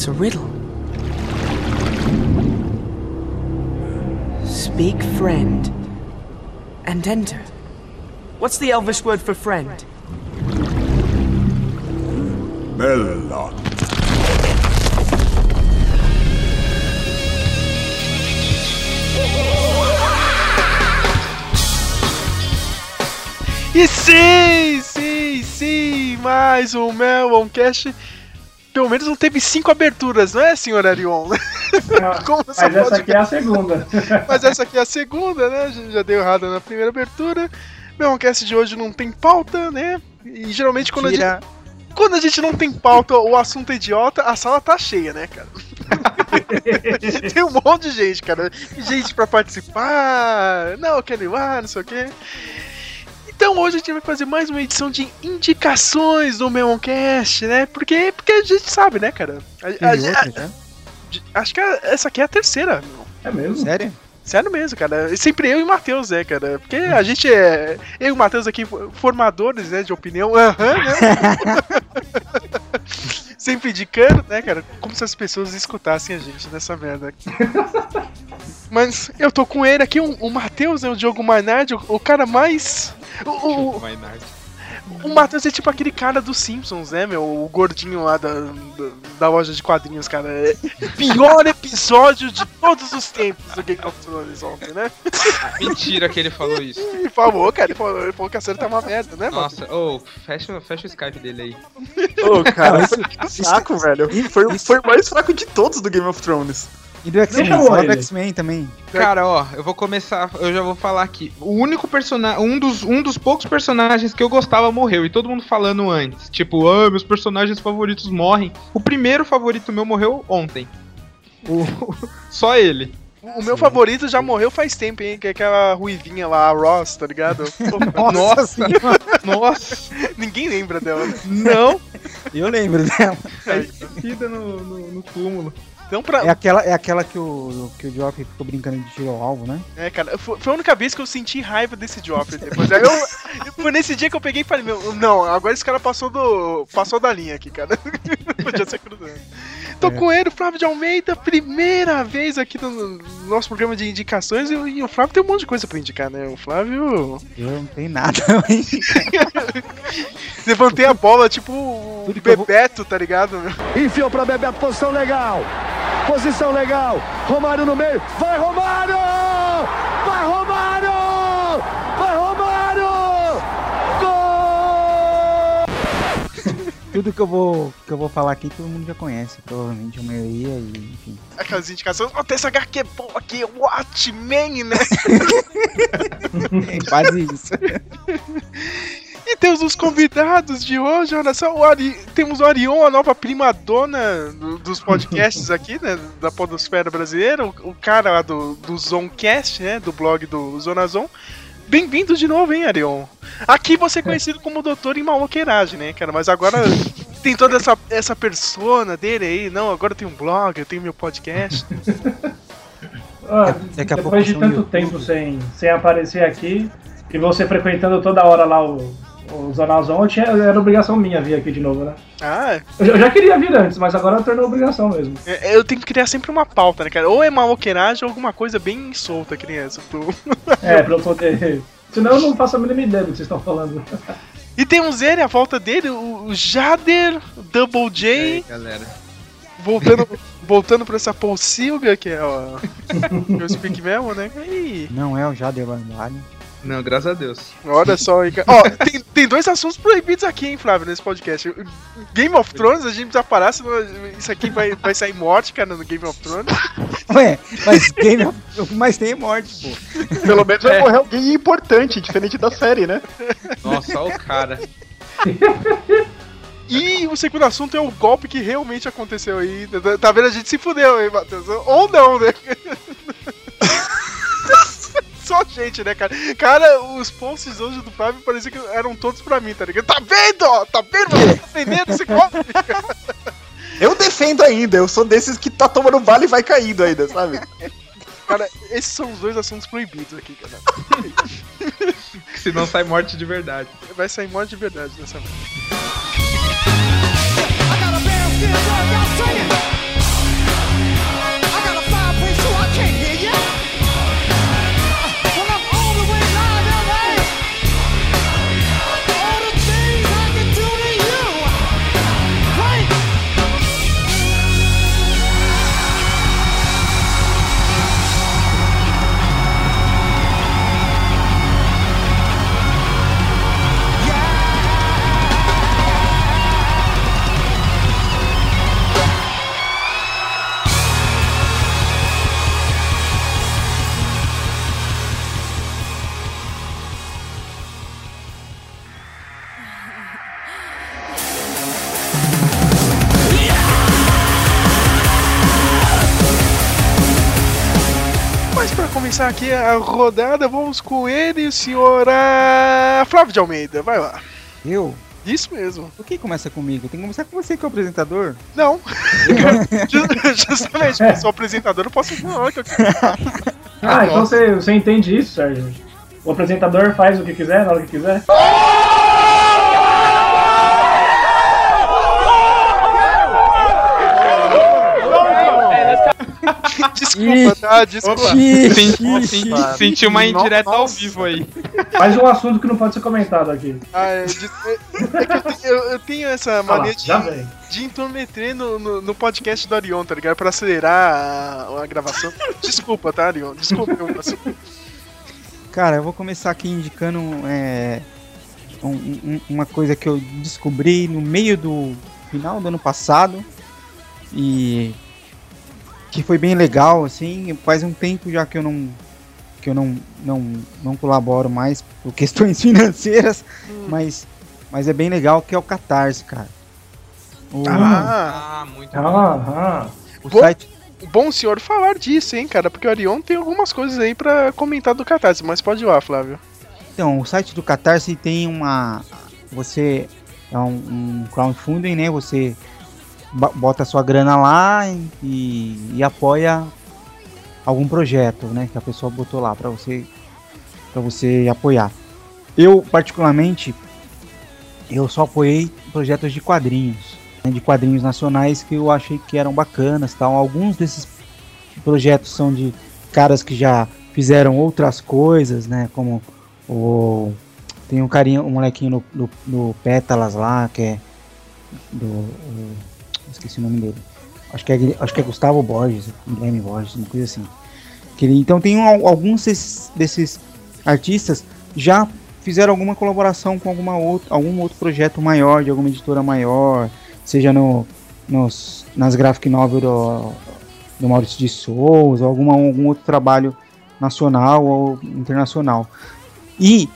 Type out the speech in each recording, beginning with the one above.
It's a riddle. Speak friend and enter. What's the Elvish word for friend? Melon. E sim, sim, sim, mais um Meloncast. Pelo menos não teve cinco aberturas, não é, senhor Arion? Como Mas essa aqui é a segunda. Mas essa aqui é a segunda, né? Já, deu errado na primeira abertura. Meloncast de hoje não tem pauta, né? E geralmente quando a gente. Quando a gente não tem pauta, o assunto é idiota, a sala tá cheia, né, cara? tem um monte de gente, cara. Gente pra participar. Não, eu quero ir lá, não sei o quê. Então hoje a gente vai fazer mais uma edição de indicações do Meloncast, né? Porque, porque a gente sabe, né, cara? A, a, a, acho que essa aqui é a terceira. É mesmo? Sério? Sério mesmo, cara. Sempre eu e o Matheus, né, cara? Porque a gente é. Eu e o Matheus aqui, formadores, né, de opinião. Aham, uhum, né? Sempre indicando, né, cara? Como se as pessoas escutassem a gente nessa merda aqui. Mas eu tô com ele aqui, o, o Matheus, né, o Diogo Mainardi, o, o cara mais. O, o, o Matheus é tipo aquele cara dos Simpsons, né, meu? O gordinho lá da, da, da loja de quadrinhos, cara. É pior episódio de todos os tempos do Game of Thrones ontem, né? Mentira que ele falou isso. Ele falou, cara. Ele falou, ele falou que a série tá uma merda, né, mano? Nossa, ô, oh, fecha, fecha o Skype dele aí. Ô, oh, cara, isso, fraco, velho. Foi, foi o mais fraco de todos do Game of Thrones. E do X-Men, fala do X-Men também. Cara, ó, eu vou começar, eu já vou falar aqui. O único personagem, um dos, um dos poucos personagens que eu gostava morreu, e todo mundo falando antes. Tipo, ah, meus personagens favoritos morrem. O primeiro favorito meu morreu ontem. O... Só ele. O meu Sim. favorito já morreu faz tempo, hein? Que é aquela ruivinha lá, a Ross, tá ligado? Nossa! Nossa! Ninguém lembra dela. Não! Eu lembro dela. Tá no, no, no túmulo. Então, pra... é, aquela, é aquela que o, que o Joffrey ficou brincando de tiro ao alvo, né? É, cara, foi, foi a única vez que eu senti raiva desse Joffrey depois. Aí eu, foi nesse dia que eu peguei e falei, meu, não, agora esse cara passou do. passou da linha aqui, cara. Podia ser cruzando. Tô é. com ele, Flávio de Almeida, primeira vez aqui no nosso programa de indicações e, e, o Flávio tem um monte de coisa pra indicar, né? O Flávio. Eu não tenho nada pra indicar. Levantei a bola, tipo o Bebeto, vou... tá ligado? Enfiou pra Bebeto, posição legal. Posição legal. Romário no meio. Vai, Romário! Vai, Romário! Vai, Romário! Gol! Tudo que eu vou que eu vou falar aqui todo mundo já conhece, provavelmente a maioria e enfim. Aquelas indicações, oh, tem essa HQ boa aqui, Watchmen, né? é quase isso. E temos os convidados de hoje, olha só, o Ari... temos o Arion, a nova prima dona dos podcasts aqui, né, da podosfera brasileira, o, o cara lá do, do Zoncast, né, do blog do Zona Zon. Bem-vindo de novo, hein, Arion? Aqui você é conhecido como doutor em maloqueiragem, né, cara, mas agora tem toda essa, essa persona dele aí, não, agora tem um blog, eu tenho meu podcast. Ah, depois de tanto tempo sem, sem aparecer aqui, e você frequentando toda hora lá o, o Zonazon, tinha, era obrigação minha vir aqui de novo, né? Ah, é. eu, eu já queria vir antes, mas agora tornou obrigação mesmo. É, eu tenho que criar sempre uma pauta, né, cara? Ou é maloqueiragem ou alguma coisa bem solta, criança. Pro... é, pra eu poder. Senão eu não faço a mínima ideia do que vocês estão falando. E temos ele, a volta dele, o Jader Double J. E aí, galera. Voltando, voltando pra essa Paul Silvia, que é o, que é o Speak Memo, né? E... Não é o Jader Barbalho. Não, graças a Deus. Olha só aí, Ó, tem, tem dois assuntos proibidos aqui, hein, Flávio, nesse podcast. Game of Thrones, a gente precisa parar, senão isso aqui vai, vai sair morte, cara, no Game of Thrones. Ué, mas Game of mas tem morte, pô. Pelo menos vai é. morrer alguém importante, diferente da série, né? Nossa, olha o cara. E o segundo assunto é o golpe que realmente aconteceu aí. Tá vendo? A gente se fudeu, hein, Matheus? Ou não, né? Só gente, né, cara? Cara, os posts hoje do Flávio parecia que eram todos pra mim, tá ligado? Tá vendo, ó? Tá vendo? Você tá defendendo esse golpe? Eu defendo ainda, eu sou desses que tá tomando vale e vai caindo ainda, sabe? Cara, esses são os dois assuntos proibidos aqui, cara. Se não sai morte de verdade. Vai sair morte de verdade dessa vez. Começar aqui a rodada, vamos com ele, o senhor uh, Flávio de Almeida. Vai lá. Eu? Isso mesmo. Por que começa comigo? Tem que começar com você que é o apresentador. Não. Justamente, eu sou apresentador, eu posso falar que eu Ah, então você, você entende isso, Sérgio? O apresentador faz o que quiser, na hora que quiser. Desculpa, tá? Desculpa. Senti, senti uma indireta ao vivo aí. Mais um assunto que não pode ser comentado aqui. Ah, é, é- é que eu, tenho, eu- eu tenho essa lá, mania de, de intrometer no, no, no podcast do Arion, tá ligado? Pra acelerar a, a gravação. Desculpa, tá, Arion? Desculpa. eu- assim, Cara, eu vou começar aqui indicando é, um- um- uma coisa que eu descobri no meio do final do ano passado e que foi bem legal, assim, faz um tempo já que eu não que eu não, não, não colaboro mais por questões financeiras, mas, mas é bem legal que é o Catarse, cara. O, Ah, Ah, muito Ah, ah. o bom. site bom senhor falar disso, hein, cara? Porque o Arion tem algumas coisas aí pra comentar do Catarse, mas pode ir lá, Flávio. Então, o site do Catarse tem uma. Você. É um, um crowdfunding, né? Você bota sua grana lá e, e apoia algum projeto, né? Que a pessoa botou lá para você para você apoiar. Eu, particularmente, eu só apoiei projetos de quadrinhos, né, de quadrinhos nacionais que eu achei que eram bacanas, tal. Alguns desses projetos são de caras que já fizeram outras coisas, né? Como o tem um carinha, um molequinho no, no, no Pétalas lá, que é do esqueci o nome dele. Acho que é, acho que é Gustavo Borges, Guilherme Borges, uma coisa assim. Que ele, então tem alguns desses, desses artistas já fizeram alguma colaboração com alguma outra, algum outro projeto maior, de alguma editora maior, seja no, nos, nas graphic novel do, do Maurício de Souza, ou alguma, algum outro trabalho nacional ou internacional. E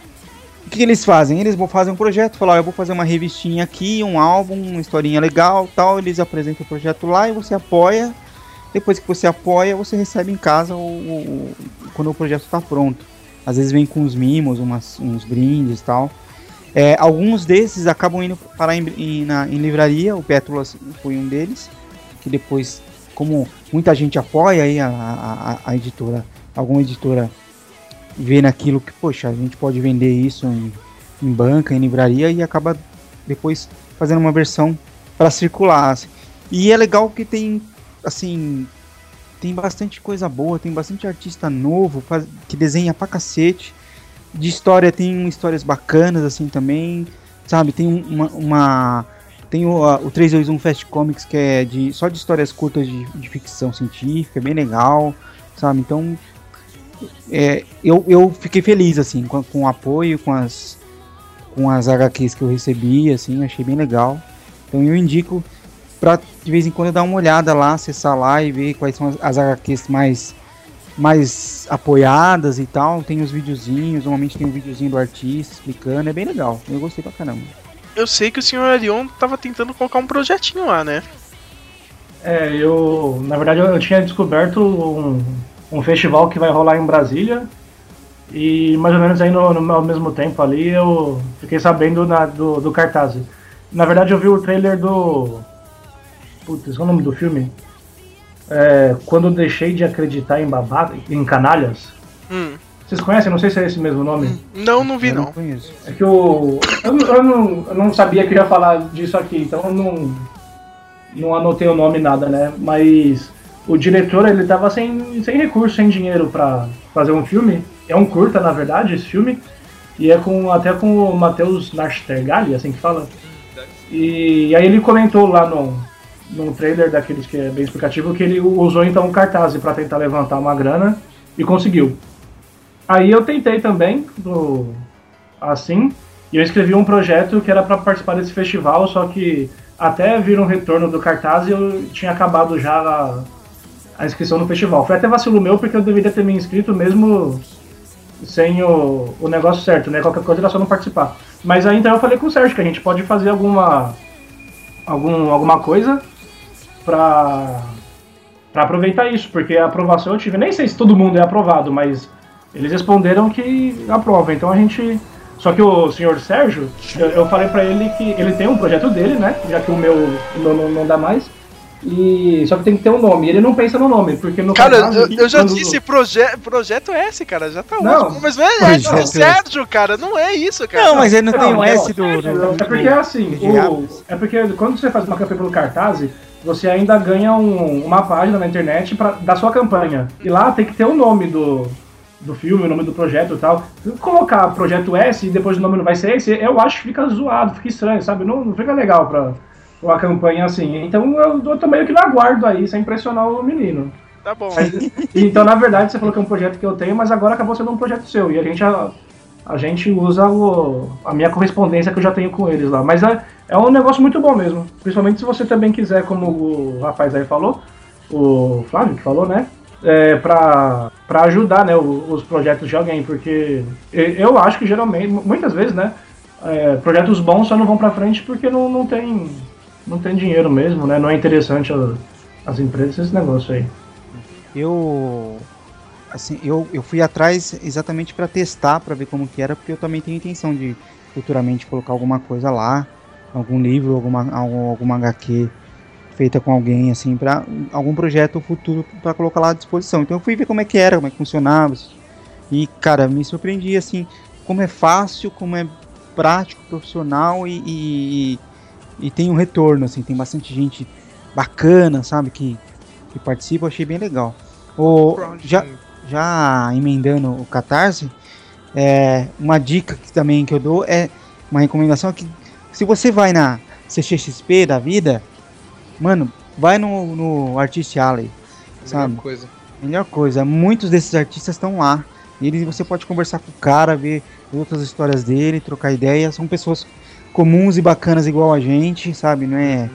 que eles fazem? Eles vão fazer um projeto, falar, ó, eu vou fazer uma revistinha aqui, um álbum, uma historinha legal, tal. Eles apresentam o projeto lá e você apoia. Depois que você apoia, você recebe em casa o, o- quando o projeto está pronto. Às vezes vem com uns mimos, umas, uns brindes tal. É, alguns desses acabam indo parar em, em- na, em livraria, o Pétalas foi um deles, que depois, como muita gente apoia aí a, a- a editora, alguma editora vê naquilo que, poxa, a gente pode vender isso em, em banca, em livraria e acaba depois fazendo uma versão para circular. assim. E é legal que tem, assim, tem bastante coisa boa, tem bastante artista novo faz- que desenha pra cacete. De história tem histórias bacanas assim também, sabe? Tem um- uma, uma- tem o, a- o 321 Fast Comics que é de só de histórias curtas de, de ficção científica, é bem legal, sabe? Então é, eu, eu fiquei feliz assim com, com o apoio, com as com as HQs que eu recebi, assim, achei bem legal. Então eu indico pra de vez em quando dar uma olhada lá, acessar lá e ver quais são as, as HQs mais mais apoiadas e tal. Tem os videozinhos, normalmente tem um videozinho do artista explicando, é bem legal. Eu gostei pra caramba. Eu sei que o senhor Arion tava tentando colocar um projetinho lá, né? É, eu. Na verdade, eu, eu tinha descoberto um, um festival que vai rolar em Brasília. E mais ou menos aí no, no- ao mesmo tempo ali eu fiquei sabendo na- do, do cartaz. Na verdade, eu vi o trailer do. Putz, qual é o nome do filme? É, quando eu deixei de acreditar em babá, em canalhas. Hum. Vocês conhecem? Não sei se é esse mesmo nome. Não, não vi eu não. não conheço. É que o. Eu, não- eu não, eu não sabia que eu ia falar disso aqui, então eu não. Não anotei o nome nada, né? Mas o diretor ele tava sem, sem recurso, sem dinheiro pra fazer um filme. É um curta, na verdade, esse filme. E é com até com o Matheus Nastergalli, assim que fala. E, aí ele comentou lá no, no trailer daqueles que é bem explicativo que ele usou então um cartaz pra tentar levantar uma grana e conseguiu. Aí eu tentei também, assim, e eu escrevi um projeto que era para participar desse festival, só que até vir um retorno do cartaz eu tinha acabado já a, inscrição no festival. Foi até vacilo meu porque eu deveria ter me inscrito mesmo sem o, o negócio certo, né? Qualquer coisa era só não participar. Mas aí então eu falei com o Sérgio que a gente pode fazer alguma algum, alguma coisa pra pra aproveitar isso, porque a aprovação eu tive, nem sei se todo mundo é aprovado, mas eles responderam que aprova, então a gente. Só que o senhor Sérgio, eu, eu falei pra ele que ele tem um projeto dele, né? Já que o meu, o meu não, não dá mais. E só que tem que ter um nome. E ele não pensa no nome, porque no Cara, caso, eu, eu já disse proje projeto S, cara, já tá Não. ótimo. Mas não é, é Projeto do S. Sérgio, cara, não é isso, cara. Não, mas ele não, tem Não, o é S do. do- É porque assim, de o- é porque quando você faz uma campanha pelo cartaz, você ainda ganha um- uma página na internet pra, da sua campanha. E lá tem que ter o nome do, do filme, o nome do projeto e tal. Colocar projeto S e depois o nome não vai ser esse, eu acho que fica zoado, fica estranho, sabe? Não, não fica legal pra uma campanha assim. Então eu, eu tô meio que no aguardo aí, sem pressionar o menino. Tá bom. Então, na verdade, você falou que é um projeto que eu tenho, mas agora acabou sendo um projeto seu. E a gente, a, a gente usa o- a minha correspondência que eu já tenho com eles lá. Mas é, é um negócio muito bom mesmo. Principalmente se você também quiser, como o rapaz aí falou, o Flávio que falou, né? É, pra, pra ajudar né, os projetos de alguém. Porque eu acho que geralmente, muitas vezes, né? é, projetos bons só não vão pra frente porque não, não, tem, não tem dinheiro mesmo, né? Não é interessante as empresas esse negócio aí. Eu assim, eu, eu fui atrás exatamente para testar, para ver como que era, porque eu também tenho intenção de futuramente colocar alguma coisa lá, algum livro, alguma algum, alguma HQ feita com alguém assim para algum projeto futuro para colocar lá à disposição. Então eu fui ver como é que era, como é que funcionava. E cara, me surpreendi assim, como é fácil, como é prático, profissional e, e, e tem um retorno assim, tem bastante gente bacana, sabe, que que participa, eu achei bem legal. O, já, já emendando o Catarse, é, uma dica que também que eu dou é uma recomendação é que se você vai na CXXP da vida, mano, vai no, no Artist Alley, sabe? Melhor coisa. Melhor coisa, muitos desses artistas estão lá. E eles, você pode conversar com o cara, ver outras histórias dele, trocar ideias. São pessoas comuns e bacanas igual a gente, sabe? Não é,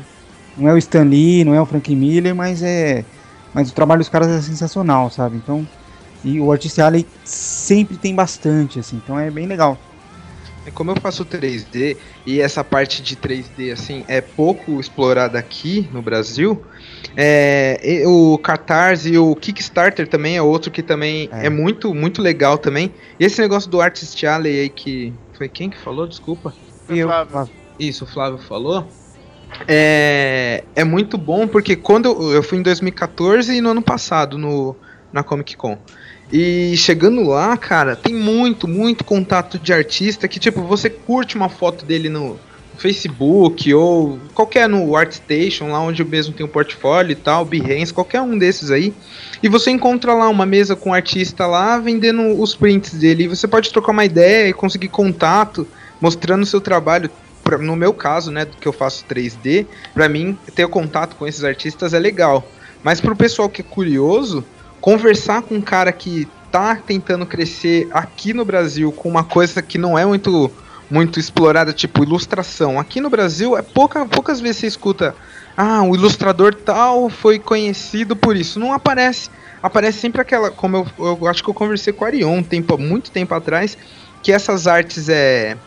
não é o Stan Lee, não é o Frank Miller, mas é, mas o trabalho dos caras é sensacional, sabe? Então, e o Artist Alley sempre tem bastante, assim. Então é bem legal. É como eu faço 3D e essa parte de 3D assim é pouco explorada aqui no Brasil. É, o Catarse e o Kickstarter também é outro que também é, É. muito muito legal também. E esse negócio do Artist Alley aí que foi quem que falou? Desculpa. Eu, Flávio. Isso, o Flávio falou. É, é muito bom porque quando eu, eu fui em 2014 e no ano passado no, na Comic Con. E chegando lá, cara, tem muito, muito contato de artista que, tipo, você curte uma foto dele no Facebook ou qualquer no ArtStation, lá onde mesmo tem o portfólio e tal, Behance, qualquer um desses aí. E você encontra lá uma mesa com um artista lá vendendo os prints dele. E você pode trocar uma ideia e conseguir contato, mostrando seu trabalho. Pra- no meu caso, né, que eu faço 3D, pra mim ter contato com esses artistas é legal. Mas pro pessoal que é curioso, conversar com um cara que tá tentando crescer aqui no Brasil com uma coisa que não é muito muito explorada, tipo ilustração. Aqui no Brasil é pouca, poucas vezes você escuta, ah, o ilustrador tal foi conhecido por isso. Não aparece. Aparece sempre aquela, como eu, eu acho que eu conversei com o Arion um tempo, muito tempo atrás, que essas artes é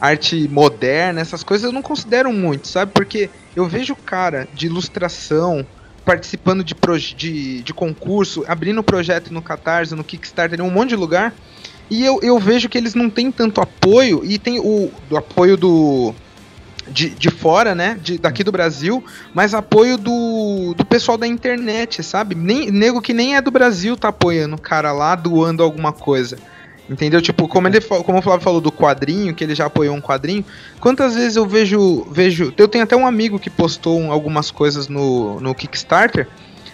arte moderna, essas coisas eu não considero muito, sabe? Porque eu vejo cara de ilustração participando de, de, de concurso, abrindo projeto no Catarse, no Kickstarter, em um monte de lugar. E eu, eu vejo que eles não têm tanto apoio, e tem o do apoio do. De, de fora, né? De, daqui do Brasil, mas apoio do, do pessoal da internet, sabe? Nem, nego que nem é do Brasil tá apoiando o cara lá, doando alguma coisa. Entendeu? Tipo, como, ele, como o Flávio falou do quadrinho, que ele já apoiou um quadrinho, quantas vezes eu vejo. vejo eu tenho até um amigo que postou um- algumas coisas no, no Kickstarter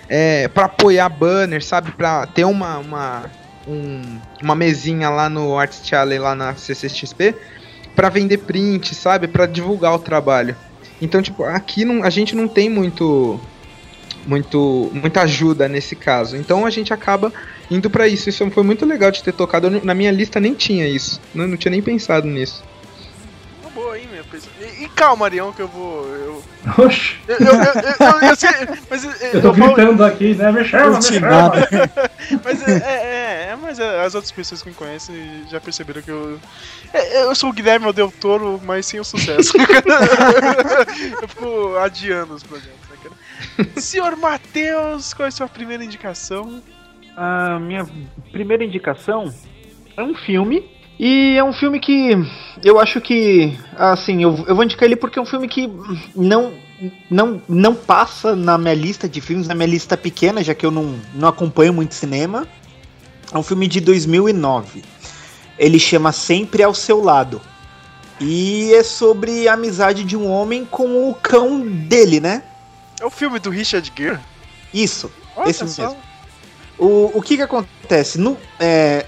é, para apoiar banner, sabe? Pra ter uma, uma, um- uma mesinha lá no Artist Alley, lá na CCXP, para vender print, sabe? Para divulgar o trabalho. Então, tipo, aqui não, a gente não tem muito muito muita ajuda nesse caso. Então a gente acaba indo pra isso. Isso foi muito legal de ter tocado. Eu na minha lista nem tinha isso. Não, não tinha nem pensado nisso. Uma boa, hein, meu? E, e calma, Arião, que eu vou. Eu, Oxi, eu, eu, eu, eu- eu sei, mas eu, eu tô eu falo- gritando aqui, né? Me chama, me chama. Mas é, é, é, mas é, as outras pessoas que me conhecem já perceberam que eu. é, Eu sou o Guilherme Del Toro, mas sem o sucesso. eu fico adiando os projetos. Senhor Matheus, qual é a sua primeira indicação? A minha primeira indicação é um filme. E é um filme que eu acho que, assim, eu, eu vou indicar ele porque é um filme que não, não, não passa na minha lista de filmes, na minha lista pequena, já que eu não, não acompanho muito cinema. É um filme de 2009. Ele chama Sempre ao Seu Lado. E é sobre a amizade de um homem com o cão dele, né? É o filme do Richard Gere? Isso, Olha esse só. mesmo. O, o que que acontece? No, é,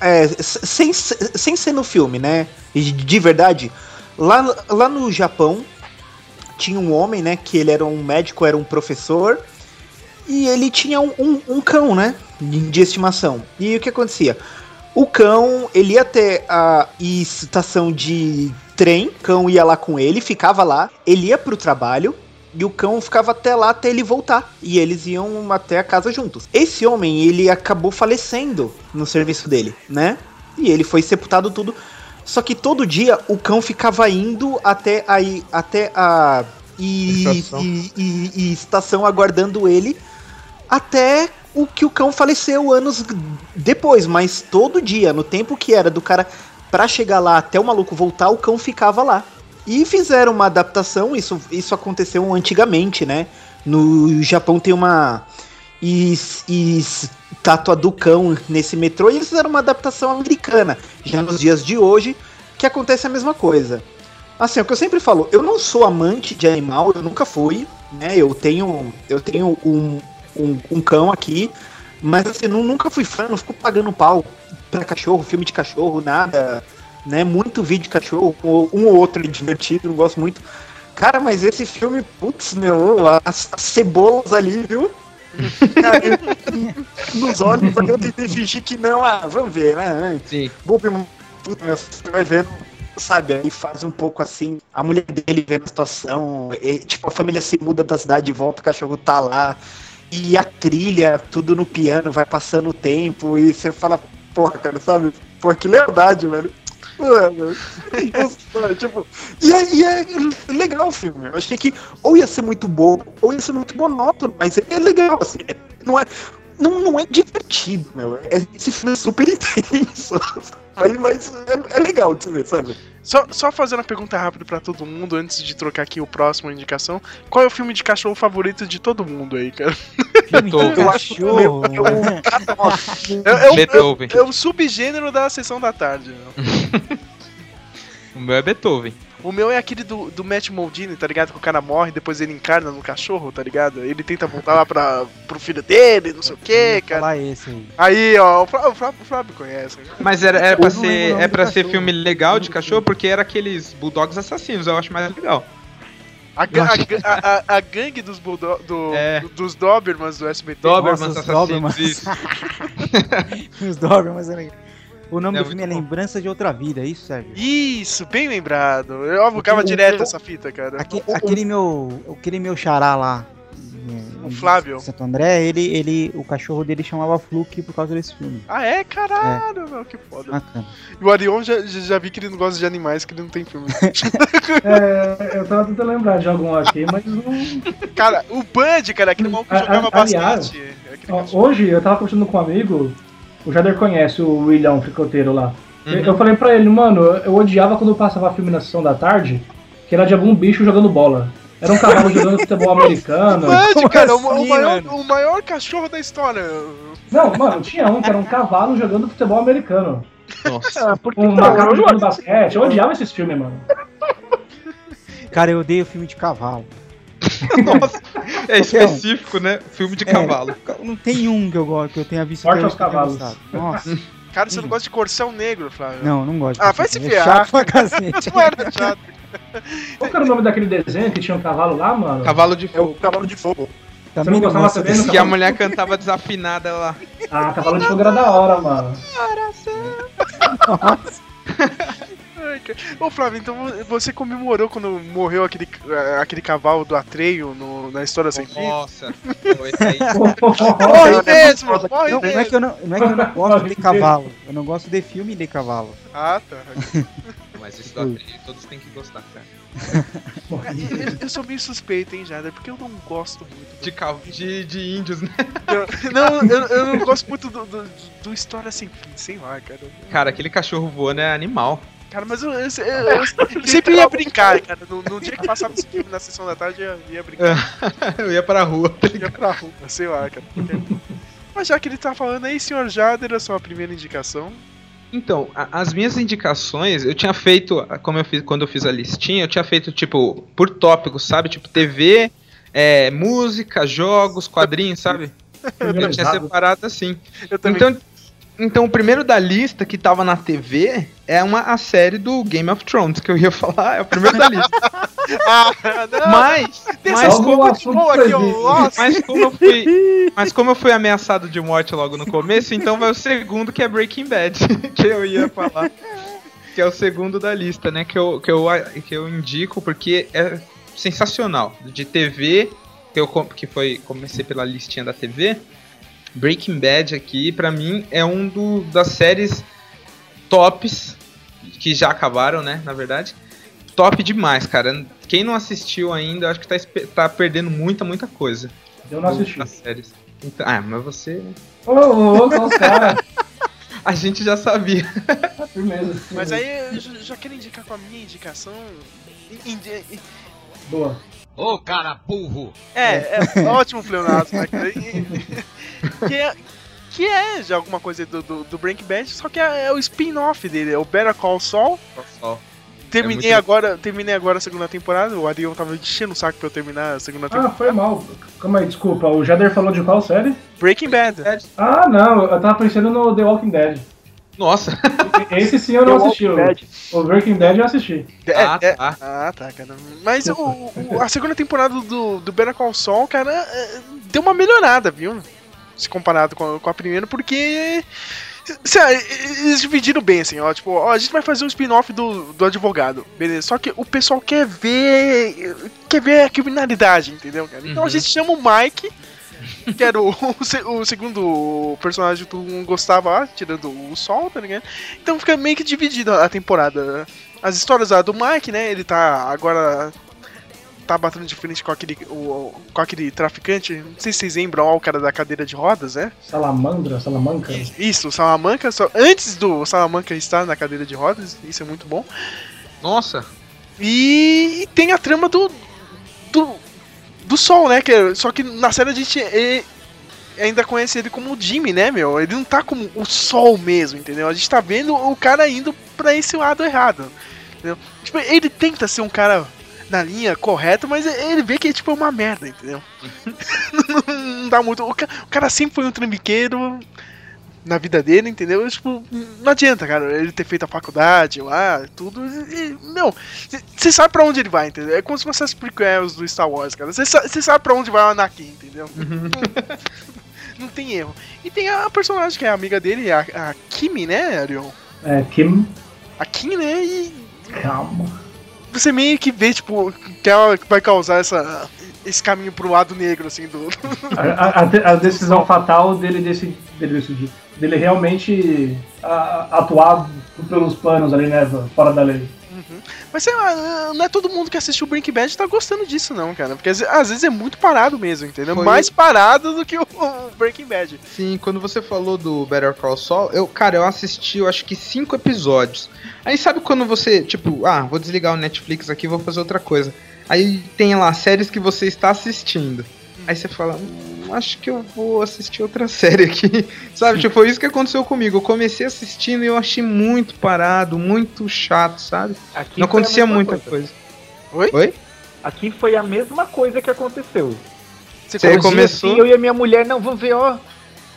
é, sem, sem ser no filme, né? De, de verdade, lá, lá no Japão tinha um homem, né? Que ele era um médico, era um professor. E ele tinha um, um, um cão, né? De, de estimação. E o que acontecia? O cão, ele ia até a estação de trem, o cão ia lá com ele, ficava lá, ele ia pro trabalho, e o cão ficava até lá até ele voltar. E eles iam até a casa juntos. Esse homem, ele acabou falecendo no serviço dele, né? E ele foi sepultado tudo. Só que todo dia o cão ficava indo até aí, até a e, Estação. e- e- e estação aguardando ele até o que o cão faleceu anos depois, mas todo dia, no tempo que era do cara pra chegar lá até o maluco voltar, o cão ficava lá. E fizeram uma adaptação, isso, isso aconteceu antigamente, né? No Japão tem uma es- estátua do cão nesse metrô e eles fizeram uma adaptação americana. Já nos dias de hoje, que acontece a mesma coisa. Assim, é o que eu sempre falo, eu não sou amante de animal, eu nunca fui, né? Eu tenho, eu tenho um, um, um cão aqui, mas assim, nu- nunca fui fã, não fico pagando pau pra cachorro, filme de cachorro, nada, né? Muito vídeo de cachorro, um ou outro é divertido, não gosto muito. Cara, mas esse filme, putz, meu, as, as cebolas ali, viu? Nos olhos, porque eu tentei fingir que não, ah, vamos ver, né? Sim. Vou ver, puta, meu, você vai vendo, sabe, aí faz um pouco assim, a mulher dele vendo a situação, e, tipo, a família se muda da cidade e volta, o cachorro tá lá, e a trilha, tudo no piano, vai passando o tempo, e você fala, porra, cara, sabe, porra, que lealdade, velho. Nossa, tipo, e é, e é legal o filme. Eu achei que ou ia ser muito bom, ou ia ser muito monótono, mas é legal, assim. é- Não é, não, não é divertido, meu. É, esse filme é super intenso. Mas, mas é, é legal de se ver, sabe? Só, só fazendo uma pergunta rápida pra todo mundo antes de trocar aqui o próximo indicação. Qual é o filme de cachorro favorito de todo mundo aí, cara? Beethoven. Eu acho que eu- É, é, o- Beethoven. é o subgênero da sessão da tarde. meu. O meu é Beethoven. O meu é aquele do, do Matt Moldini, tá ligado? Que o cara morre, depois ele encarna no cachorro, tá ligado? Ele tenta voltar lá pra, pro filho dele, não sei o que, cara. Falar esse aí. Aí, ó, o Flávio, o Flávio, o Flávio conhece. né? Mas era, era pra Eu não lembro o ser, é pra ser filme legal de cachorro, porque era aqueles bulldogs assassinos, eu acho mais legal. A, a a- a- gangue dos, bulldog, do, É. dos Dobermans do SBT. Dobermans Nossa, os assassinos, Dobermans. isso. Os Dobermans era O nome É do filme é bom. Lembrança de Outra Vida, é isso, Sérgio? Isso, bem lembrado. Eu alugava O- direto o- essa fita, cara. Aque- aquele meu. Aquele meu xará lá. é, O em Flávio. Santo André, ele, ele. O cachorro dele chamava Fluke por causa desse filme. Ah, é? Caralho, meu, que foda. Bacana. E o Arion já, já já vi que ele não gosta de animais, que ele não tem filme. É, eu tava tentando lembrar de algum aqui, mas não. cara, o Bud, cara, aquele maluco que jogava a- aliás, basquete. Aquele Ó, hoje eu tava conversando com um amigo, o Jader conhece o William Fricoteiro lá. Uhum. Eu- Eu falei pra ele, mano, eu- eu odiava quando passava filme na sessão da tarde, que era de algum bicho jogando bola. Era um cavalo jogando futebol americano. Como cara, o, o assim, maior, mano? o maior cachorro da história. Não, mano, tinha um que era um cavalo jogando futebol americano. Nossa. Um macaco jogando basquete. Eu odiava esses filmes, mano. Cara, eu odeio filme de cavalo. Nossa. É específico, né? Filme de É. cavalo. Não tem um que eu gosto, que eu tenha visto. Morte aos cavalos. Nossa, Cara, você não gosta de corcel negro, Flávio? não, não gosto. Ah, vai se é ferrar. chato pra cacete. Não era chato. Qual que era o nome daquele desenho que tinha um cavalo lá, mano? Cavalo de É o fogo. cavalo de fogo. Você Também não não gostava também? Que a mulher cantava desafinada lá. Ah, cavalo de fogo era da hora, mano. Ai, cara. Ô, Flávio, então você comemorou quando morreu aquele, eh, aquele cavalo do Atreio no- na história sem fim? Nossa. Morre mesmo, morre Não, não é mesmo. que eu não, não é que eu não gosto de cavalo. Eu não gosto de filme de cavalo. Ah, tá. Mas isso da trilha todos têm que gostar, cara. Eu, eu sou meio suspeito, hein, Jader, porque eu não gosto muito. De, cal... de, de índios, né? do- Não, eu, eu não gosto muito do, do, do história sem fim, sei lá, cara. Cara, aquele cachorro voando é animal. Cara, mas eu, eu- eu- eu sempre ia brincar, cara. No, no dia que passava esse filme na sessão da tarde, eu ia brincar. Eu ia pra rua. tá ia pra rua, sei lá, cara. Mas já que ele tá falando aí, senhor Jader, a sua primeira indicação. Então, a- as minhas indicações, eu tinha feito, como eu fiz quando eu fiz a listinha, eu tinha feito tipo por tópicos, sabe? Tipo TV, é, música, jogos, quadrinhos, sabe? Eu tinha separado assim. Eu também. Então, então, o primeiro da lista que tava na TV é uma a série do Game of Thrones, que eu ia falar, é o primeiro da lista. ah, Mas, mas, de boa aqui. Nossa, mas como eu fui, mas como eu fui ameaçado de morte logo no começo, então vai o segundo que é Breaking Bad, que eu ia falar. Que é o segundo da lista, né? Que eu, que eu, que eu indico porque é sensacional. De TV, que eu que foi comecei pela listinha da TV. Breaking Bad aqui, pra mim, é um do, das séries tops que já acabaram, né? Na verdade. Top demais, cara. Quem não assistiu ainda, acho que tá, tá perdendo muita, muita coisa. Eu não assisti. Das séries. Então- ah, mas você. né? Ô, ô, ô. A gente já sabia. Firmeza. Mas aí eu já quero indicar com a minha indicação. Indi- Boa. Ô, cara burro! É, é ótimo, Pleonasmo, né? que, é, que é já alguma coisa do, do, do Breaking Bad, só que é, é o spin-off dele, é o Better Call Saul. Terminei É muito- agora, terminei agora a segunda temporada, o Ariel tava enchendo o saco pra eu terminar a segunda Ah, temporada. foi mal. Calma aí, desculpa. O Jader falou de qual série? Breaking Bad. Ah, não. Eu tava pensando no The Walking Dead. Nossa. Esse sim eu não The assisti. O, Dead. o Breaking Bad eu assisti. É, Ah, é- tá. ah, tá, cara. Mas o, o- a segunda temporada do, do Better Call Saul, cara, é, deu uma melhorada, viu? Se comparado com a, com a primeira, porque. sei lá, eles dividiram bem, assim, ó. Tipo, ó, a gente vai fazer um spin-off do, do advogado, beleza? Só que o pessoal quer ver. Quer ver a criminalidade, entendeu, cara? Então a Uhum. gente chama o Mike. Que era o, o o segundo personagem que tu gostava lá, tirando o Sol, tá ligado? Então fica meio que dividido a temporada. As histórias do Mike, né? Ele tá agora. Tá batendo de frente com aquele, o, com aquele traficante. Não sei se vocês lembram, ó, o cara da cadeira de rodas, né? Salamandra, Salamanca. Isso, o Salamanca. Só, antes do Salamanca estar na cadeira de rodas, isso é muito bom. Nossa. E, e tem a trama do. do. Do Sol, né? Que, é- só que na série a gente é- ainda conhece ele como o Jimmy, né, meu? Ele não tá como o Sol mesmo, entendeu? A gente tá vendo o cara indo pra esse lado errado. Entendeu? Tipo, ele tenta ser um cara na linha correta, mas ele vê que é tipo uma merda, entendeu? não, dá muito. O o cara sempre foi um trambiqueiro na vida dele, entendeu? Tipo, não adianta, cara, ele ter feito a faculdade lá, tudo. E, não, você sabe pra onde ele vai, entendeu? É como se fosse as prequels do Star Wars, cara. Você sa- você sabe pra onde vai o Anakin, entendeu? Não, não tem erro. E tem a personagem que é amiga dele, a, a Kimi, né, Arion? É, Kim. A Kim, né? E Calma. você meio que vê, tipo, que ela vai causar essa, esse caminho pro lado negro, assim, do. A, a- a de- a decisão fatal dele decidir, dele, decidir, dele realmente a- atuar pelos planos ali, né? Fora da lei. Mas sei lá, não é todo mundo que assistiu Breaking Bad tá gostando disso, não, cara. Porque às às vezes é muito parado mesmo, entendeu? Foi Mais parado do que o, o Breaking Bad. Sim, quando você falou do Better Call Saul, eu, cara, eu assisti, eu acho que cinco episódios. Aí sabe quando você, tipo, ah, vou desligar o Netflix aqui, vou fazer outra coisa. Aí tem lá séries que você está assistindo. Aí você fala, hum, acho que eu vou assistir outra série aqui. sabe, tipo, foi isso que aconteceu comigo. Eu comecei assistindo e eu achei muito parado, muito chato, sabe? Aqui Não acontecia muita coisa. coisa. Oi? Oi? Aqui foi a mesma coisa que aconteceu. Você começou. assim, eu e a minha mulher, não, vamos ver, ó.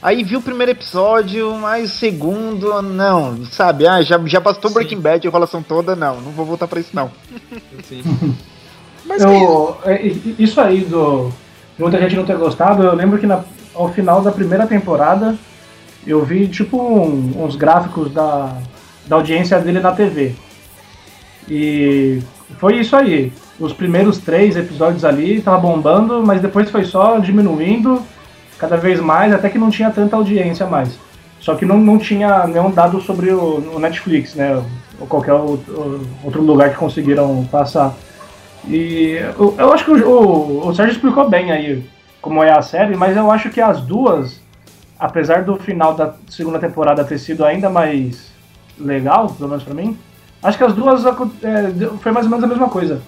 Aí viu o primeiro episódio, mas o segundo, não, sabe? Ah, já, já bastou Sim. Breaking Bad, a enrolação toda, não, não vou voltar pra isso, não. Assim, Mas Eu, é, isso aí do muita gente não ter gostado, eu lembro que na- ao final da primeira temporada eu vi tipo um- uns gráficos da, da audiência dele na TV. E foi isso aí. Os primeiros três episódios ali tava bombando, mas depois foi só diminuindo cada vez mais, até que não tinha tanta audiência mais. Só que não, não tinha nenhum dado sobre o, o Netflix, né? ou qualquer outro, outro lugar que conseguiram passar. E eu, eu acho que o, o, o Sérgio explicou bem aí como é a série, mas eu acho que as duas, apesar do final da segunda temporada ter sido ainda mais legal, pelo menos pra mim, acho que as duas é, foi mais ou menos a mesma coisa.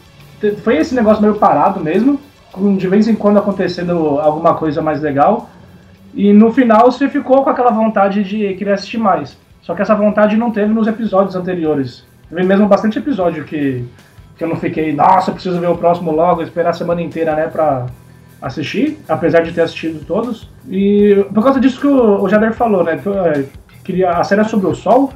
Foi esse negócio meio parado mesmo, com de vez em quando acontecendo alguma coisa mais legal. E no final você ficou com aquela vontade de querer assistir mais. Só que essa vontade não teve nos episódios anteriores. Teve mesmo bastante episódio que, que eu não fiquei, nossa, preciso ver o próximo logo, esperar a semana inteira, né, pra assistir, apesar de ter assistido todos. E por causa disso que o, o Jader falou, né, é, queria, a série é sobre o sol,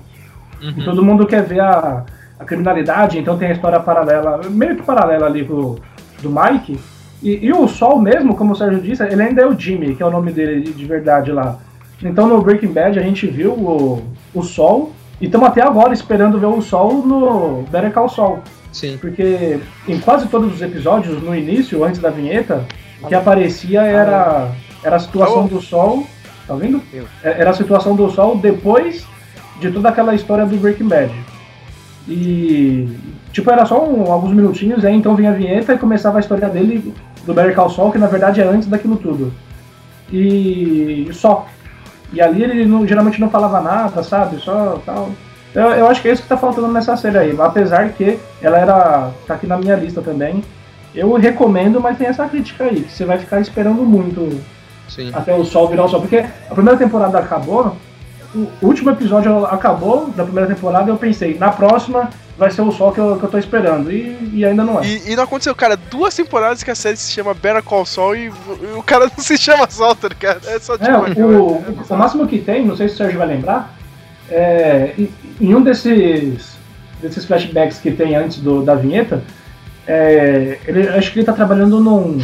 e todo mundo quer ver a, a criminalidade, então tem a história paralela, meio que paralela ali pro, do Mike. E, e o Sol mesmo, como o Sérgio disse, ele ainda é o Jimmy, que é o nome dele de- de verdade lá. Então no Breaking Bad a gente viu o, o Sol, e estamos até agora esperando ver o Sol no Better Call Saul. Sim. Porque em quase todos os episódios, no início, antes da vinheta, o que aparecia era, era a situação do Sol. Tá ouvindo? É- Era a situação do Sol depois de toda aquela história do Breaking Bad. E. Tipo, era só um- alguns minutinhos, aí então vinha a vinheta e começava a história dele, do Better Call Saul, que na verdade é antes daquilo tudo. E só. E ali ele não- geralmente não falava nada, sabe? Só tal. Eu, eu acho que é isso que tá faltando nessa série aí. Apesar que ela era. tá aqui na minha lista também. Eu recomendo, mas tem essa crítica aí, que você vai ficar esperando muito Sim. até o sol virar o sol. Porque a primeira temporada acabou, o último episódio acabou da primeira temporada e eu pensei, na próxima vai ser o sol que eu, que eu tô esperando. E, e ainda não é. E, e não aconteceu, cara, duas temporadas que a série se chama Better Call Saul e, e o cara não se chama Sol, tá ligado? É só tipo. É, o, o máximo que tem, não sei se o Sérgio vai lembrar, é, em, um desses, desses flashbacks que tem antes do, da vinheta, é, ele, acho que ele tá trabalhando num,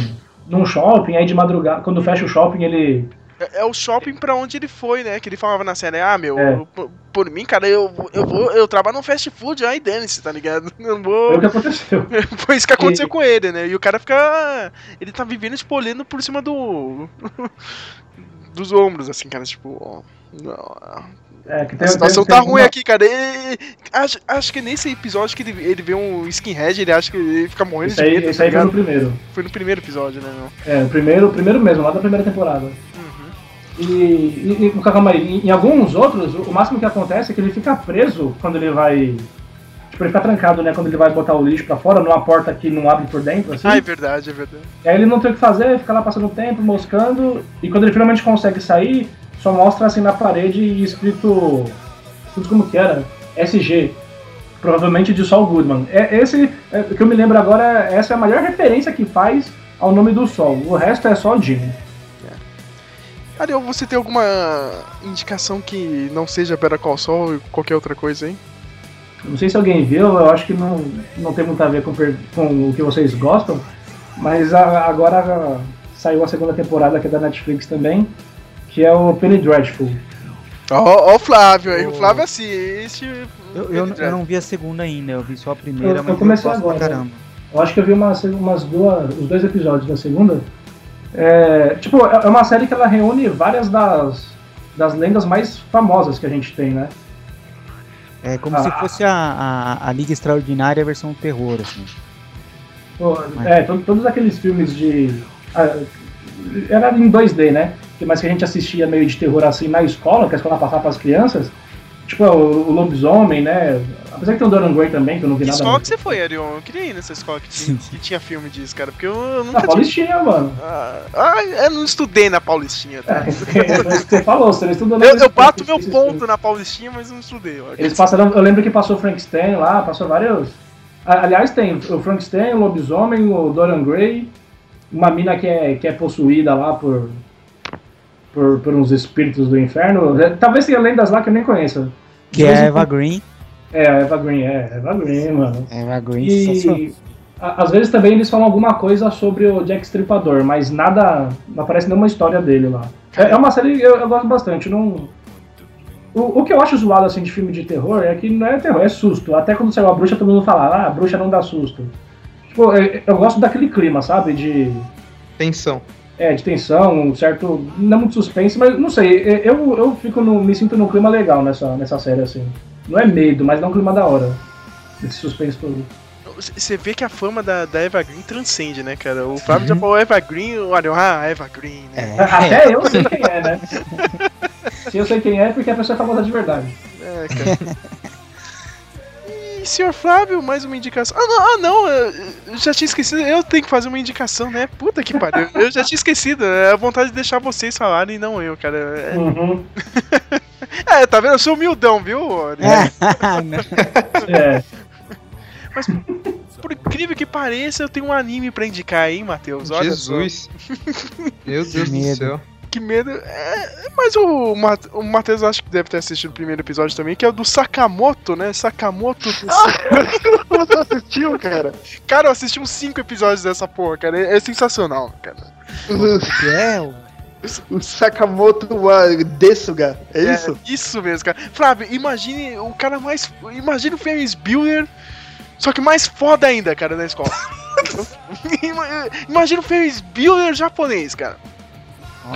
num shopping, aí de madrugada, quando fecha o shopping ele É, é o shopping pra onde ele foi, né? Que ele falava na série, ah, meu, É. eu- por, por mim, cara, eu, eu vou, eu trabalho num fast food, aí dane-se, tá ligado? Não vou. Foi o que aconteceu. Foi isso que aconteceu E- com ele, né? E o cara fica. Ele tá vivendo, tipo, olhando por cima do. dos ombros, assim, cara, tipo. ó, É, que tem, a situação tem- tá ruim aqui, cara. Acho, acho que nesse episódio que ele, ele vê um skinhead, ele acha que ele fica morrendo Isso de aí, medo. isso tá aí foi no primeiro. Foi no primeiro episódio, né? É, o primeiro, primeiro mesmo, lá da primeira temporada. E, e, e calma aí, em, em alguns outros, o máximo que acontece é que ele fica preso quando ele vai. Tipo, ele fica trancado, né? Quando ele vai botar o lixo pra fora, numa porta que não abre por dentro, assim. Ah, é verdade, é verdade. E aí ele não tem o que fazer, fica lá passando o tempo, moscando, e quando ele finalmente consegue sair, só mostra assim na parede e escrito. Tudo como que era? SG. Provavelmente de Sol Goodman. É, esse, é, o que eu me lembro agora, essa é a maior referência que faz ao nome do Sol. O resto é só Jimmy. Ariel, você tem alguma indicação que não seja Better Call Saul e qualquer outra coisa aí? Não sei se alguém viu, eu acho que não, não tem muito a ver com, com o que vocês gostam, mas a- agora saiu a segunda temporada que é da Netflix também, que é o Penny Dreadful. Ó, ó o Flávio aí, o Flávio assiste. Eu, eu, eu não vi a segunda ainda, eu vi só a primeira, Eu- eu mas comecei gosto agora, pra caramba. Eu acho que eu vi umas, umas duas, os dois episódios da segunda. É, tipo, é é uma série que ela reúne várias das, das lendas mais famosas que a gente tem, né? É como Ah. se fosse a, a, a Liga Extraordinária versão terror, assim. Pô, É, to- todos aqueles filmes de. ah, era em 2D, né? Que- Mas que a gente assistia meio de terror assim na escola, que a escola passava para as crianças. Tipo, o, o lobisomem, né? Apesar que tem o Dorian Gray também, que eu não vi Que nada. escola que você foi, Ariel? Eu queria ir nessa escola que tinha, que tinha filme disso, cara, porque eu, eu nunca Na Paulistinha, mano. Ah, ah, eu não estudei na Paulistinha, tá? É, você falou, você não estudou Eu, nada eu bato meu ponto na Paulistinha, mas não estudei. ó. Eles passaram, eu lembro que passou o Frankenstein lá, passou vários. Aliás, tem o Frankenstein, o lobisomem, o Dorian Gray, uma mina que é, que é possuída lá por, por, por uns espíritos do inferno. É, Talvez tenha lendas lá que eu nem conheça. Que é a Eva Green. É, a Eva Green, é, Eva Green, mano. Eva Green. E a- às vezes também eles falam alguma coisa sobre o Jack Stripador, mas nada. Não aparece nenhuma história dele lá. É, é uma série que eu, eu gosto bastante. Não, o, o que eu acho zoado assim de filme de terror é que não é terror, é susto. Até quando saiu a bruxa, todo mundo fala, ah, a bruxa não dá susto. Tipo, eu, eu gosto daquele clima, sabe? De. Tensão. É, de tensão, um certo. Não muito suspense, mas não sei, eu, eu fico no, me sinto num clima legal nessa, nessa série, assim. Não é medo, mas dá um clima da hora. Esse suspense todo. Você vê que a fama da, da Eva Green transcende, né, cara? O Fábio já falou Eva Green, olha, ah, Eva Green, né? É. Até eu sei quem é, né? Se eu sei quem é, é porque a pessoa é famosa de verdade. É, cara. E, senhor Flávio, mais uma indicação. Ah, não, ah, não, eu já tinha esquecido. Eu tenho que fazer uma indicação, né? Puta que pariu. Eu já tinha esquecido. É a vontade de deixar vocês falarem e não eu, cara. É, Uhum. é, tá vendo? Eu sou humildão, viu? É. Mas, por incrível que pareça, eu tenho um anime pra indicar, hein, Matheus? Olha. Jesus. Meu Deus do céu. Que medo. É, mas o, Ma- o Matheus acho que deve ter assistido o primeiro episódio também, que é o do Sakamoto, né? Sakamoto. Você assistiu, cara? Cara, eu assisti uns 5 episódios dessa porra, cara. É, é sensacional, cara. Que é o O Sakamoto Desuga, é isso? Isso mesmo, cara. Flávio, imagine o cara mais. Imagine o Ferris Bueller, só que mais foda ainda, cara, na escola. Ima- imagina o Ferris Bueller japonês, cara.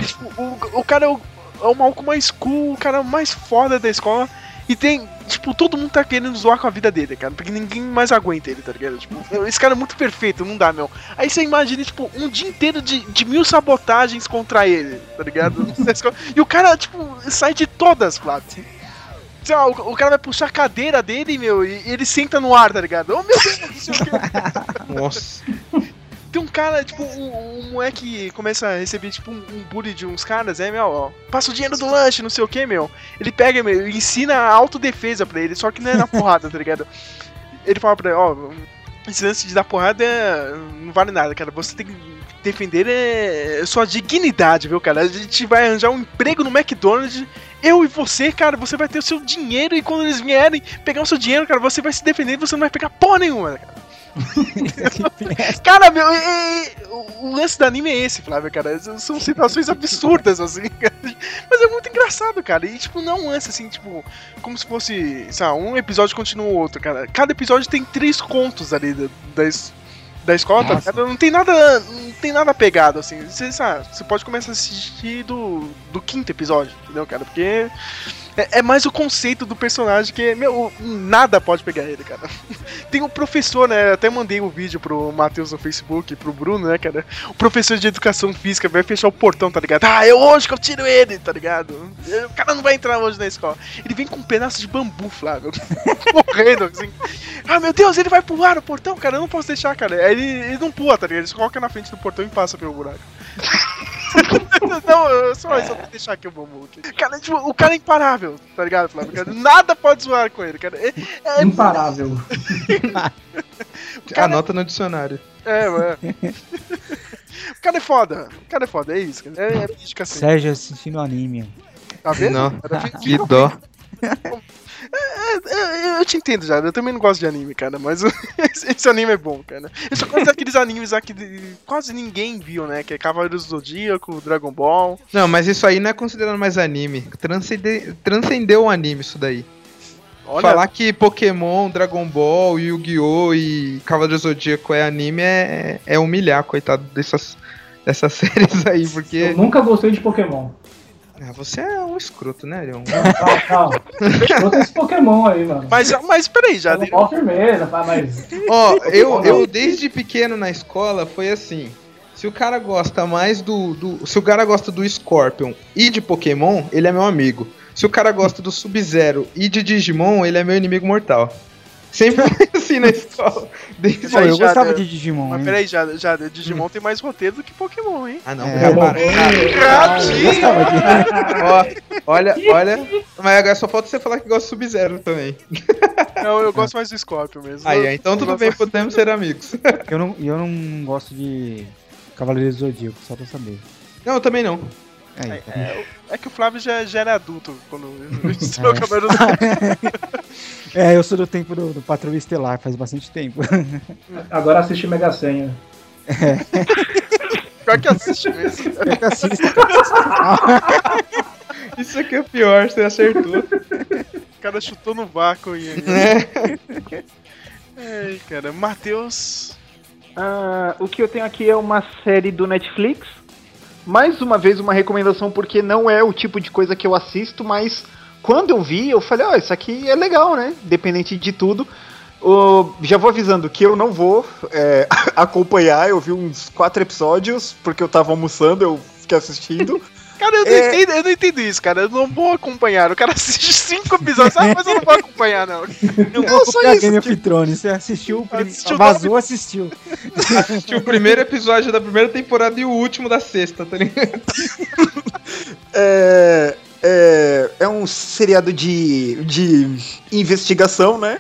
Tipo, o, o cara é o, é o maluco mais cool, o cara mais foda da escola. E tem, tipo, todo mundo tá querendo zoar com a vida dele, cara. Porque ninguém mais aguenta ele, tá ligado? Tipo, esse cara é muito perfeito, não dá, meu. Aí você imagina, tipo, um dia inteiro de, de mil sabotagens contra ele, tá ligado? E o cara, tipo, sai de todas, Flávio. Sei lá, o, o cara vai puxar a cadeira dele, meu, e ele senta no ar, tá ligado? Oh, meu Deus, não sei o quê. Nossa. Tem um cara, tipo, um, um moleque começa a receber, tipo, um, um bullying de uns caras, é, meu, ó, passa o dinheiro do lanche, não sei o que, meu. Ele pega, meu, e ensina a autodefesa pra ele, só que não é na porrada, tá ligado? Ele fala pra ele, ó, esse lance de dar porrada é- não vale nada, cara. Você tem que defender é, sua dignidade, viu, cara? A gente vai arranjar um emprego no McDonald's. Eu e você, cara, você vai ter o seu dinheiro e quando eles vierem pegar o seu dinheiro, cara, você vai se defender e você não vai pegar porra nenhuma, cara. Cara, meu, e- e- o- lance do anime é esse, Flávio, cara. São situações absurdas, assim, cara. Mas é muito engraçado, cara. E, tipo, não é um lance, assim, tipo, como se fosse, lá, um episódio continua o outro, cara. Cada episódio tem três contos ali da, da, da escola, tá ligado? Não tem nada. Não tem nada pegado, assim. Você, sabe, você pode começar a assistir do, do quinto episódio, entendeu, cara? Porque. É, é mais o conceito do personagem que, meu, nada pode pegar ele, cara. Tem o professor, né? Até mandei o vídeo pro Matheus no Facebook, pro Bruno, né, cara? O professor de educação física vai fechar o portão, tá ligado? Ah, é hoje que eu tiro ele, tá ligado? O cara não vai entrar hoje na escola. Ele vem com um pedaço de bambu, Flávio. Morrendo, assim. Ah, meu Deus, ele vai pular o portão, cara. Eu não posso deixar, cara. Ele, ele não pula, tá ligado? Ele se coloca na frente do portão e passa pelo buraco. não, eu só, só vou deixar aqui o bambu. Aqui. Cara, tipo, o cara é imparável, tá ligado, Flávio? Cara, nada pode zoar com ele, cara. É, é, Imparável. Anota no dicionário. é, mano. O cara é foda. O cara é foda, é isso. cara. É, é mística assim. Sérgio assistindo anime. Tá vendo? Não. Cara, Que dó. É, é, eu te entendo já, eu também não gosto de anime, cara, mas esse, anime é bom, cara. Eu só gosto daqueles animes lá que quase ninguém viu, né? Que é Cavaleiros do Zodíaco, Dragon Ball. Não, mas isso aí não é considerado mais anime. Transcende... Transcendeu o anime isso daí. Olha, Falar que Pokémon, Dragon Ball, Yu-Gi-Oh! e Cavaleiro do Zodíaco é anime é, é humilhar, coitado dessas, dessas séries aí, Eu porque. nunca gostei de Pokémon. Ah, você é um escroto, né, Leon? Calma, calma. Gostei desse Pokémon aí, mano. mas, mas peraí, já. Tá Mó firmeza, pá, mas. Ó, eu, eu desde pequeno na escola foi assim. Se o cara gosta mais do, do. Se o cara gosta do Scorpion e de Pokémon, ele é meu amigo. Se o cara gosta do Sub-Zero e de Digimon, ele é meu inimigo mortal. Sempre foi assim na escola. Desde Pô, aí eu gostava de Digimon, Mas hein? peraí, já, já, Digimon tem mais roteiro do que Pokémon, hein? Ah, não. É, já bom. para. Ó, olha, olha. Mas agora só falta você falar que gosta do Sub-Zero também. Não, eu gosto mais do Scorpion mesmo. Aí, Eu- então eu tudo bem, podemos ser amigos. Eu não, eu não gosto de Cavaleiros do Zodíaco, só pra saber. Não, eu também não. Aí, tá. É que o Flávio já, já era adulto quando estreou o Cavaleiro do É, eu sou do tempo do, do Patrulha Estelar, faz bastante tempo. Agora assiste Mega Senha. Pior que assiste mesmo. Eu que assisto. Isso aqui é o pior, você acertou. O cara chutou no vácuo e. É. Ai, cara. Matheus. Ah, o que eu tenho aqui é uma série do Netflix. Mais uma vez uma recomendação porque não é o tipo de coisa que eu assisto, mas quando eu vi, eu falei, ó, isso aqui é legal, né? Independente de tudo. Ô, já vou avisando que eu não vou é, acompanhar, eu vi uns quatro episódios, porque eu tava almoçando, eu fiquei assistindo. Cara, eu não, É. entendo, eu não entendo isso, cara. Eu não vou acompanhar. O cara assiste cinco episódios, ah, mas eu não vou acompanhar, não. Eu vou isso Game of Thrones. Você assistiu, o prim- Assistiu vazou, assistiu. Assistiu o primeiro episódio da primeira temporada e o último da sexta, tá ligado? É, é, é um seriado de, de investigação, né?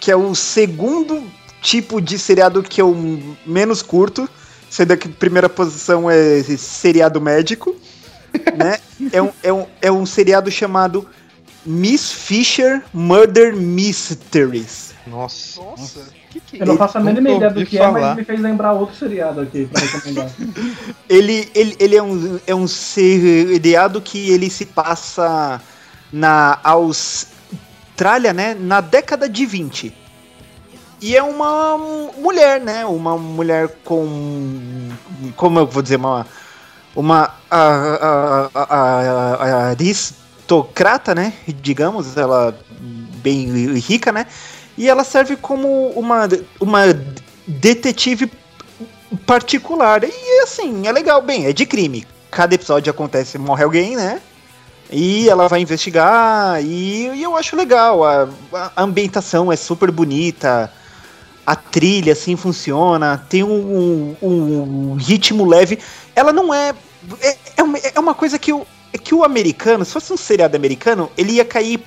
Que é o segundo tipo de seriado que eu menos curto. Sendo que a primeira posição é seriado médico, né? É um, é um, é um seriado chamado Miss Fisher Murder Mysteries. Nossa. Nossa, que que é Eu não faço a mínima ideia do que é, mas falar. me fez lembrar outro seriado aqui pra recomendar. Ele, ele, ele é, um, é um seriado que ele se passa na Austrália, né? Na década de 20. E é uma mulher, né? Uma mulher com. Como eu vou dizer? Uma. Uma aristocrata, né? Digamos, ela bem rica, né? E ela serve como uma, uma detetive particular. E assim, é legal. Bem, é de crime. Cada episódio acontece, morre alguém, né? E ela vai investigar. E, e eu acho legal. A, a ambientação é super bonita. A trilha, assim, funciona. Tem um, um- um ritmo leve. Ela não é. É, é uma, é coisa que o, que o americano, se fosse um seriado americano, ele ia cair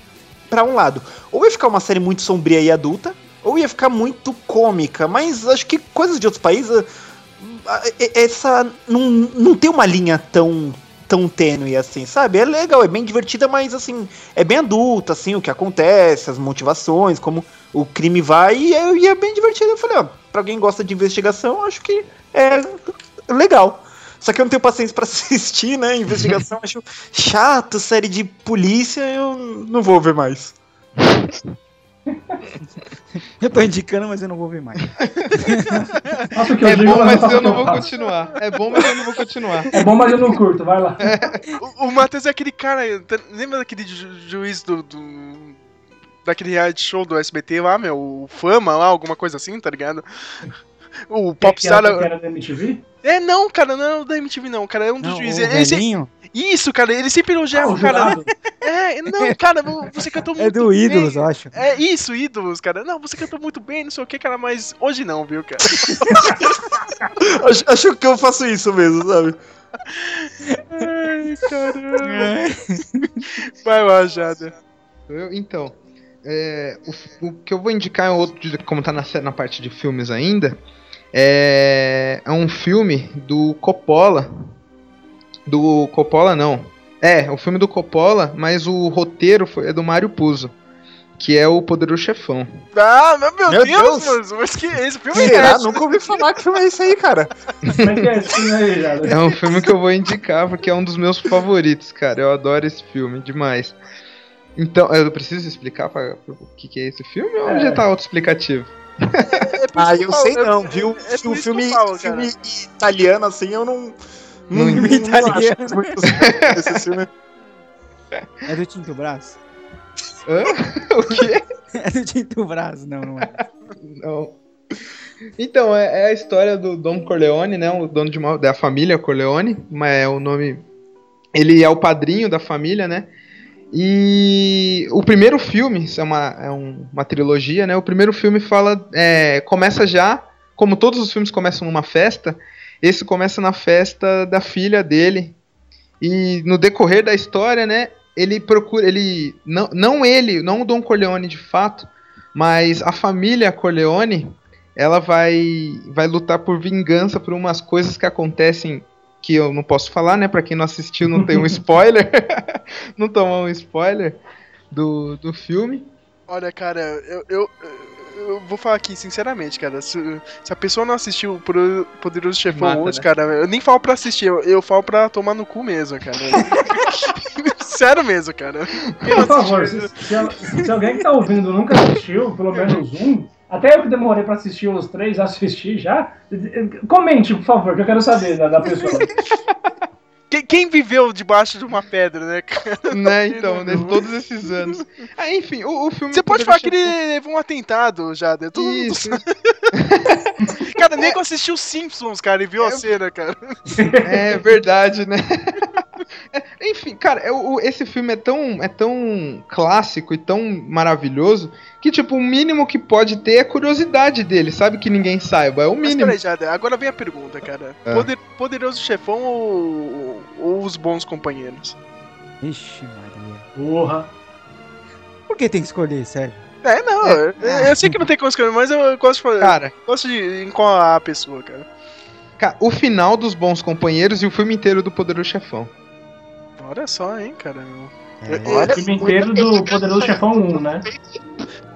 pra um lado. Ou ia ficar uma série muito sombria e adulta, ou ia ficar muito cômica. Mas acho que coisas de outros países. Essa. Não, não tem uma linha tão. Tão tênue assim, sabe? É legal, é bem divertida, mas assim, é bem adulta, assim, o que acontece, as motivações, como o crime vai, e é, e é bem divertido. Eu falei, ó, pra quem gosta de investigação, acho que é legal. Só que eu não tenho paciência pra assistir, né? Investigação, acho chato, série de polícia, eu não vou ver mais. Eu tô indicando, mas eu não vou ver mais. Nossa, eu É digo, bom, mas faço eu que não vou continuar. É bom, mas eu não vou continuar. É bom, mas eu não curto, vai lá. O, o Matheus é aquele cara. tá- Lembra daquele ju- juiz do, do- Daquele reality show do SBT lá, meu? O Fama lá, alguma coisa assim, tá ligado? O Popstar. Que era, era da MTV? É, não, cara, não é o da MTV, não, cara. É um dos Não, juízes. o É velhinho Isso, cara, ele sempre elogia Ah, o cara. jurado. É, não, cara, você cantou muito é do bem. Ídolos, eu acho. É isso, ídolos, cara. Não, você cantou muito bem, não sei o que, cara, mas hoje não, viu, cara? Acho, acho que eu faço isso mesmo, sabe? Ai, caramba. Vai lá, Jada. Eu- então, é, o, o que eu vou indicar é outro, como tá na, na parte de filmes ainda, é, é um filme do Coppola. Do Coppola, não. É, o filme do Coppola, mas o roteiro foi, é do Mário Puzo, que é o Poderoso Chefão. Ah, meu, meu Meu Deus, Deus. mano, mas que esse filme é Será? esse? Nunca ouvi falar que filme é esse aí, cara. É é aí, Jada? É um filme que eu vou indicar porque é um dos meus favoritos, cara. Eu adoro esse filme demais. Então, eu preciso explicar pra, pra- o que, que é esse filme ou É. já tá autoexplicativo? É Ah, isso eu que sei não, é- viu? é isso filme, eu falo, filme italiano assim, eu não. Não não, filme não acho italiano. muito esse filme. É do Tinto Brás? Hã? o quê? É do Tinto Brás, não, não é. Não. Então, é, é a história do Don Corleone, né? O dono de uma, da família Corleone, mas é o nome. Ele é o padrinho da família, né? E o primeiro filme, isso é uma, é um- uma trilogia, né? O primeiro filme fala. é, começa já, como todos os filmes começam numa festa, esse começa na festa da filha dele. E no decorrer da história, né? Ele procura. Ele. Não, não ele, não o Don Corleone de fato, mas a família Corleone, ela vai vai lutar por vingança por umas coisas que acontecem que eu não posso falar, né? Pra quem não assistiu, não tem um spoiler. não tomar um spoiler do, do filme. Olha, cara, eu, eu, eu vou falar aqui sinceramente, cara. Se, se a pessoa não assistiu o Poderoso Chefão Mata, hoje, né? cara, eu nem falo pra assistir, eu, eu falo pra tomar no cu mesmo, cara. Sério mesmo, cara. Por favor, se, se- se alguém que tá ouvindo nunca assistiu, pelo menos um, até eu que demorei pra assistir os três, assisti já, comente, por favor, que eu quero saber da, da pessoa. Quem, quem viveu debaixo de uma pedra, né, cara? né, então, né, todos esses anos. Ah, enfim, o, o filme. Você pode falar que ele levou um atentado já, né? Todo Isso. Cara, nego assistiu Simpsons, cara, e viu a cena, cara. É verdade, né? É, Enfim, cara, é, o- esse filme é tão, é tão clássico e tão maravilhoso que, tipo, o mínimo que pode ter é curiosidade dele, sabe? Que ninguém saiba. É o Mas mínimo. peraí, Jada, agora vem a pergunta, cara. É. Poder- poderoso chefão ou, ou os bons companheiros? Ixi, Maria. Porra. Por que tem que escolher, sério? É, não, eu, eu sei que não tem como escolher, mas eu gosto de fazer. Cara, gosto de encontrar a pessoa, cara. Ca- o final dos Bons Companheiros e o filme inteiro do Poderoso Chefão. Olha só, hein, cara. É. O filme inteiro do Poderoso Chefão 1, né?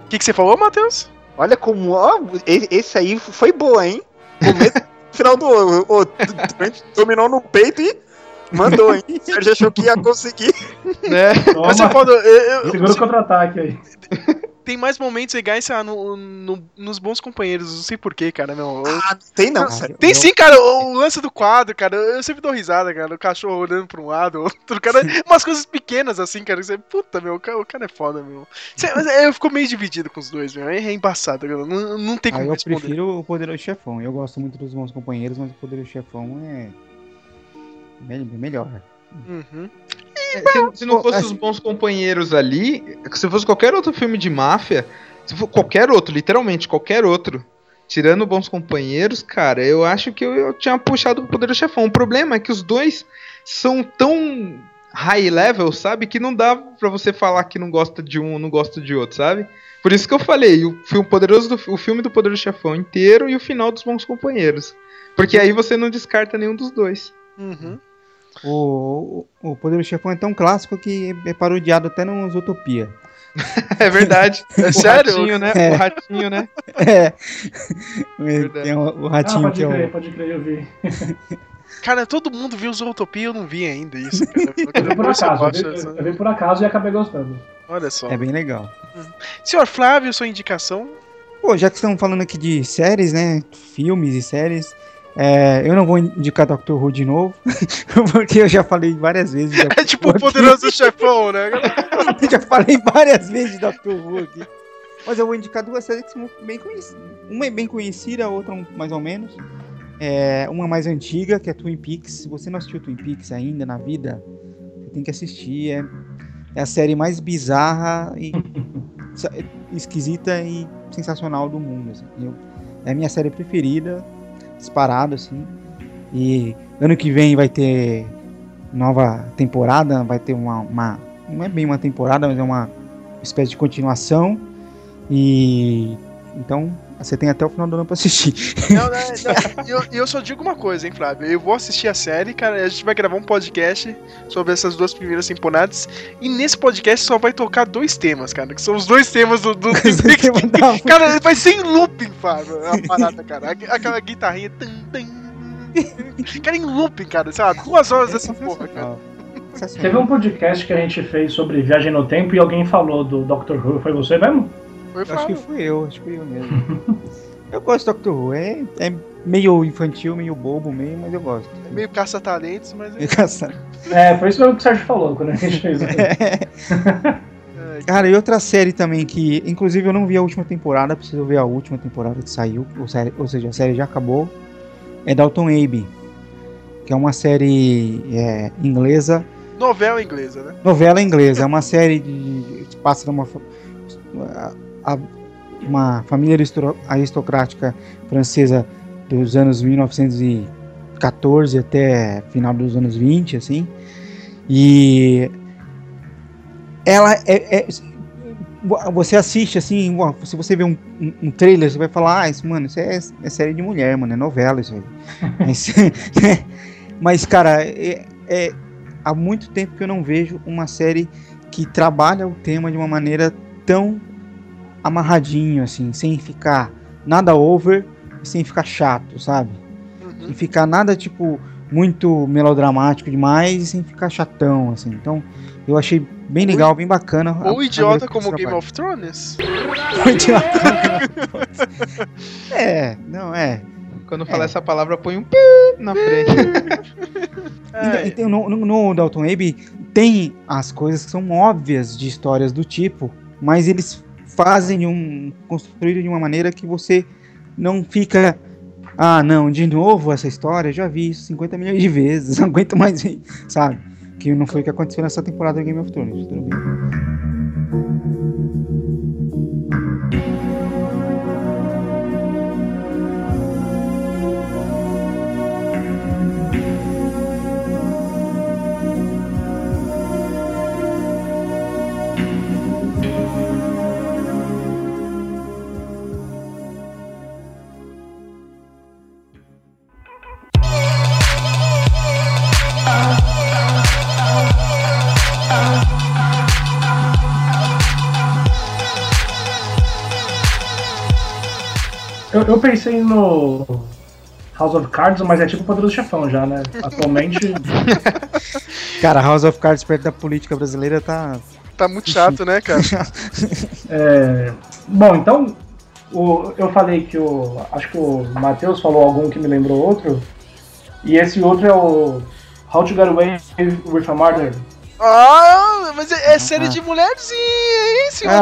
O que, que você falou, Matheus? Olha como, ó, esse aí foi boa, hein? Começo, final do. Dominou no peito e mandou, hein? O Sérgio achou que ia conseguir. Né? Mas você Toma, falou, eu- eu- segura o contra-ataque aí. Tem mais momentos legais, sei lá, no, no- nos bons companheiros, não sei porquê, cara, meu. Eu- Ah, não tem não, Ah, Sérgio. Tem sim, cara, o lance do quadro, cara, eu sempre dou risada, cara, o cachorro olhando pra um lado, outro, cara, umas coisas pequenas assim, cara, que você, puta, meu, o cara, o cara é foda, meu. Você- mas eu fico meio dividido com os dois, meu, é embaçado, cara, não, não tem Ah, como eu responder. prefiro o Poderoso Chefão. Eu gosto muito dos bons companheiros, mas o Poderoso Chefão é. me- melhor. Uhum. É, se, se não Pô, fosse assim- os bons companheiros ali, se fosse qualquer outro filme de máfia, se for qualquer outro, literalmente qualquer outro, tirando bons companheiros, cara, eu acho que eu, eu tinha puxado o Poderoso Chefão. O problema é que os dois são tão high level, sabe, que não dá pra você falar que não gosta de um ou não gosta de outro, sabe? Por isso que eu falei, o filme poderoso do, o filme do Poderoso Chefão inteiro e o final dos bons companheiros. Porque aí você não descarta nenhum dos dois. Uhum. O, o, o Poderoso Chefão é tão clássico que é parodiado até nos Utopia. É verdade. É o sério? ratinho, né? É. O ratinho, né? É. Tem o, o Ah, ratinho pode que é crer, o. pode crer, eu vi. Cara, todo mundo viu Zootopia, eu não vi ainda isso, cara. Eu vi por acaso, eu vi, dessa- eu vi por acaso e acabei gostando. Olha só. É bem legal. Senhor Flávio, sua indicação? Pô, já que estamos falando aqui de séries, né? Filmes e séries. É, eu não vou indicar Doctor Who de novo, porque eu já falei várias vezes. É tipo o poderoso chefão, né? Eu já falei várias vezes de Doctor Who aqui. Mas eu vou indicar duas séries que são bem conhecidas. Uma é bem conhecida, a outra mais ou menos. É, uma mais antiga, que é Twin Peaks. Se você não assistiu Twin Peaks ainda na vida, você tem que assistir. É, é a série mais bizarra e esquisita e sensacional do mundo. assim. Eu- é a minha série preferida, disparado, assim. E ano que vem vai ter nova temporada, vai ter uma, uma- não é bem uma temporada, mas é uma espécie de continuação. E então você tem até o final do ano pra assistir. Não, não, não. E eu, eu só digo uma coisa, hein, Flávio? Eu vou assistir a série, cara. A gente vai gravar um podcast sobre essas duas primeiras temporadas. E nesse podcast só vai tocar dois temas, cara. Que são os dois temas do. do... Cara, vai ser em looping, Flávio. A parada, cara. Aqu- Aquela guitarrinha. Cara, em looping, cara. Sei lá, duas horas É dessa porra, cara. Teve um podcast que a gente fez sobre viagem no tempo e alguém falou do Doctor Who. Foi você mesmo? Foi Acho que fui eu, acho que fui eu mesmo. eu gosto do Doctor Who, é, é meio infantil, meio bobo meio, mas eu gosto. É meio caça-talentos, mas. Meio caçado. É, foi isso mesmo que o Sérgio falou quando a gente fez. É, Cara, e outra série também que, inclusive, eu não vi a última temporada, preciso ver a última temporada que saiu, ou, série- ou seja, a série já acabou. É Dalton Abbey, que é uma série é, inglesa, novela inglesa, né? novela inglesa, é uma série de, que passa numa uma família aristocrática francesa dos anos 1914 até final dos anos 20, assim. E ela é, é- você assiste assim, se você vê um, um- um trailer, você vai falar, ah, isso, mano, isso é, é série de mulher, mano, é novela isso aí. Mas, mas, cara, é- é, há muito tempo que eu não vejo uma série que trabalha o tema de uma maneira tão amarradinho, assim, sem ficar nada over, sem ficar chato, sabe? Uhum. Sem ficar nada, tipo, muito melodramático demais e sem ficar chatão, assim. Então, eu achei bem legal, bem bacana. Ou a idiota como Game of Thrones. Ou idiota como Game of Thrones. É, não, é. Quando É. falar essa palavra, põe um pi na frente. Então, então, no, no, Dalton Abbey tem as coisas que são óbvias de histórias do tipo, mas eles fazem de um. construído de uma maneira que você não fica. Ah, não, de novo essa história, já vi isso 50 milhões de vezes, não aguento mais sabe? Que não foi o que aconteceu nessa temporada de Game of Thrones. Tudo bem. Eu, pensei no House of Cards, mas é tipo o Poderoso Chefão já, né? Atualmente. Cara, House of Cards perto da política brasileira tá. Tá muito chato, né, cara? É, bom, então o, eu falei que o. Acho que o Matheus falou algum que me lembrou outro. E esse outro é o How to Get Away with a Murder. Ah, mas é, é série de mulherzinha, hein, senhor?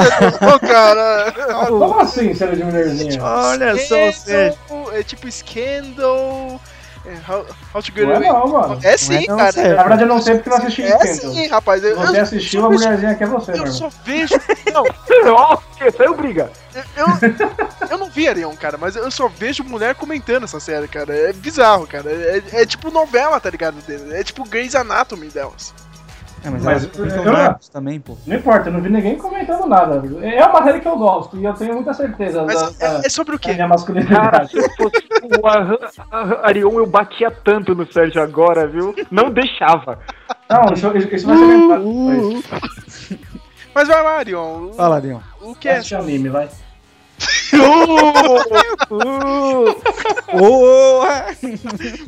Ô, cara. Como assim, série de mulherzinha? Olha só, Scandal, É tipo Scandal. é, How, how to Get Não é Away. não, mano. É sim, Não é não, cara. sério. Na verdade, eu não sei porque eu não assisti É Scandal. sim, rapaz. Eu, Você eu- assistiu, eu a mulherzinha que é você, Eu irmão. só vejo. Não, Ó, saiu briga. eu, eu não vi Arion, cara, mas eu só vejo mulher comentando essa série, cara. É bizarro, cara. É, é tipo novela, tá ligado? É tipo Grey's Anatomy delas. É, mas, Mas eu- ficam eu- bravos também, pô. Não importa, eu não vi ninguém comentando nada. É uma série que eu gosto e eu tenho muita certeza Mas da, da- é, é sobre o quê? minha Cara, masculinidade. se eu fosse o Ar- Ar- Arion, eu batia tanto no Sérgio agora, viu? Não deixava. Não, isso, isso vai ser lembrado depois. Mas vai lá, Arion. O, Fala, Leon. o que é? Assiste anime, vai.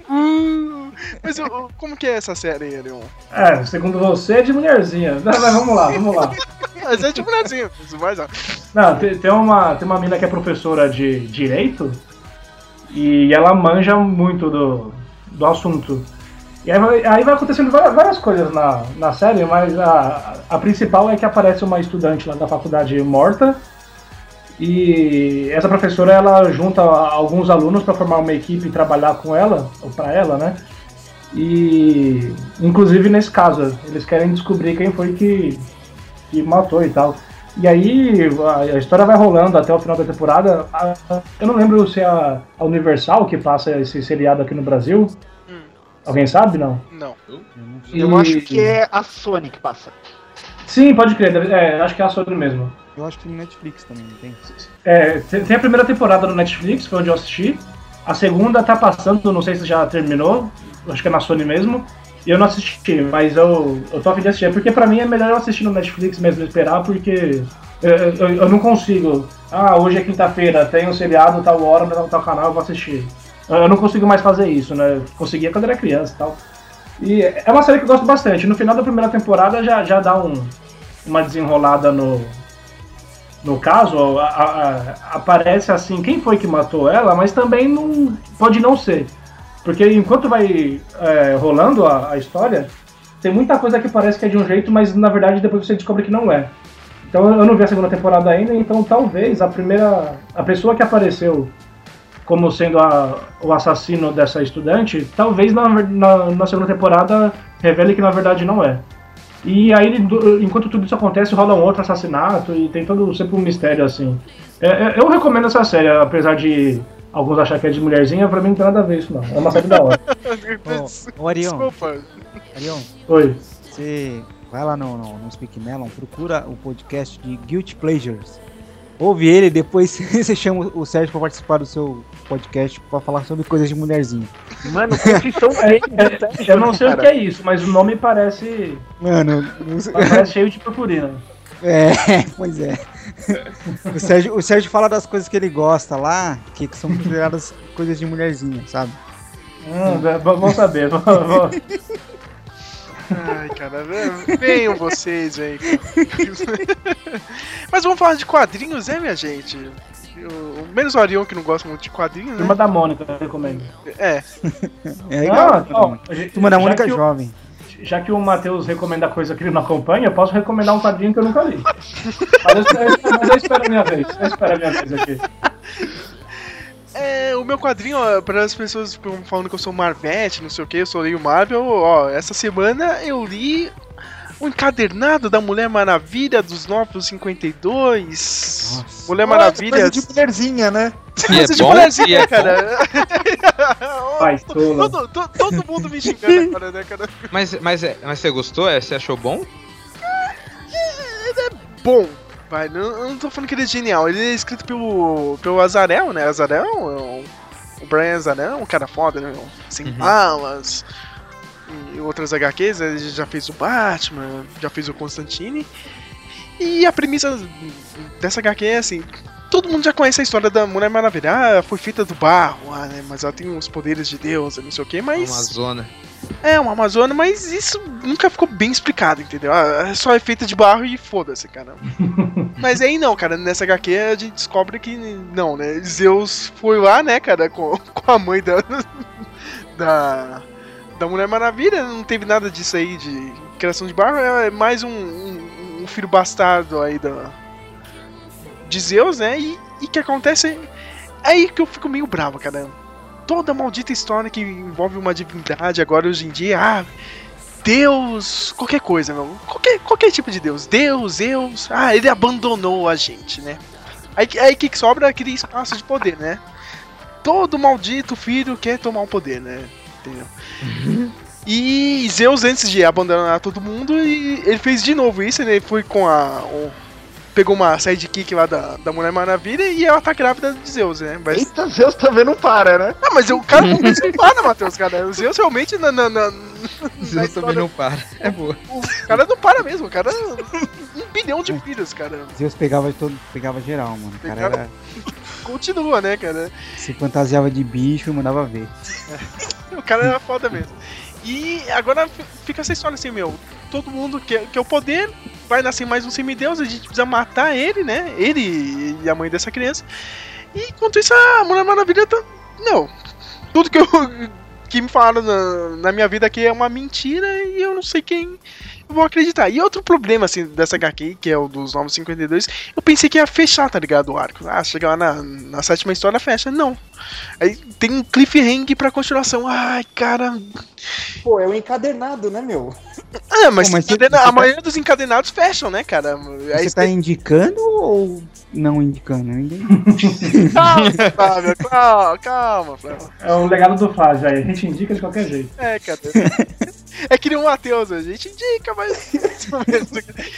Uh, mas o- o- como que é essa série aí? É, segundo você, é de mulherzinha. Não, mas vamos lá, vamos lá. Mas é de mulherzinha, mas ó. Não, tem, tem uma, tem uma mina que é professora de direito e ela manja muito do, do assunto. E aí vai, aí vai acontecendo várias, várias coisas na, na série, mas a, a principal é que aparece uma estudante lá da faculdade morta e essa professora ela junta alguns alunos para formar uma equipe e trabalhar com ela, ou para ela, né? E inclusive nesse caso, eles querem descobrir quem foi que, que matou e tal. E aí a, história vai rolando até o final da temporada. Eu não lembro se é a, Universal que passa esse seriado aqui no Brasil. Hum. Alguém sabe, não? Não. Eu E- acho que é a Sony que passa. Sim, pode crer. É, acho que é a Sony mesmo. Eu acho que tem no Netflix também, não tem? É, tem a primeira temporada no Netflix, foi onde eu assisti. A segunda tá passando, não sei se já terminou, acho que é na Sony mesmo. E eu não assisti, mas eu, eu tô a fim de assistir. Porque pra mim é melhor eu assistir no Netflix mesmo, esperar, porque eu, eu, eu não consigo. Ah, hoje é quinta-feira, tem um seriado, tal hora, no tal canal, eu vou assistir. Eu não consigo mais fazer isso, né? Conseguia quando era criança e tal. E é uma série que eu gosto bastante. No final da primeira temporada já, já dá um, uma desenrolada no, no caso, a- a- aparece assim quem foi que matou ela, mas também não pode não ser. Porque enquanto vai é, rolando a, a história, tem muita coisa que parece que é de um jeito, mas na verdade depois você descobre que não é. Então eu não vi a segunda temporada ainda, então talvez a primeira. A pessoa que apareceu como sendo a- o assassino dessa estudante, talvez na, na, na segunda temporada revele que na verdade não é. E aí, enquanto tudo isso acontece, rola um outro assassinato e tem todo sempre um mistério assim. É, é, eu recomendo essa série, apesar de alguns acharem que é de mulherzinha, pra mim não tem nada a ver isso não. É uma série da hora. Ô, ô Arion, Desculpa. Arion, Oi. você vai lá no, no, no Speak Melon, procura o podcast de Guilty Pleasures. Ouve ele, depois você chama o Sérgio pra participar do seu podcast pra falar sobre coisas de mulherzinha. Mano, confissão É, é, eu não sei o que é isso, mas o nome parece, Mano, parece cheio de purpurina. é, pois é. O Sérgio, o Sérgio fala das coisas que ele gosta lá, que são consideradas coisas de mulherzinha, sabe? Hum, vamos saber. v- v- Ai, cara, venham vocês aí. Mas vamos falar de quadrinhos, é, minha gente? o- menos o Arion que não gosta muito de quadrinhos, Turma né? da Mônica, eu recomendo. É. É igual. Ah, Turma da Mônica jovem. Já que o Matheus recomenda coisa que ele não acompanha, eu posso recomendar um quadrinho que eu nunca li. Mas eu, espero- mas eu espero a minha vez. Eu espero a minha vez aqui. É, o meu quadrinho, ó, para as pessoas que ficam falando que eu sou Marvete, não sei o que, eu sou leio Marvel, ó, essa semana eu li o encadernado da Mulher Maravilha dos Novos 52. Mulher Maravilha. Coisa de mulherzinha, né? E é de bom? mulherzinha, E é cara. Vai, todo, to- todo mundo me xingando agora, né, cara? Mas, mas, é- mas você gostou? É, Você achou bom? Bom, vai, não, eu não tô falando que ele é genial. Ele é escrito pelo, pelo Azarel, né? Azarel, é o Brian Azarel é um cara foda, né? Sem Uhum. balas. E outras HQs, ele já fez o Batman, já fez o Constantine. E a premissa dessa HQ é assim: todo mundo já conhece a história da Mulher Maravilha. Ah, foi feita do barro, ah, né? Mas ela tem os poderes de Deus, não sei o que, mas. Amazona. É, uma Amazônia, mas isso nunca ficou bem explicado, entendeu? Ah, só é feita de barro e foda-se, cara. mas aí não, cara, nessa HQ a gente descobre que não, né? Zeus foi lá, né, cara, com, com a mãe da, da. da Mulher Maravilha, não teve nada disso aí de criação de barro, é mais um, um, um filho bastardo aí da. de Zeus, né? E o que acontece é aí que eu fico meio bravo, cara toda maldita história que envolve uma divindade agora hoje em dia, ah, Deus, qualquer coisa, meu, qualquer, qualquer tipo de Deus, Deus, Zeus, ah, ele abandonou a gente, né? Aí aí que sobra é aquele espaço de poder, né? Todo maldito filho quer tomar o poder, né? Entendeu? E Zeus, antes de abandonar todo mundo, ele fez de novo isso, né? Ele foi com a. o- pegou uma sidekick lá da, da Mulher Maravilha e ela tá grávida de Zeus, né? Mas, Eita, Zeus também não para, né? ah, mas o cara não se para, Matheus, cara. O Zeus realmente na. na, na, Zeus também história- não para. É boa. O cara não para mesmo, o cara. Um bilhão de filhos, cara. Zeus pegava, todo, pegava geral, mano. O cara era, Continua, né, cara? se fantasiava de bicho e mandava ver. O cara era foda mesmo. E agora fi- fica essa história assim, meu. Todo mundo quer, quer o poder, vai nascer mais um semideus, a gente precisa matar ele, né? Ele e a mãe dessa criança. E enquanto isso, a Mulher Maravilha tá. Não. Tudo que eu. que me falaram na, na minha vida aqui é uma mentira e eu não sei quem eu vou acreditar. E outro problema, assim, dessa HQ, que é o dos Novos 52, eu pensei que ia fechar, tá ligado? O arco. Ah, chega lá na, na sétima história, fecha. Não. Aí tem um cliffhanger pra continuação. Ai, cara. Pô, é o encadernado, né, meu? Ah, mas, Pô, mas encadena- a tá- maioria dos encadenados fecham, né, cara? Aí Você tá indicando ou não indicando? Eu entendi. Calma, Flávio, calma, calma, Flávio. É o legado do Flávio aí. A gente indica de qualquer jeito. É, cara. É que nem o Matheus, a gente indica, mas.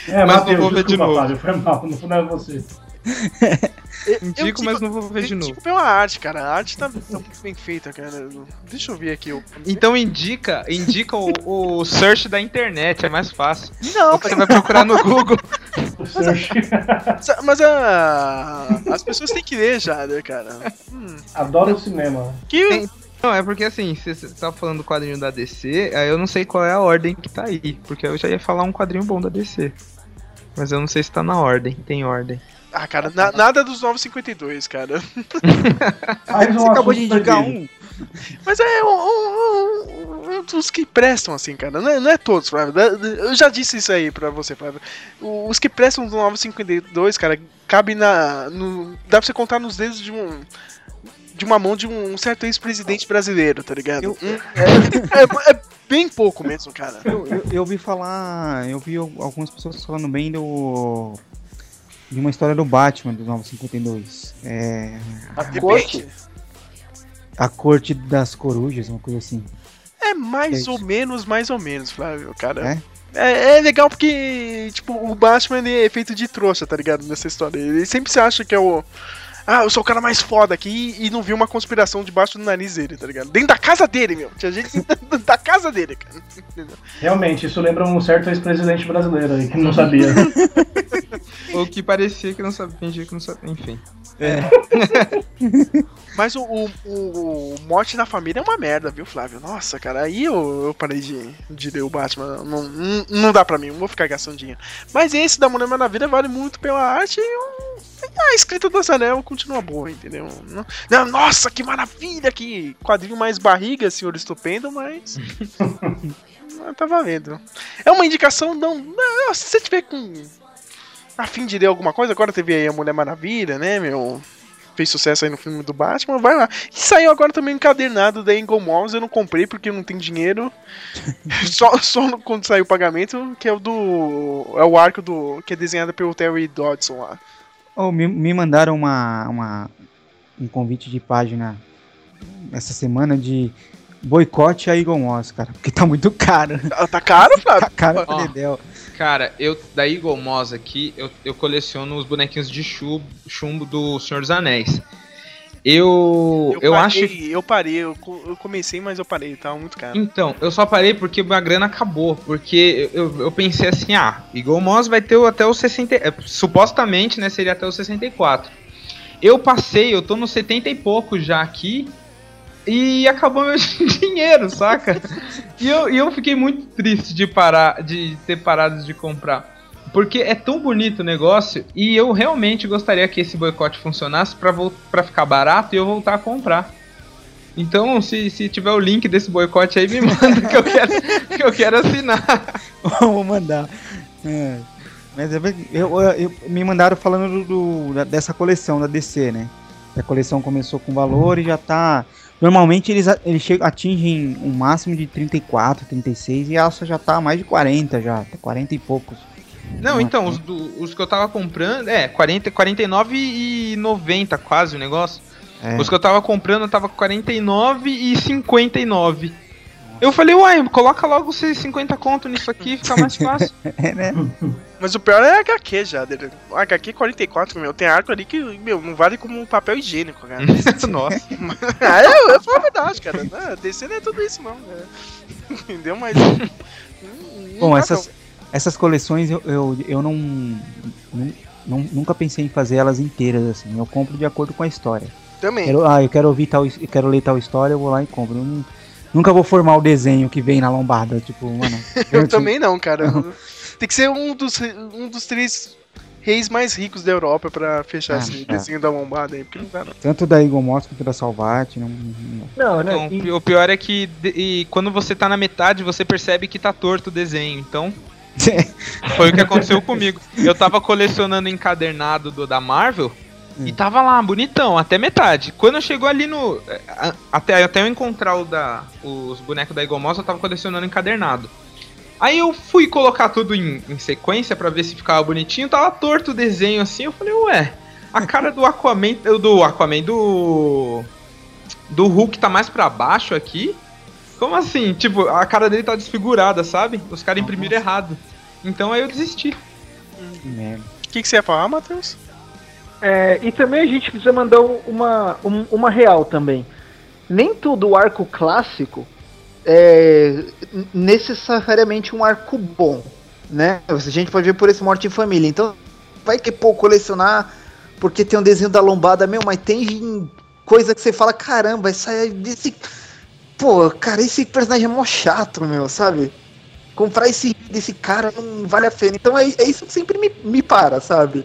É, Mas Matheus, não vou ver de novo. Flávio. Foi mal, não não é você. Indico, mas não vou ver de eu novo. Indico pela arte, cara. A arte tá, tá muito bem feita, cara. Deixa eu ver aqui. o- Então indica, indica o, o search da internet, é mais fácil. Não, O que você vai procurar no Google. O search. Mas, mas a, as pessoas têm que ler já, né, cara? Hum, Adoro o cinema. que, Tem- Não, é porque assim, você tá falando do quadrinho da DC, aí eu não sei qual é a ordem que tá aí. Porque eu já ia falar um quadrinho bom da DC. Mas eu não sei se tá na ordem, tem ordem. Ah, cara, na- nada dos 952, cara. Você acabou de indicar um. Mas é um, um- um- um dos que prestam, assim, cara. Não é, não é todos, Flávio. Eu já disse isso aí pra você, Flávio. Os que prestam do 952, cara, cabe na. no- dá pra você contar nos dedos de um. De uma mão de um certo ex-presidente brasileiro, tá ligado? Eu- Hum, é, é- é bem pouco mesmo, cara. Eu, eu, eu ouvi falar. Eu vi al- algumas pessoas falando bem do. De uma história do Batman dos 952. É. A Depende. corte. A Corte das Corujas, uma coisa assim. É mais É ou menos, mais ou menos, Flávio, cara. É? É, é legal porque, tipo, o Batman é feito de trouxa, tá ligado? Nessa história. Ele sempre se acha que é o. Ah, eu sou o cara mais foda aqui e não viu uma conspiração debaixo do nariz dele, tá ligado? Dentro da casa dele, meu. Tinha gente dentro da casa dele, cara. Realmente, isso lembra um certo ex-presidente brasileiro aí que não sabia. Ou que parecia que não sabia, fingia que não sabia, enfim. Mas o, o, o- Morte na Família é uma merda, viu, Flávio? Nossa, cara, aí eu, eu parei de, de ler o Batman. Não, não, não dá pra mim, não vou ficar gastando dinheiro. Mas esse da Mulher Maravilha vale muito pela arte e eu. A escrita do Azarel continua boa, entendeu? Não- nossa, que maravilha, que quadrinho mais barriga, senhor estupendo, mas. Ah, tá valendo. É uma indicação, não. não, se você tiver com. a fim de ler alguma coisa, agora teve aí a Mulher Maravilha, né, meu? Fez sucesso aí no filme do Batman, vai lá. E saiu agora também um encadernado da Engel Malls, eu não comprei porque eu não tenho dinheiro. só só quando saiu o pagamento, que é o do. É o arco do. que é desenhado pelo Terry Dodson lá. Oh, me, me mandaram uma, uma, um convite de página essa semana de boicote a Eagle Moss, cara, porque tá muito caro. Tá caro, Flávio? Tá caro pra. Dedéu. Cara, eu da Eagle Moss aqui, eu, eu coleciono os bonequinhos de chumbo, chumbo do Senhor dos Anéis. Eu, eu, parei, acho. Eu parei, eu, eu comecei, mas eu parei, tava muito caro. Então, eu só parei porque a grana acabou. Porque eu, eu pensei assim, ah, Eagle Moss vai ter até o 60. é, Supostamente, né, seria até o 64. Eu passei, eu tô no 70 e pouco já aqui. E acabou meu dinheiro, saca? E eu, e eu fiquei muito triste de parar, de ter parado de comprar. Porque é tão bonito o negócio e eu realmente gostaria que esse boicote funcionasse pra ficar barato e eu voltar a comprar. Então, se, se tiver o link desse boicote aí, me manda que eu quero, que eu quero assinar. Vou mandar. É. Mas eu, eu- eu- me mandaram falando do, do- dessa coleção da DC, né? A coleção começou com valor e já tá. Normalmente eles, eles chegam, atingem um máximo de 34, 36 e a alça já tá mais de 40 já, tá 40 e poucos. Não, então, os, do- os que eu tava comprando, é, 40, 49 e 90 quase o negócio. É. Os que eu tava comprando, eu tava com 49 e 59. Eu falei, uai, coloca logo esses 50 conto nisso aqui, fica mais fácil. É, né? Mas o pior é HQ já, dele. O HQ 44, meu, tem arco ali que, meu, não vale como um papel higiênico, cara. Nossa. ah, eu, eu falo a verdade, cara. Não, DC não é tudo isso, não. né? Entendeu? Mas. hum, não Bom, essas, essas coleções eu, eu, eu não, não, Nunca pensei em fazer elas inteiras assim. Eu compro de acordo com a história. Também. Quero- ah, eu quero ouvir tal, eu quero ler tal história, eu vou lá e compro. Eu não- nunca vou formar o desenho que vem na lombada, tipo, mano. Eu também não, cara. Tem que ser um dos, um dos três reis mais ricos da Europa pra fechar Ah, esse é. desenho da lombada aí, porque não dá, não. Tanto da Eagle Moss quanto da Salvat, não, não- Não, né? Então, e- o pior é que de- e quando você tá na metade, você percebe que tá torto o desenho. Então, foi o que aconteceu comigo. Eu tava colecionando encadernado do, da Marvel e tava lá, bonitão, até metade. Quando chegou ali no. a- Até, até eu encontrar o da, os bonecos da Moss, eu tava colecionando encadernado. Aí eu fui colocar tudo em, em sequência pra ver se ficava bonitinho, tava torto o desenho assim. Eu falei, ué, a cara do Aquaman. Do Aquaman, do. Do Hulk tá mais pra baixo aqui. Como assim? Tipo, a cara dele tá desfigurada, sabe? Os caras imprimiram errado. Então aí eu desisti. que merda. O que, que você ia falar, Matheus? É, e também a gente precisa mandar um- uma, um- uma real também. Nem todo arco clássico é necessariamente um arco bom, né? A gente pode ver por esse Morte em Família. Então, Vai que, pô, colecionar porque tem um desenho da lombada, meu, mas tem coisa que você fala, caramba, essa é desse. Pô, cara, esse personagem é mó chato, meu, sabe? Comprar esse desse cara não vale a pena. Então é, é isso que sempre me, me para, sabe?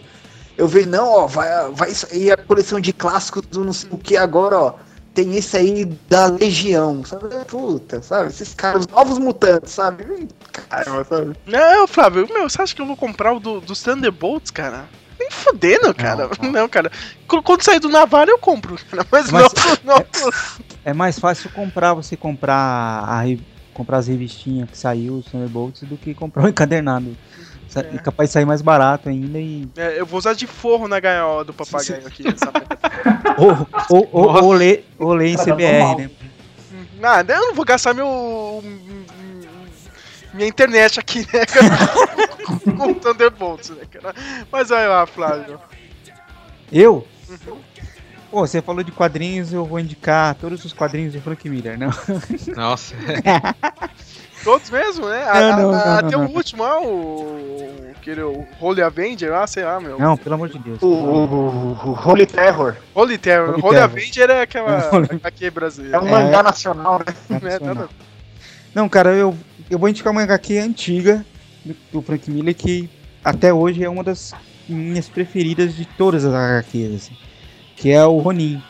Eu vejo, não, ó, vai, vai sair a coleção de clássicos do não sei o que agora, ó. Tem esse aí da Legião, sabe? Puta, sabe? Esses caras, os novos mutantes, sabe? Caramba, sabe? Não, Flávio, meu, você acha que eu vou comprar o do, dos Thunderbolts, cara? Nem fodendo, cara. Não, cara. Qu- Quando sair do Navarro eu compro, cara. Mas, Mas- não, não. É mais fácil comprar, você comprar a comprar as revistinhas que saiu, os Thunderbolts, do que comprar o encadernado. Sa- É. E capaz de sair mais barato ainda e. É, eu vou usar de forro na gaiola do papagaio aqui. sabe? Ou, ou, ou, ou ler, ou ler em CBR, né? Nada, eu não vou gastar meu. Minha internet aqui, né, cara? Com Thunderbolts, né, cara? Mas vai lá, Flávio. Eu? Pô, você falou de quadrinhos, eu vou indicar todos os quadrinhos do Frank Miller, não? Nossa. Todos mesmo, né? Não, A- a- não, até não, o não. último, ah, o. Aquele, o Holy Avenger, ah, sei lá, meu. Não, pelo amor de Deus. O, o, o- o Holy Terror. Holy Terror. Holy Holy, Terror. Avenger é aquela. Holy- aqui brasileira. É um É. mangá nacional, né? Nacional. Nada- Não, cara, eu, eu vou indicar uma HQ antiga do, do Frank Miller que até hoje é uma das minhas preferidas de todas as HQs, assim, que é o Ronin.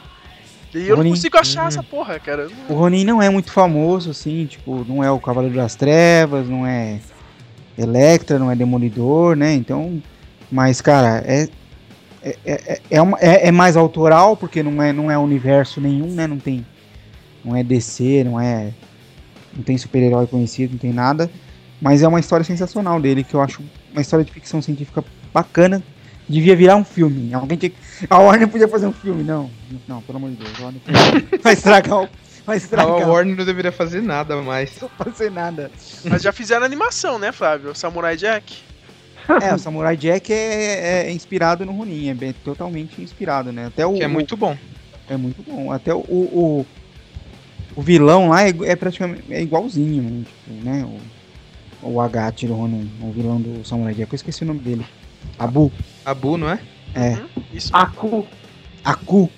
E eu não Ronin. consigo achar essa porra, cara. O Ronin não é muito famoso, assim, tipo, não é o Cavaleiro das Trevas, não é Electra, não é Demolidor, né? Então, mas, cara, é. É, é, é, uma- é- é mais autoral, porque não é, não é universo nenhum, né? Não tem. Não é DC, não é. Não tem super-herói conhecido, não tem nada. Mas é uma história sensacional dele, que eu acho uma história de ficção científica bacana. Devia virar um filme. Alguém tinha que- A Warner podia fazer um filme, não. Não, pelo amor de Deus. a Warner vai estragar o. Vai A estragar. Warner não deveria fazer nada mais. Não fazer nada. Mas já fizeram animação, né, Flávio? Samurai Jack. É, o Samurai Jack é, é inspirado no Ronin, é bem- totalmente inspirado, né? Até o, Que é o- muito bom. é muito bom. Até o, o, o vilão lá é, é praticamente é igualzinho, né? Tipo, né? O, o Agat do Ronin, o vilão do Samurai Jack. Eu esqueci o nome dele. Abu. Abu, não é? É. Isso. Aku. Aku.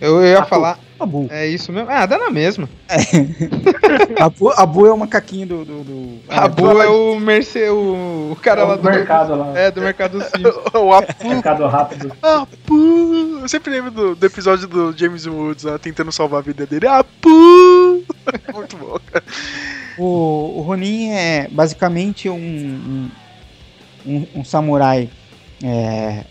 Eu, eu ia Abu. falar. Abu. É isso mesmo? Ah, dá na mesma. Abu, Abu é o macaquinho do. do, do- Abu é o Merce, o, o cara É lá do mercado lá. É, do mercado Sim. o Apu. Mercado rápido. Apu. Eu sempre lembro do, do episódio do James Woods lá tentando salvar a vida dele. Apu. Muito bom, cara. O, o Ronin é basicamente um, um, um- um samurai é,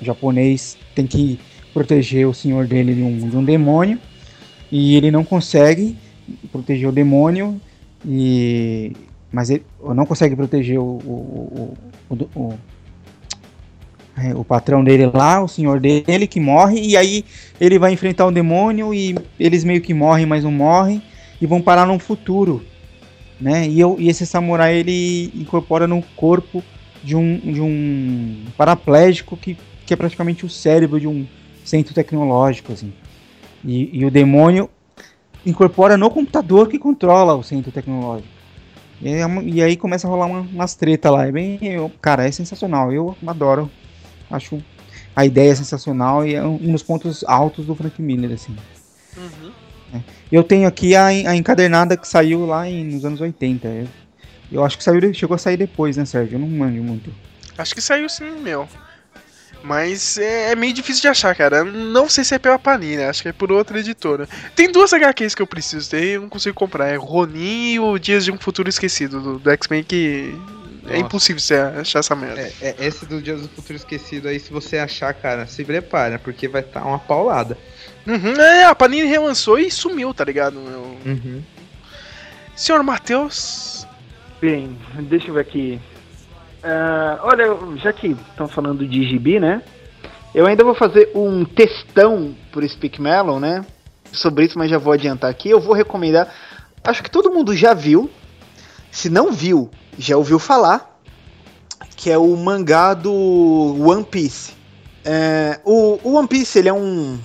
japonês tem que proteger o senhor dele de um, de um demônio. E ele não consegue proteger o demônio. E mas ele não consegue proteger o, o, o, o- o- é, o patrão dele lá, o senhor dele que morre. E aí ele vai enfrentar o demônio e eles meio que morrem, mas não morrem. E vão parar num futuro né? E, eu, e esse samurai ele incorpora no corpo de um, de um paraplégico que, que é praticamente o cérebro de um centro tecnológico, assim. E, e o demônio incorpora no computador que controla o centro tecnológico. E, é uma- e aí começa a rolar uma, umas treta lá. É bem, eu- cara, é sensacional. Eu adoro. Acho a ideia sensacional e é um dos pontos altos do Frank Miller, assim. Uhum. Eu tenho aqui a, a encadernada que saiu lá em, nos anos 80. Eu, eu acho que saiu, chegou a sair depois, né, Sérgio? Eu não manjo muito. Acho que saiu sim, meu. Mas é, é meio difícil de achar, cara. Não sei se é pela Panini, acho que é por outra editora. Tem duas HQs que eu preciso ter e eu não consigo comprar. É Ronin e o Dias de um Futuro Esquecido, do, do X-Men, que é Nossa. impossível você achar essa merda. É, é, esse do Dias do Futuro Esquecido aí, se você achar, cara, se prepara, porque vai estar uma paulada. Uhum, é, a Panini relançou e sumiu, tá ligado? meu? Uhum. Senhor Matheus. Bem, deixa eu ver aqui. Ah, olha, já que estão falando de gibi, né? Eu ainda vou fazer um textão por Speak Melon, né? Sobre isso, mas já vou adiantar aqui. Eu vou recomendar. Acho que todo mundo já viu. Se não viu, já ouviu falar. Que é o mangá do One Piece. É, o, o One Piece, ele é um.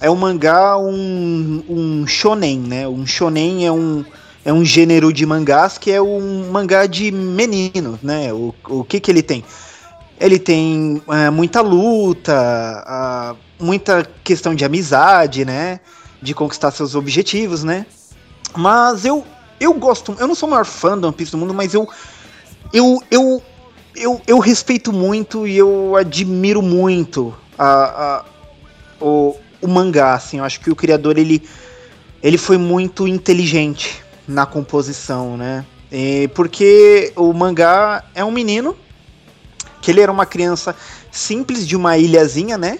É um mangá, um, um shonen, né? Um shonen é um, é um gênero de mangás que é um mangá de menino, né? O, o que que ele tem? Ele tem é, muita luta, muita questão de amizade, né? De conquistar seus objetivos, né? Mas eu, eu gosto, eu não sou o maior fã do One Piece do mundo, mas eu, eu, eu, eu, eu respeito muito e eu admiro muito a, a, o, o mangá, assim. Eu acho que o criador, ele, ele foi muito inteligente na composição, né? E porque o mangá é um menino que ele era uma criança simples de uma ilhazinha, né?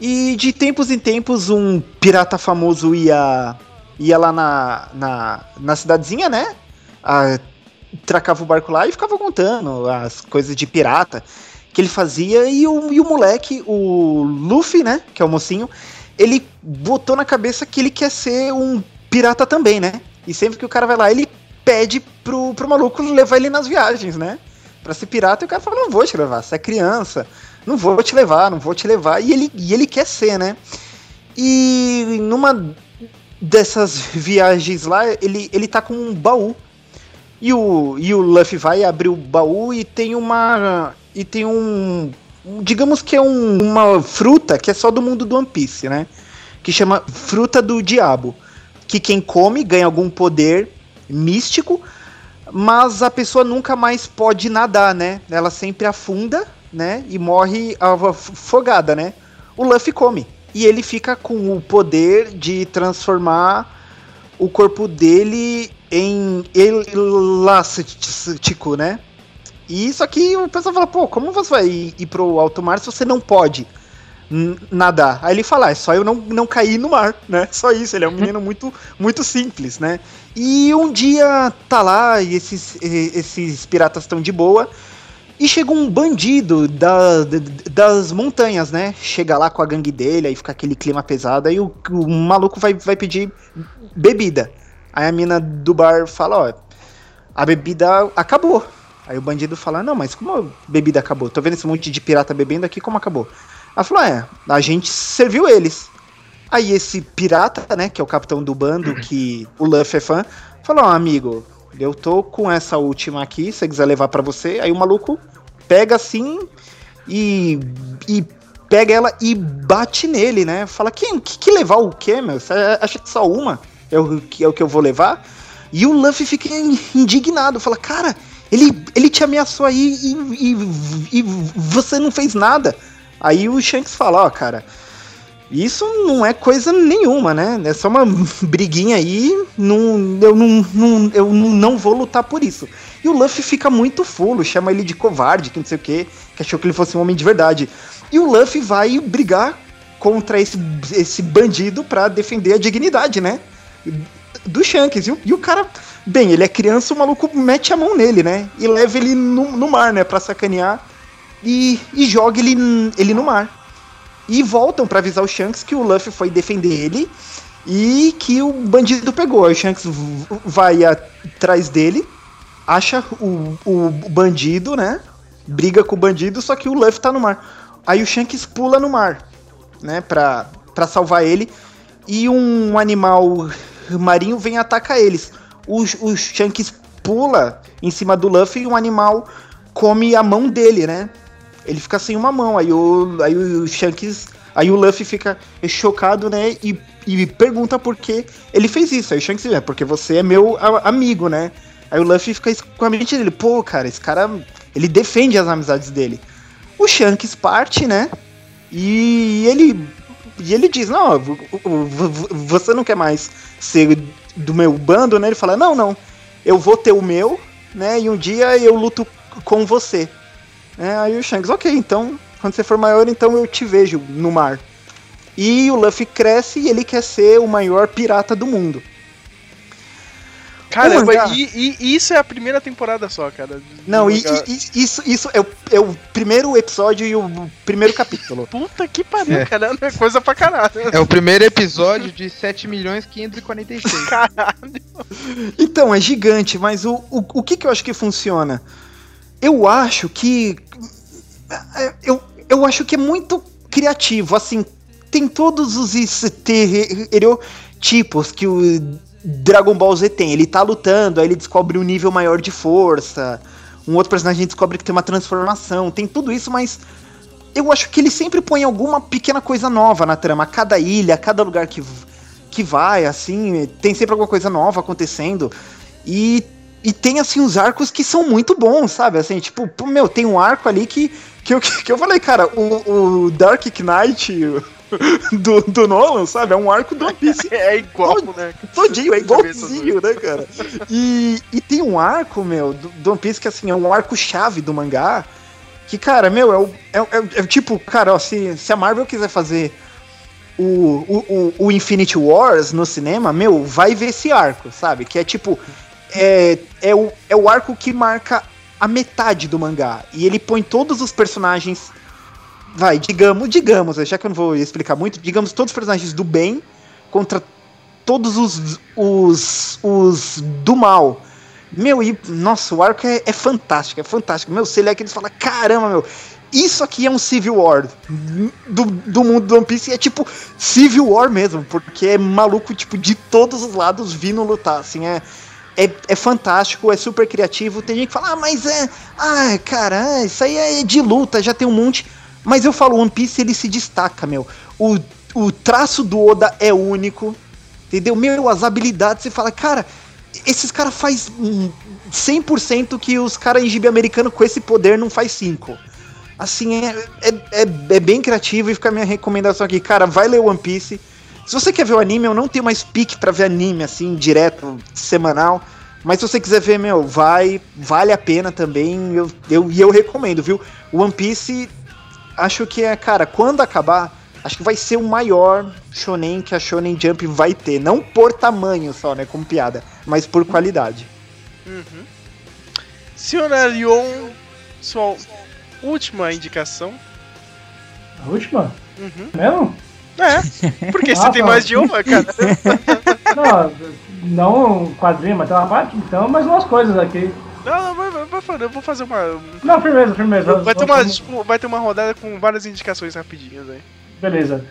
E de tempos em tempos um pirata famoso ia ia lá na, na, na cidadezinha, né? Ah, tracava o barco lá e ficava contando as coisas de pirata que ele fazia e o, e o moleque, o Luffy, né? Que é o mocinho, ele botou na cabeça que ele quer ser um pirata também, né? E sempre que o cara vai lá, ele pede pro, pro maluco levar ele nas viagens, né? Pra ser pirata, e o cara fala, não vou te levar, você é criança, não vou te levar, não vou te levar. E ele, e ele quer ser, né? E numa dessas viagens lá, ele, ele tá com um baú. E o, e o Luffy vai abrir o baú e tem uma. E tem um. digamos que é um- uma fruta que é só do mundo do One Piece, né? Que chama Fruta do Diabo. Que quem come ganha algum poder místico, mas a pessoa nunca mais pode nadar, né? Ela sempre afunda né? E morre afogada, né? O Luffy come. E ele fica com o poder de transformar o corpo dele em elástico, né? E isso aqui o pessoal fala, pô, como você vai ir pro alto mar se você não pode nadar? Aí ele fala, "Ah, é só eu não, não cair no mar, né? Só isso, ele é um menino muito, muito simples, né? E um dia tá lá e esses, esses piratas estão de boa. E chega um bandido da- das montanhas, né? Chega lá com a gangue dele, aí fica aquele clima pesado, aí o, o maluco vai, vai pedir bebida. Aí a mina do bar fala, ó, a bebida acabou. Aí o bandido fala, não, mas como a bebida acabou? Tô vendo esse monte de pirata bebendo aqui, como acabou? Ela falou, é, a gente serviu eles. Aí esse pirata, né, que é o capitão do bando, que o Luffy é fã, falou, ó, amigo, eu tô com essa última aqui, se você quiser levar pra você. Aí o maluco pega assim e, e pega ela e bate nele, né? Fala, que, que, que levar o quê, meu? Você acha que só uma é o que, é o que eu vou levar? E o Luffy fica indignado, fala, cara, ele, ele te ameaçou aí e, e, e você não fez nada. Aí o Shanks fala, ó, cara, isso não é coisa nenhuma, né? É só uma briguinha aí, não, eu, não, não, eu não vou lutar por isso. E o Luffy fica muito fulo, chama ele de covarde, que não sei o que, que achou que ele fosse um homem de verdade. E o Luffy vai brigar contra esse, esse bandido pra defender a dignidade, né? Do Shanks. E o, e o cara, bem, ele é criança, o maluco mete a mão nele, né? E leva ele no, no mar, né? Pra sacanear. E, e joga ele, ele no mar. E voltam pra avisar o Shanks que o Luffy foi defender ele e que o bandido pegou. O Shanks vai atrás dele, acha o, o bandido, né? Briga com o bandido, só que o Luffy tá no mar. Aí o Shanks pula no mar, né? Pra, pra salvar ele. E um animal marinho vem atacar eles. O, o Shanks pula em cima do Luffy e um animal come a mão dele, né? Ele fica sem uma mão. Aí o, aí o Shanks. Aí o Luffy fica chocado, né? E, e pergunta por que ele fez isso. Aí o Shanks diz, é porque você é meu amigo, né? Aí o Luffy fica com a mente dele, pô, cara, esse cara. Ele defende as amizades dele. O Shanks parte, né? E ele. E ele diz, não, você não quer mais ser do meu bando, né? Ele fala, não, não. Eu vou ter o meu, né? E um dia eu luto com você. É, aí o Shanks, ok, então, quando você for maior, então eu te vejo no mar. E o Luffy cresce e ele quer ser o maior pirata do mundo. Caramba, O mangá- e, e- isso é a primeira temporada só, cara. Não, e, e- isso, isso é, o, é o primeiro episódio e o primeiro capítulo. Puta que pariu, É. cara. É coisa pra caralho. É o primeiro episódio de 7 milhões 546. Então, é gigante, mas o, o, o que, que eu acho que funciona? Eu acho que. é, Eu, eu acho que é muito criativo. Assim, tem todos os estereotipos que o Dragon Ball Z tem. Ele tá lutando, aí ele descobre um nível maior de força. Um outro personagem descobre que tem uma transformação. Tem tudo isso, mas eu acho que ele sempre põe alguma pequena coisa nova na trama. Cada ilha, cada lugar que, que vai, assim, tem sempre alguma coisa nova acontecendo. E, e tem, assim, os arcos que são muito bons, sabe? Assim, tipo, meu, tem um arco ali que, que, eu, que eu falei, cara, o, o Dark Knight do, do Nolan, sabe? É um arco do One Piece. É igual, né? Todinho, é igualzinho, né, cara? E, e tem um arco, meu, do, do One Piece que, assim, é um arco-chave do mangá. Que, cara, meu, é o, é, é- é tipo, cara, ó, se, se a Marvel quiser fazer o, o, o, o Infinity Wars no cinema, meu, vai ver esse arco, sabe? Que é tipo, é, é, o, é o arco que marca a metade do mangá. E ele põe todos os personagens. Vai, digamos, digamos, já que eu não vou explicar muito, digamos todos os personagens do bem contra todos os, os, os do mal. Meu, e nossa, o arco é, é fantástico, é fantástico. Meu, você lê aqui e fala, caramba, meu, isso aqui é um Civil War do, do mundo do One Piece e é tipo Civil War mesmo, porque é maluco, tipo, de todos os lados vindo lutar, assim, é. É, é fantástico, é super criativo. Tem gente que fala, ah, mas é. Ah, cara, ah, isso aí é de luta, já tem um monte. Mas eu falo, One Piece ele se destaca, meu. O, o traço do Oda é único, entendeu? Meu, as habilidades, você fala, cara, esses caras faz hum, 100% que os caras em gibi americano com esse poder não faz 5. Assim, é, é, é, é bem criativo e fica a minha recomendação aqui. Cara, vai ler One Piece. Se você quer ver o anime, eu não tenho mais pique pra ver anime, assim, direto, semanal. Mas se você quiser ver, meu, vai, vale a pena também. Eu, eu, e eu recomendo, viu? One Piece, acho que é, cara, quando acabar, acho que vai ser o maior shonen que a Shonen Jump vai ter. Não por tamanho só, né, como piada, mas por qualidade. Uhum. Senhora Lyon, sua última indicação. A última? Uhum. Mesmo? É, porque você Ah, tem mais de uma, cara. Não, não quadrinho, mas tem uma parte, então mais umas coisas aqui. Não, não, vai, vai, eu vou fazer uma. Não, firmeza, firmeza. Vai ter, uma, tipo, vai ter uma rodada com várias indicações rapidinhas aí. Beleza.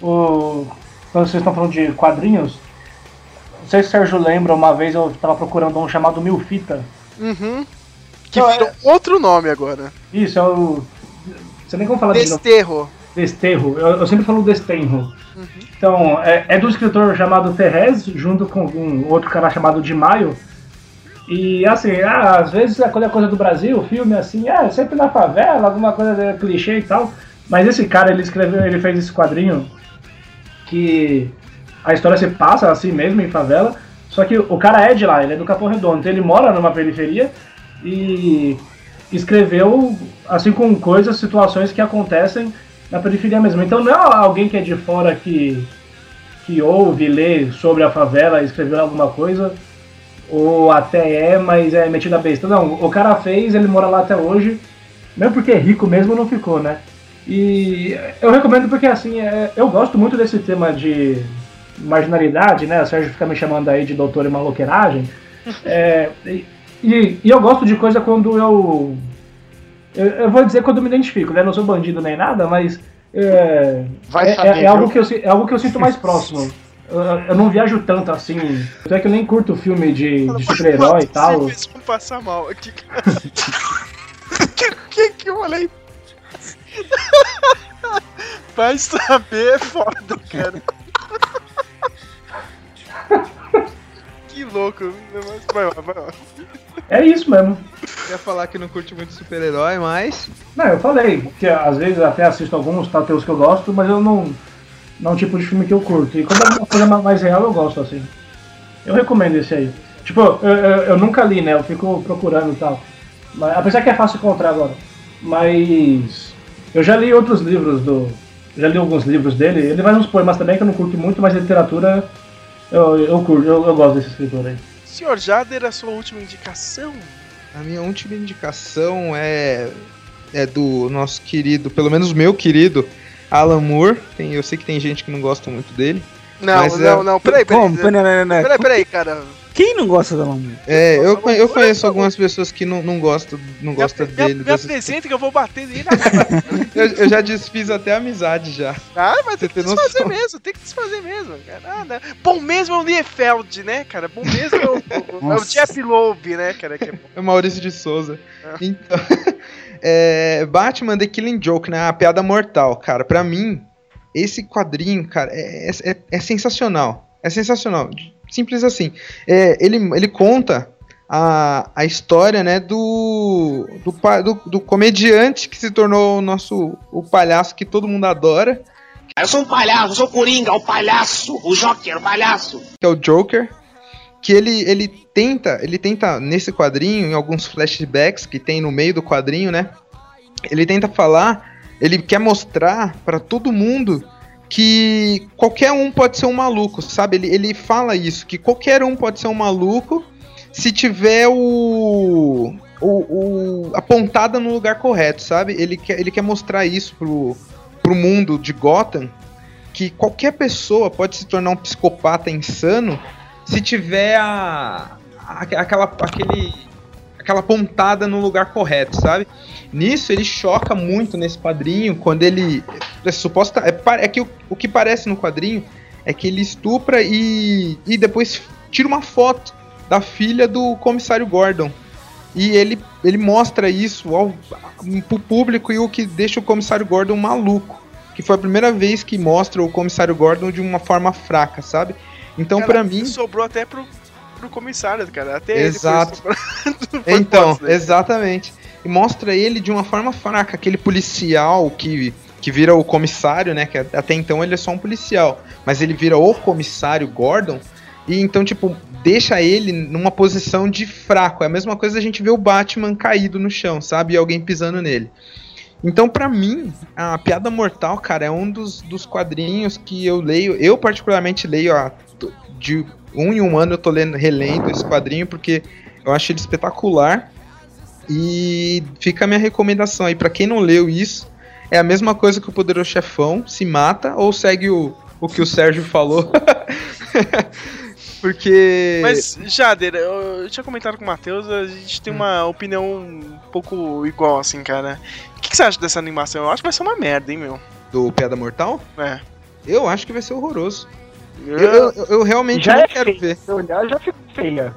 O... Quando vocês estão falando de quadrinhos, não sei se o Sérgio lembra, uma vez eu tava procurando um chamado Milfita. Uhum. Que Não, virou outro nome agora. Isso, é o. Você nem como falar de novo. Desterro. Desterro. Eu, eu sempre falo Destenro. Então, é, é do escritor chamado Ferrez, junto com um outro cara chamado Di Maio. E assim, ah, às vezes quando é coisa do Brasil, o filme assim, ah, sempre na favela, alguma coisa de clichê e tal. Mas esse cara, ele escreveu, ele fez esse quadrinho que a história se passa assim mesmo em favela, só que o cara é de lá, ele é do Capão Redondo, então ele mora numa periferia e escreveu assim com coisas, situações que acontecem na periferia mesmo. Então não é alguém que é de fora que que ouve, lê sobre a favela, escreveu alguma coisa, ou até é, mas é metido a besta. Não, o cara fez, ele mora lá até hoje, mesmo porque é rico mesmo, não ficou, né? E eu recomendo porque, assim, é- eu gosto muito desse tema de marginalidade, né? O Sérgio fica me chamando aí de doutor em maloqueiragem. É, e, e eu gosto de coisa quando eu, eu. Eu vou dizer quando eu me identifico, né? Não sou bandido nem nada, mas. É, Vai é, saber, é- é algo que eu, é algo que eu sinto mais próximo. Eu, eu não viajo tanto assim. Até que eu nem curto filme de, de super-herói e tal. Vocês vão passar mal aqui, cara. que, que que eu falei? Vai saber, é foda, cara. Que louco. Vai lá, vai lá. É isso mesmo. Quer falar que não curte muito super-herói, mas. Não, eu falei que às vezes até assisto alguns, tá, tem os que eu gosto, mas eu não. Não é um tipo de filme que eu curto. E quando é uma coisa ma- mais real, eu gosto, assim. Eu recomendo esse aí. Tipo, eu, eu, eu nunca li, né? Eu fico procurando e tal. Mas, apesar que é fácil encontrar agora. Mas. Eu já li outros livros do. Já li alguns livros dele. Ele faz uns poemas também que eu não curto muito, mas literatura eu, eu curto, eu, eu gosto desse escritor aí. Senhor Jader, a sua última indicação? A minha última indicação é é do nosso querido, pelo menos meu querido Alan Moore. Tem, eu sei que tem gente que não gosta muito dele. Não, Mas não, é- não, peraí, peraí. Não, não, não. Peraí, peraí, cara. Quem não gosta da Lamu? É, eu, conhe- eu conheço algumas pessoas que não, não gostam, não gostam Me, dele. me dessas- apresenta que eu vou bater nele na cara. eu, eu já desfiz até amizade já. Ah, mas tem que desfazer noção? mesmo, tem que desfazer mesmo, cara. Ah, né? Bom mesmo é o Liefeld, né, cara? Bom mesmo é o, o- é o. Jeff Loeb, né, cara? Que é bom. É o Maurício de Souza. Ah. Então, é, Batman The Killing Joke, né? A piada mortal, cara. Pra mim, esse quadrinho, cara, é, é, é sensacional. É sensacional. Simples assim. É, ele, ele conta a, a história, né, do, do, do, do comediante que se tornou o nosso o palhaço que todo mundo adora, Eu sou um palhaço, eu sou o Coringa, o palhaço, o Joker, o palhaço. que é o Joker, que ele, ele tenta, ele tenta nesse quadrinho, em alguns flashbacks que tem no meio do quadrinho, né? Ele tenta falar, ele quer mostrar pra todo mundo que qualquer um pode ser um maluco, sabe? Ele, ele fala isso, que qualquer um pode ser um maluco se tiver o, o, o- a pontada no lugar correto, sabe? Ele quer, ele quer mostrar isso pro, pro mundo de Gotham, que qualquer pessoa pode se tornar um psicopata insano se tiver a, a- aquela, aquele, aquela pontada no lugar correto, sabe? Nisso ele choca muito nesse quadrinho quando ele é suposta é, é que o, o que parece no quadrinho é que ele estupra e, e depois tira uma foto da filha do comissário Gordon. E ele, ele mostra isso ao, pro público e o que deixa o comissário Gordon maluco. Que foi a primeira vez que mostra o comissário Gordon de uma forma fraca, sabe? Então, pra mim. Sobrou até pro, pro comissário, cara. Até ele Exato. Foi Então, bosta, né? exatamente. e mostra ele de uma forma fraca, aquele policial que, que vira o comissário, né? Que até então ele é só um policial, mas ele vira o comissário Gordon. E então, tipo, deixa ele numa posição de fraco. É a mesma coisa a gente ver o Batman caído no chão, sabe? E alguém pisando nele. Então, pra mim, a Piada Mortal, cara, é um dos, dos quadrinhos que eu leio. Eu, particularmente, leio ó, de um em um ano eu tô lendo, relendo esse quadrinho porque eu acho ele espetacular. E fica a minha recomendação aí, pra quem não leu isso, é a mesma coisa que o Poderoso Chefão, se mata ou segue o, o que o Sérgio falou. Porque. Mas, Jader, eu, eu tinha comentado com o Matheus, a gente tem uma opinião um pouco igual, assim, cara. O que, que você acha dessa animação? Eu acho que vai ser uma merda, hein, meu? Do Piada Mortal? É. Eu acho que vai ser horroroso. Eu, eu, eu- realmente Já não é quero feio. ver. Se olhar, já fica feia.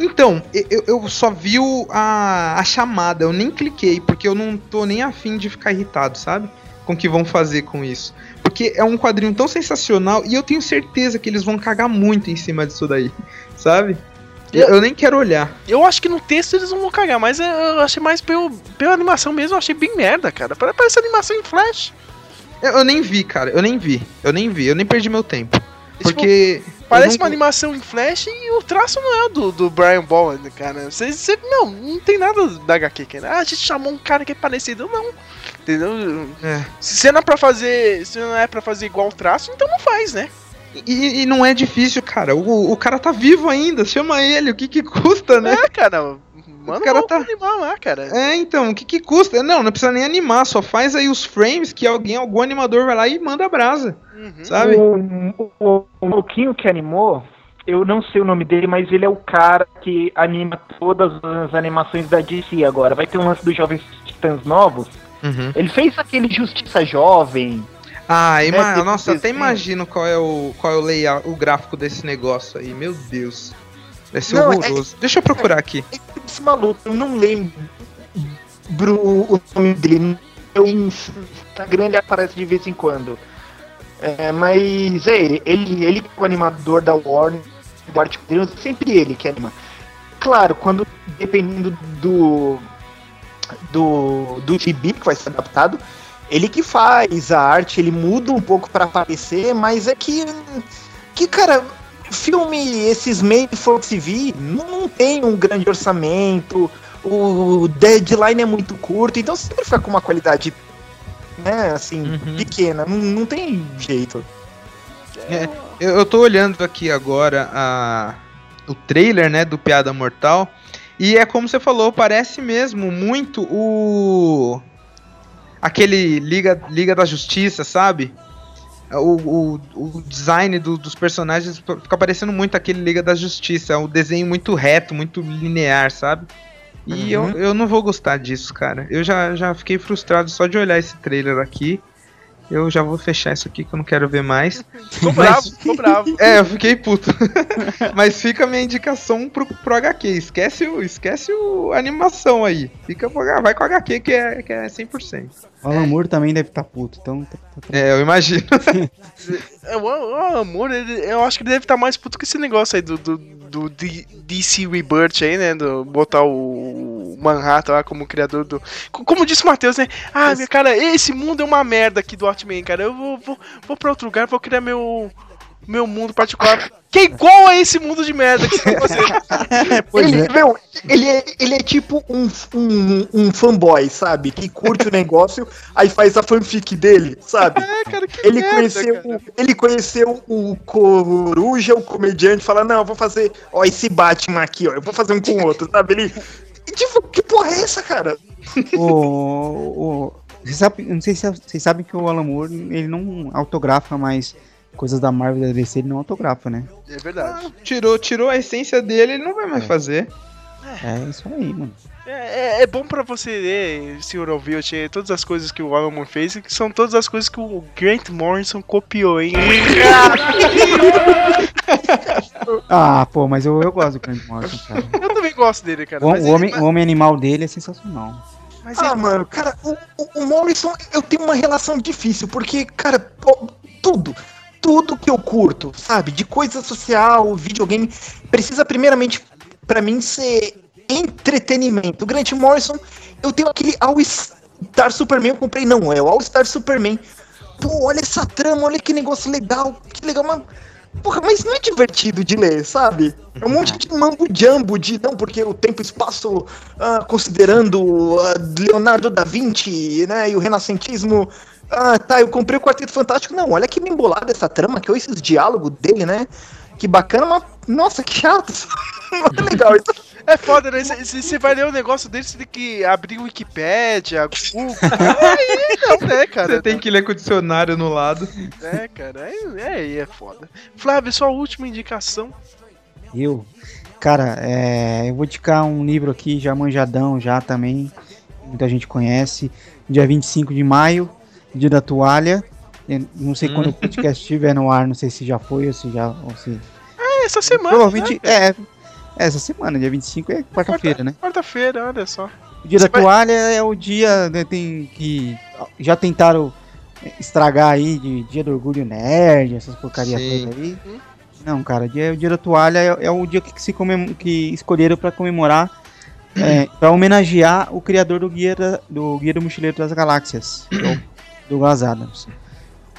Então, eu, eu só vi o- a, a chamada, eu nem cliquei, porque eu não tô nem afim de ficar irritado, sabe? Com o que vão fazer com isso. Porque é um quadrinho tão sensacional e eu tenho certeza que eles vão cagar muito em cima disso daí, sabe? Eu, eu nem quero olhar. Eu acho que no texto eles não vão cagar, mas eu achei mais pelo, pela animação mesmo, eu achei bem merda, cara. Pare- Parece animação em flash. Eu, eu nem vi, cara, eu nem vi. Eu nem vi, eu nem perdi meu tempo. Porque. Parece eu não- uma animação em flash e o traço não é do, do Brian Bowen, cara. Você, você, não, não tem nada da HQ, cara. Ah, a gente chamou um cara que é parecido, não. Entendeu? É. Se não é pra fazer. Se não é pra fazer igual o traço, então não faz, né? E, e não é difícil, cara. O, o cara tá vivo ainda, chama ele, o que que custa, né? É, cara. Mano, o cara tá. animar lá, cara. É, então, o que que custa? Não, não precisa nem animar, só faz aí os frames que alguém, algum animador vai lá e manda a brasa. Uhum. Sabe? O, o, o Louquinho que animou, eu não sei o nome dele, mas ele é o cara que anima todas as animações da DC agora. Vai ter um lance dos Jovens Titãs novos. Uhum. Ele fez aquele Justiça Jovem. Ah, ima- tem nossa, um até imagino qual é o qual é o layout, o gráfico desse negócio aí. Meu Deus. Ser Não, é- horroroso. Deixa eu procurar aqui. Esse maluco, eu não lembro o nome dele. Eu no Instagram ele aparece de vez em quando. É, mas é ele, ele, ele é o animador da Warner, do Quadrinhos, é sempre ele que anima. Claro, quando dependendo do do, do gibi que vai ser adaptado, ele que faz a arte, ele muda um pouco pra aparecer, mas é que, que cara, filme, esses made for TV, não, tem um grande orçamento, o deadline é muito curto, então sempre fica com uma qualidade, né, assim, pequena, não, não tem jeito. É, eu, eu tô olhando aqui agora a, o trailer, né, do Piada Mortal. E é como você falou, parece mesmo muito o. Aquele Liga, Liga da Justiça, sabe? O, o, o design do- dos personagens fica parecendo muito aquele Liga da Justiça. É um desenho muito reto, muito linear, sabe? E Uhum. eu, eu não vou gostar disso, cara. Eu já, já fiquei frustrado só de olhar esse trailer aqui. Eu já vou fechar isso aqui que eu não quero ver mais. Ficou bravo, ficou bravo. É, eu fiquei puto. Mas fica a minha indicação pro, pro HQ. Esquece o, esquece o a animação aí. Fica pro, vai com o HQ que é, que é 100%. O Alan Moore também deve estar puto, então tá, tá É, eu imagino. É, o, o amor, ele- eu acho que ele deve estar mais puto que esse negócio aí do, do, do D- DC Rebirth aí, né? Do, botar o Manhattan lá como criador do. Co- Como disse o Matheus, né? Ah, meu cara, esse mundo é uma merda aqui do Watchmen, cara. Eu vou, vou, vou pra outro lugar, vou criar meu. Meu mundo particular. Que é igual a esse mundo de merda que você tá fazendo. ele, meu, ele, é, ele é tipo um, um, um fanboy, sabe? Que curte o negócio, aí faz a fanfic dele, sabe? É, cara, que ele, merda, conheceu, cara. o- ele conheceu o Coruja, o comediante, fala, não, eu vou fazer, ó, esse Batman aqui, ó, eu vou fazer um com o outro, sabe? Ele. Tipo, que porra é essa, cara? o, o, você sabe, não sei se vocês sabem que o Alan Moore ele não autografa mais coisas da Marvel e da DC, ele não autografa, né? É verdade. tirou, tirou a essência dele, ele não vai mais fazer. É isso aí, mano. É, é- é bom pra você ler, senhor Ovilt, todas as coisas que o Alan Moore fez, que são todas as coisas que o Grant Morrison copiou, hein? Ah, pô, mas eu, eu gosto do Grant Morrison, cara. Eu também gosto dele, cara. O, o ele- homem, o homem animal dele é sensacional. mas Ah, ele- mano, cara, o, o- o Morrison, eu tenho uma relação difícil, porque, cara, pô, tudo, tudo que eu curto, sabe? De coisa social, videogame, precisa primeiramente, pra mim, ser entretenimento. O Grant Morrison, eu tenho aquele All-Star Superman, eu comprei, não, é o All-Star Superman. Pô, olha essa trama, olha que negócio legal, que legal, mas. Porra, mas não é divertido de ler, sabe? É um monte de mambo jumbo de não, porque o tempo e espaço, ah, considerando ah, Leonardo da Vinci, né, e o renascentismo. Ah, tá, eu comprei o Quarteto Fantástico. Não, olha que bem bolada essa trama, que olha esses diálogos dele, né? Que bacana, mas. Nossa, que chato. Não é legal isso. É foda, né? Você vai ler um negócio dele, você tem que abrir o Wikipédia, Google. Aí não, né, cara? Você tem que ler com o dicionário no lado. É, cara, aí é, é, foda. Flávio, sua última indicação. Eu, cara, é, eu vou indicar um livro aqui já manjadão já também, muita gente conhece, dia 25 de maio, dia da toalha. Eu não sei quando o podcast estiver no ar, não sei se já foi ou se já. Ou se... É, essa semana. Provavelmente né, é. é, Essa semana, dia 25 é quarta-feira, né? Quarta-feira, olha só. O dia Você da vai- toalha é o dia né, tem que já tentaram estragar aí de dia do orgulho nerd, essas porcarias todas aí. Não, cara, dia, o dia da toalha é, é o dia que se comem- que escolheram pra comemorar é, para homenagear o criador do guia da- do guia do mochileiro das galáxias, que é o Douglas Adams.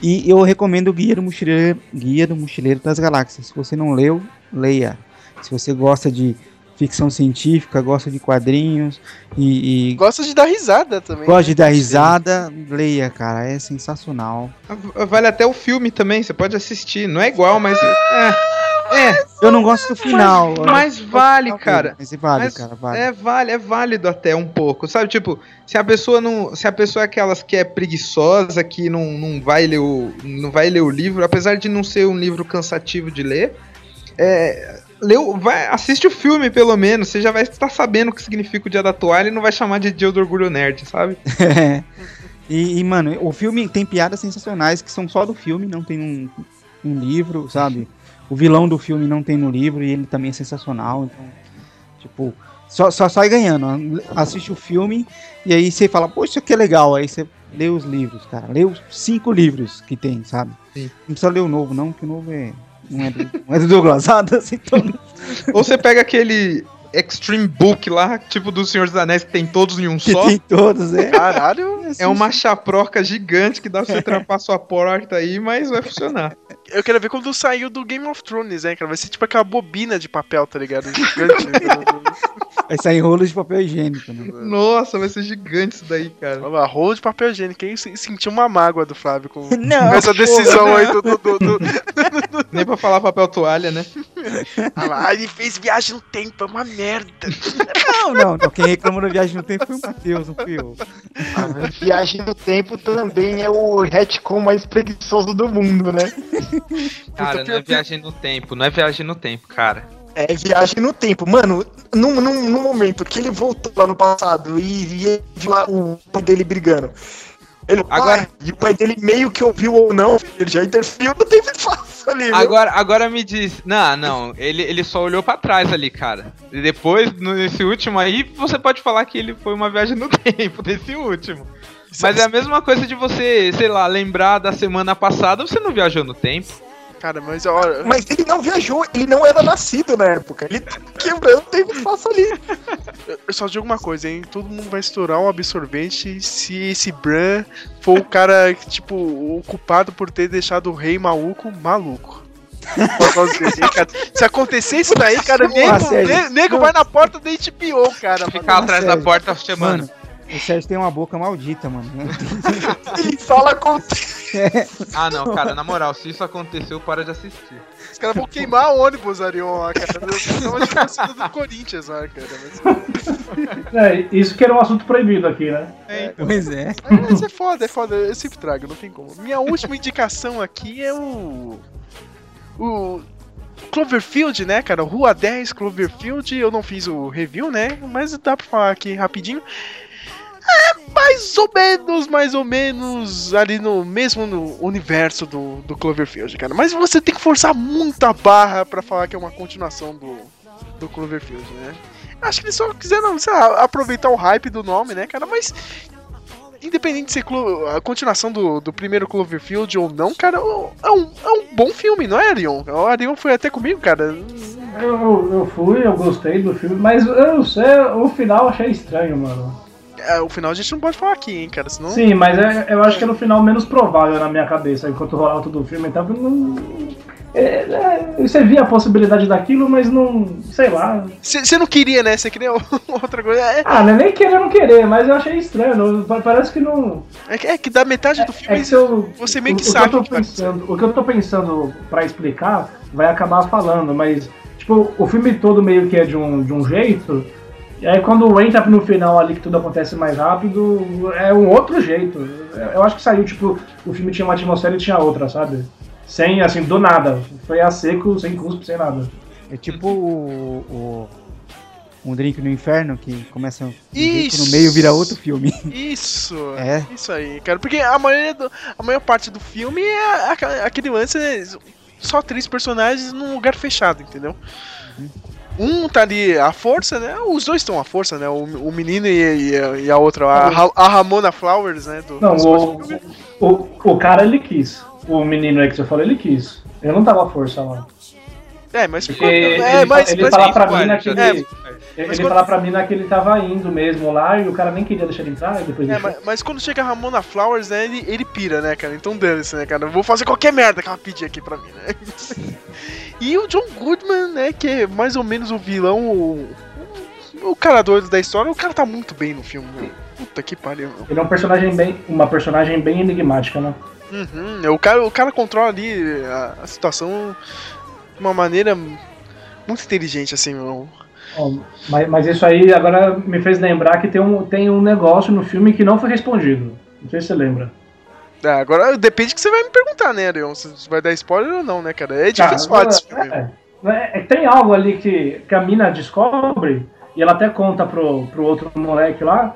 E eu recomendo o guia do mochileiro, guia do mochileiro das galáxias. Se você não leu, leia. Se você gosta de ficção científica, gosta de quadrinhos e, e Gosta de dar risada também. gosta de né? dar risada, leia, cara, é sensacional. Vale até o filme também, você pode assistir. Não é igual, mas. É, é Eu não gosto do final. mas do vale, cara. Mas vale, Mas cara, vale. É vale, é válido até um pouco, sabe? Tipo, se a pessoa não, se a pessoa é aquelas que é preguiçosa, que não, não vai ler o, não vai ler o livro, apesar de não ser um livro cansativo de ler, é, leu, vai, assiste o filme pelo menos, você já vai estar sabendo o que significa o Dia da Toalha e não vai chamar de Dia do Orgulho Nerd, sabe? É. E, e, mano, o filme tem piadas sensacionais que são só do filme, não tem um, um livro, sabe? O vilão do filme não tem no livro e ele também é sensacional. Então, tipo, só, só sai ganhando. Assiste o filme e aí você fala, isso aqui é legal. Aí você lê os livros, cara. Lê os cinco livros que tem, sabe? Sim. Não precisa ler o novo, não, porque o novo é. Não é do, não é do Douglas Adams, então. Ou você pega aquele Extreme Book lá, tipo do Senhor dos Anéis, que tem todos em um Que só. tem todos, é. Caralho, É uma chaproca gigante que dá pra você trampar sua porta aí, mas vai funcionar. eu quero ver quando saiu do Game of Thrones, né, cara? Vai ser tipo aquela bobina de papel, tá ligado? Gigante. Vai sair rolo de papel higiênico, né? Nossa, vai ser gigante isso daí, cara. Uma rolo de papel higiênico. Quem se- sentiu uma mágoa do Flávio com, Não, com essa decisão aí do. do, do, do- Nem pra falar papel toalha, né? Ah, ele fez viagem no tempo, é uma merda. Não, não, não. Quem reclamou da viagem no tempo foi o Matheus, não fui eu. Viagem no tempo também é o retcon mais preguiçoso do mundo, né? Cara, não é viagem no tempo, não é viagem no tempo, cara. É viagem no tempo. Mano, num, num, num momento que ele voltou lá no passado e, e viu lá o pai dele brigando. Ele, Agora- Agora... E o pai dele meio que ouviu ou não, ele já interferiu no tempo e fácil ali, viu? Agora, agora me diz. Não, não, ele, ele só olhou pra trás ali, cara. E depois, nesse último aí, você pode falar que ele foi uma viagem no tempo, desse último. Mas é a mesma coisa de você, sei lá, lembrar da semana passada, você não viajou no tempo. Cara, mas olha. Mas ele não viajou, ele não era nascido na época. Ele tá quebrando o tempo e fácil ali. Eu só digo uma coisa, hein? Todo mundo vai estourar um absorvente se esse Bran for o cara, tipo, o culpado por ter deixado o rei maluco maluco. Por causa dele, hein, cara? Se acontecer isso daí, cara, nego, ne- nego vai na porta da HBO, cara. Ficar atrás da porta chamando. Mano, o Sérgio tem uma boca maldita, mano. Ele fala com. Ah, não, cara, na moral, se isso aconteceu, para de assistir. Os caras vão queimar o ônibus, Arion, cara. É torcida do Corinthians, cara. Mas... É, isso que era um assunto proibido aqui, né? Pois é. Mas é foda, é foda. Eu sempre trago, não tem como. Minha última indicação aqui é o. O. Cloverfield, né, cara? Rua 10 Cloverfield. Eu não fiz o review, né? Mas dá pra falar aqui rapidinho. É mais ou menos, mais ou menos ali no mesmo no universo do, do Cloverfield, cara. Mas você tem que forçar muito a barra pra falar que é uma continuação do, do Cloverfield, né? Acho que eles só quiseram, lá, aproveitar o hype do nome, né, cara? Mas independente de ser clo- a continuação do, do primeiro Cloverfield ou não, cara, é um, é um bom filme, não é, Arion? O Arion foi até comigo, cara. Eu, eu, eu fui, eu gostei do filme, mas eu não sei, o final eu achei estranho, mano. É, o final a gente não pode falar aqui, hein, cara, senão... Sim, mas é- eu acho que era o final menos provável na minha cabeça, enquanto rolava todo o filme. Então, não, é, é, você via a possibilidade daquilo, mas não. sei lá. Você não queria, né? Você queria outra coisa. É, Ah, não é nem querer não querer, mas eu achei estranho. Parece que não. é que- é que da metade do filme É que eu, você meio que o, o sabe que eu o que tô vai pensando, O que eu tô pensando pra explicar vai acabar falando, mas, tipo, o filme todo meio que é de um, de um jeito. E aí quando entra no final ali que tudo acontece mais rápido, é um outro jeito. Eu acho que saiu, tipo, o filme tinha uma atmosfera e tinha outra, sabe? Sem, assim, do nada. Foi a seco, sem cuspe, sem nada. É tipo o, o- um drink no inferno que começa um Isso. no meio vira outro filme. Isso, É. isso aí, cara. Porque a maioria do- a maior parte do filme é aquele lance né, só três personagens num lugar fechado, entendeu? Um tá ali à força, né? Os dois estão à força, né? O, o menino e, e a- e a outra, a, a Ramona Flowers, né? Do, Não, o, o, o cara ele quis. O menino aí que você falou, ele quis. Eu não tava à força lá. É, mas Porque ele, É, mas. ele mas fala pra spoiler, mina já que tem ele, ele Mas fala quando- pra mina que ele tava indo mesmo lá e o cara nem queria deixar ele entrar e depois É, deixou. mas, mas quando chega a Ramona Flowers, né, ele, ele pira, né, cara? Então dane-se, né, cara? Eu vou fazer qualquer merda que ela pedir aqui pra mim, né? e o John Goodman, né, que é mais ou menos o vilão, o, o cara doido da história, o cara tá muito bem no filme, meu. Puta que pariu, meu. Ele é um personagem bem, uma personagem bem enigmática, né? Uhum, o, cara, o cara controla ali a, a situação de uma maneira muito inteligente, assim, meu. Ó, mas, mas isso aí agora me fez lembrar que tem um, tem um negócio no filme que não foi respondido. Não sei se você lembra. É, agora depende que você vai me perguntar, né, Arion? Se você vai dar spoiler ou não, né, cara? É difícil falar desse filme. é, é, é que tem algo ali que, que a mina descobre e ela até conta pro, pro outro moleque lá.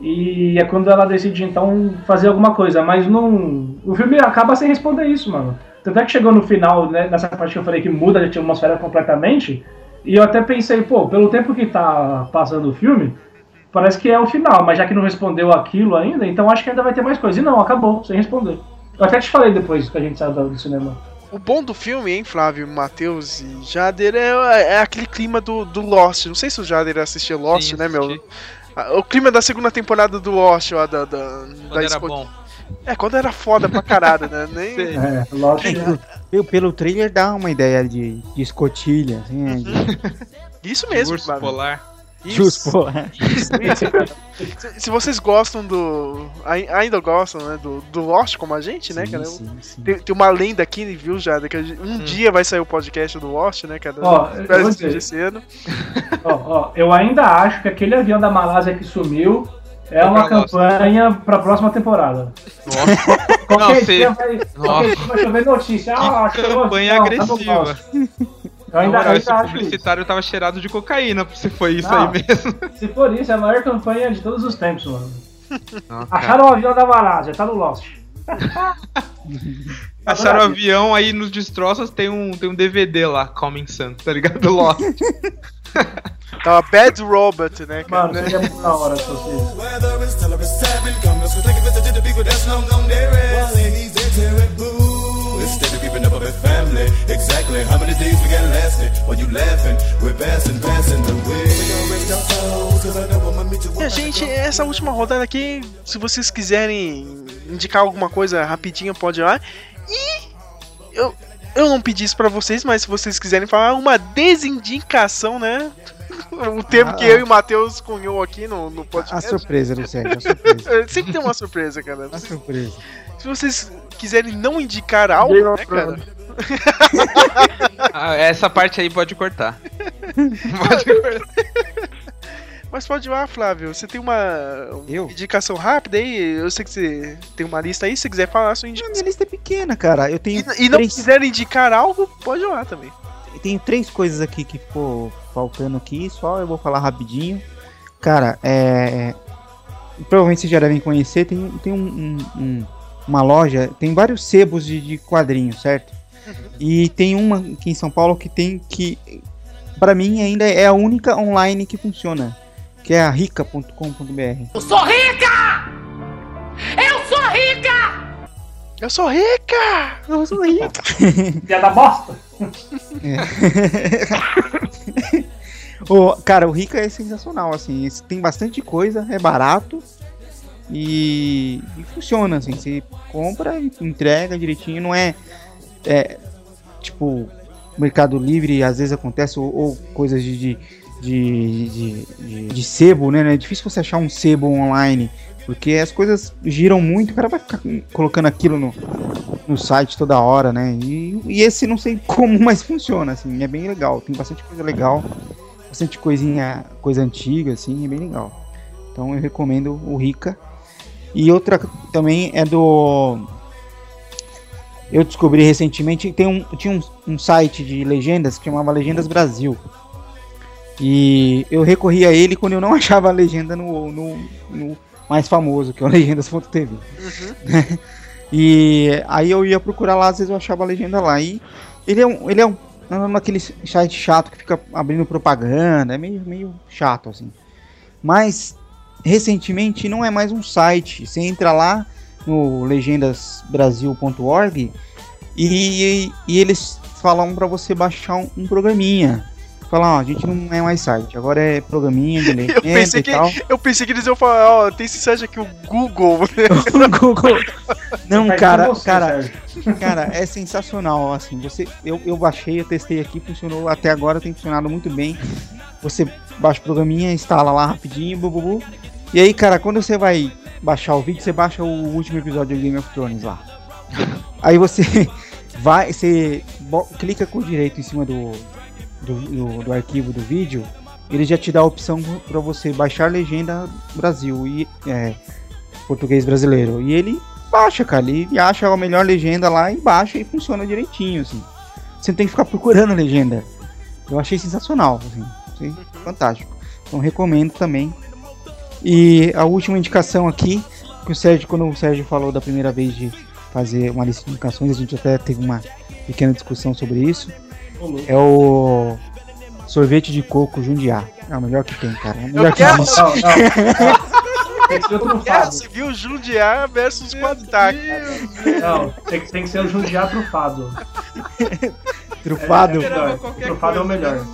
E é quando ela decide então fazer alguma coisa. Mas não. O filme acaba sem responder isso, mano. Tanto é que chegou no final, né, nessa parte que eu falei que muda a atmosfera completamente. E eu até pensei, pô, pelo tempo que tá passando o filme, parece que é o final, mas já que não respondeu aquilo ainda, então acho que ainda vai ter mais coisa. E não, acabou, sem responder. Eu até te falei depois que a gente saiu do cinema. O bom do filme, hein, Flávio, Matheus e Jader, é, é aquele clima do, do Lost. Não sei se o Jader assistiu Lost, Sim, né, meu? O clima da segunda temporada do Lost, ó, da, da, Quando da era esco- bom. É, quando era foda pra caralho, né? Nem... Sei. É, lógico. Pelo, pelo trailer dá uma ideia de, de escotilha, assim, né, de Isso mesmo, Urso Flávio. polar. Isso, Justo, pô. isso, se, se vocês gostam do. ai- Ainda gostam, né? Do, do Lost como a gente, né, Sim, cara? sim, sim. Tem, tem uma lenda aqui, viu, Jader? Que a gente- um Hum. dia vai sair o podcast do Lost, né, cara? Ó, esse ano. Ó, ó, eu ainda acho que aquele avião da Malásia que sumiu é uma campanha pra próxima temporada. Nossa, Qualquer Não, sei. dia vai, qualquer dia vai chover notícia. Ah, que campanha avião, tá agressiva. Lost. Eu ainda, moral, eu esse ainda acho isso. publicitário tava cheirado de cocaína, se foi isso Não. aí mesmo. Se for isso, é a maior campanha de todos os tempos, mano. Não. Acharam o avião da Malásia, tá no Lost. Acharam o avião, aí nos destroços tem um, tem um DVD lá, Coming Sun, tá ligado? Lost. Tá uma Bad Robot, né, cara? Mano, seria muito da hora se fosse isso. With family, exactly how many days we got lasting? While you laughing, we're passing, passing the way. E a gente, essa última rodada aqui, se vocês quiserem indicar alguma coisa rapidinho, pode ir lá. E eu, eu não pedi isso pra vocês, mas se vocês quiserem falar uma desindicação, né? O termo que Ah. eu e o Matheus cunhou aqui no, no A podcast. surpresa, Luciano, a surpresa. É, Sempre tem uma surpresa, cara. A surpresa. Se vocês quiserem não indicar algo, né, cara? Ah, essa parte aí pode cortar. Pode cortar. Mas pode ir lá, Flávio. Você tem uma, indicação rápida aí? Eu sei que você tem uma lista aí. Se você quiser falar a sua indicação. minha lista é pequena, cara. Eu tenho, E, e não três, quiser indicar algo, pode ir lá também. eu tenho três coisas aqui que ficou faltando aqui, só eu vou falar rapidinho. Cara, é. Provavelmente vocês já devem conhecer, tem, tem um, um- um- uma loja, tem vários sebos de, de quadrinhos, certo? E tem uma aqui em São Paulo que tem que, pra mim, ainda é a única online que funciona, que é a rica.com.br. Eu sou rica! Eu sou rica! Eu sou rica! Piada bosta! o, cara, o Rica é sensacional, assim. Tem bastante coisa, é barato e, e funciona, assim. Você compra e entrega direitinho, não é, é, tipo Mercado Livre, às vezes acontece, ou, ou coisas de, de, de, de, de- sebo, né? É difícil você achar um sebo online, porque as coisas giram muito, o cara vai ficar colocando aquilo no, no site toda hora, né? E, e esse não sei como, mas funciona, assim, é bem legal. Tem bastante coisa legal, bastante coisinha, coisa antiga, assim, é bem legal. Então eu recomendo o Rica. E outra também é do. Eu descobri recentemente tem um, tinha um, um site de legendas que chamava Legendas Brasil. E eu recorri a ele quando eu não achava a legenda no, no, no mais famoso, que é o Legendas.tv. E aí eu ia procurar lá, às vezes eu achava a legenda lá. E ele é um. Ele é um. Naquele site chato que fica abrindo propaganda, é meio, meio chato assim. Mas recentemente não é mais um site. Você entra lá no legendasbrasil.org e, e eles falam para você baixar um, um programinha. Falar, ó, a gente não é mais site, agora é programinha de legenda Eu pensei, e que, tal. eu pensei que eles iam falar, ó, tem esse site aqui, o Google. Google. Não, cara, você, cara, cara, é sensacional, assim, você, eu, eu baixei, eu testei aqui, funcionou, até agora tem funcionado muito bem, você baixa o programinha, instala lá rapidinho, bu, bu, bu. e aí, cara, quando você vai baixar o vídeo, você baixa o último episódio de Game of Thrones lá, aí você vai, você clica com o direito em cima do, do, do, do arquivo do vídeo, ele já te dá a opção para você baixar legenda Brasil e é, português brasileiro. E ele baixa, cara, ele acha a melhor legenda lá e baixa e funciona direitinho, assim. Você não tem que ficar procurando legenda. Eu achei sensacional, assim, achei fantástico. Então recomendo também. E a última indicação aqui, que o Sérgio, quando o Sérgio falou da primeira vez de fazer uma lista de indicações, a gente até teve uma pequena discussão sobre isso. É o sorvete de coco Jundiá. É o melhor que tem, cara. É o melhor que quero- existe. Não, não. Tem que ser outro Guerra fado. Civil Jundiá versus Quadtac. Não, tem que, tem que ser o Jundiá trufado. Trufado. É, é melhor. Trufado é o melhor.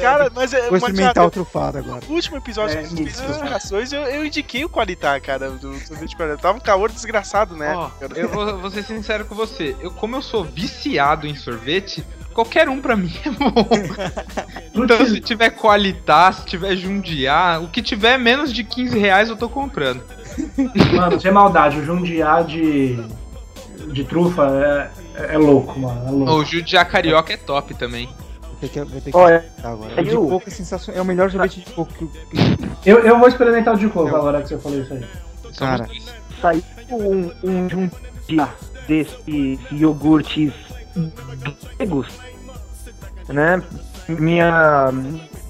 Cara, mas é Vou experimentar o trufado agora. No último episódio É, que fez isso. as indicações, eu, eu indiquei o Qualitá, cara, do sorvete de Qualitá. Tava um calor desgraçado, né? Ó, cara? eu vou, vou ser sincero com você. Eu, como eu sou viciado em sorvete, qualquer um pra mim é bom. então, se tiver qualitá, se tiver jundiá, o que tiver menos de 15 reais eu tô comprando. Mano, sem maldade, o Jundiá de, de trufa é, é louco, mano. É louco. O jundiá carioca é top também. Vou ter que, Olha, agora. O de coco é sensacional. É o melhor sorvete de coco que eu- Eu, eu vou experimentar o de coco agora que você falou isso aí. Cara, saiu um, um jundia desses iogurtes gregos, né? Minha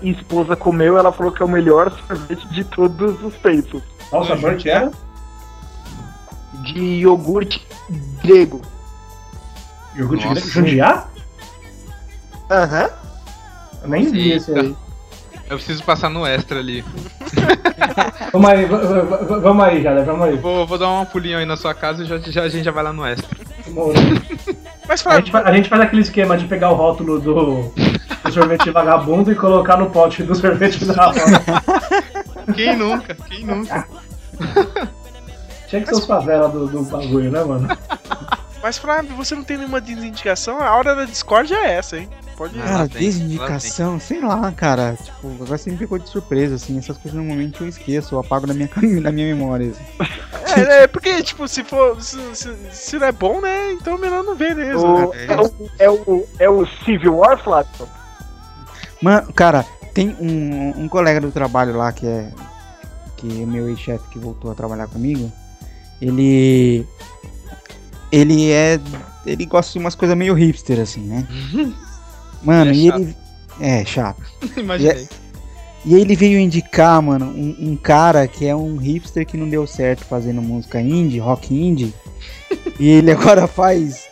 esposa comeu, ela falou que é o melhor sorvete de todos os tempos. Qual que era? De iogurte grego. Iogurte Nossa. grego? Aham. Eu nem vi esse aí. Eu preciso passar no extra ali. Vamos aí, vamos aí, galera, vamos aí. Vou, vou dar uma pulinha aí na sua casa e já, já- a gente já vai lá no extra. Mas A fala, gente, fa- a gente faz aquele esquema de pegar o rótulo do, do sorvete vagabundo e colocar no pote do sorvete da roda. Quem nunca? Quem nunca? Tinha que ser os favela do, do bagulho, né, mano? Mas Flávio, você não tem nenhuma desindicação? A hora da Discord é essa, hein? Pode ir. Ah, cara, desindicação, sei lá, cara. Tipo, agora você me pegou de surpresa, assim. Essas coisas normalmente eu esqueço, eu apago da minha, da minha memória. assim. É, é, porque, tipo, se for. Se, se- se não é bom, né? Então melhor não ver mesmo. O- né? é, o, é, o, é o Civil War, Flávio? Mano, cara, tem um, um colega do trabalho lá que é. Que é meu ex-chefe que voltou a trabalhar comigo. Ele. Ele é. Ele gosta de umas coisas meio hipster, assim, né? Mano, Ele é e chato. ele. É, chato. Imaginei. E aí ele veio indicar, mano, um, um cara que é um hipster que não deu certo fazendo música indie, rock indie. e ele agora faz,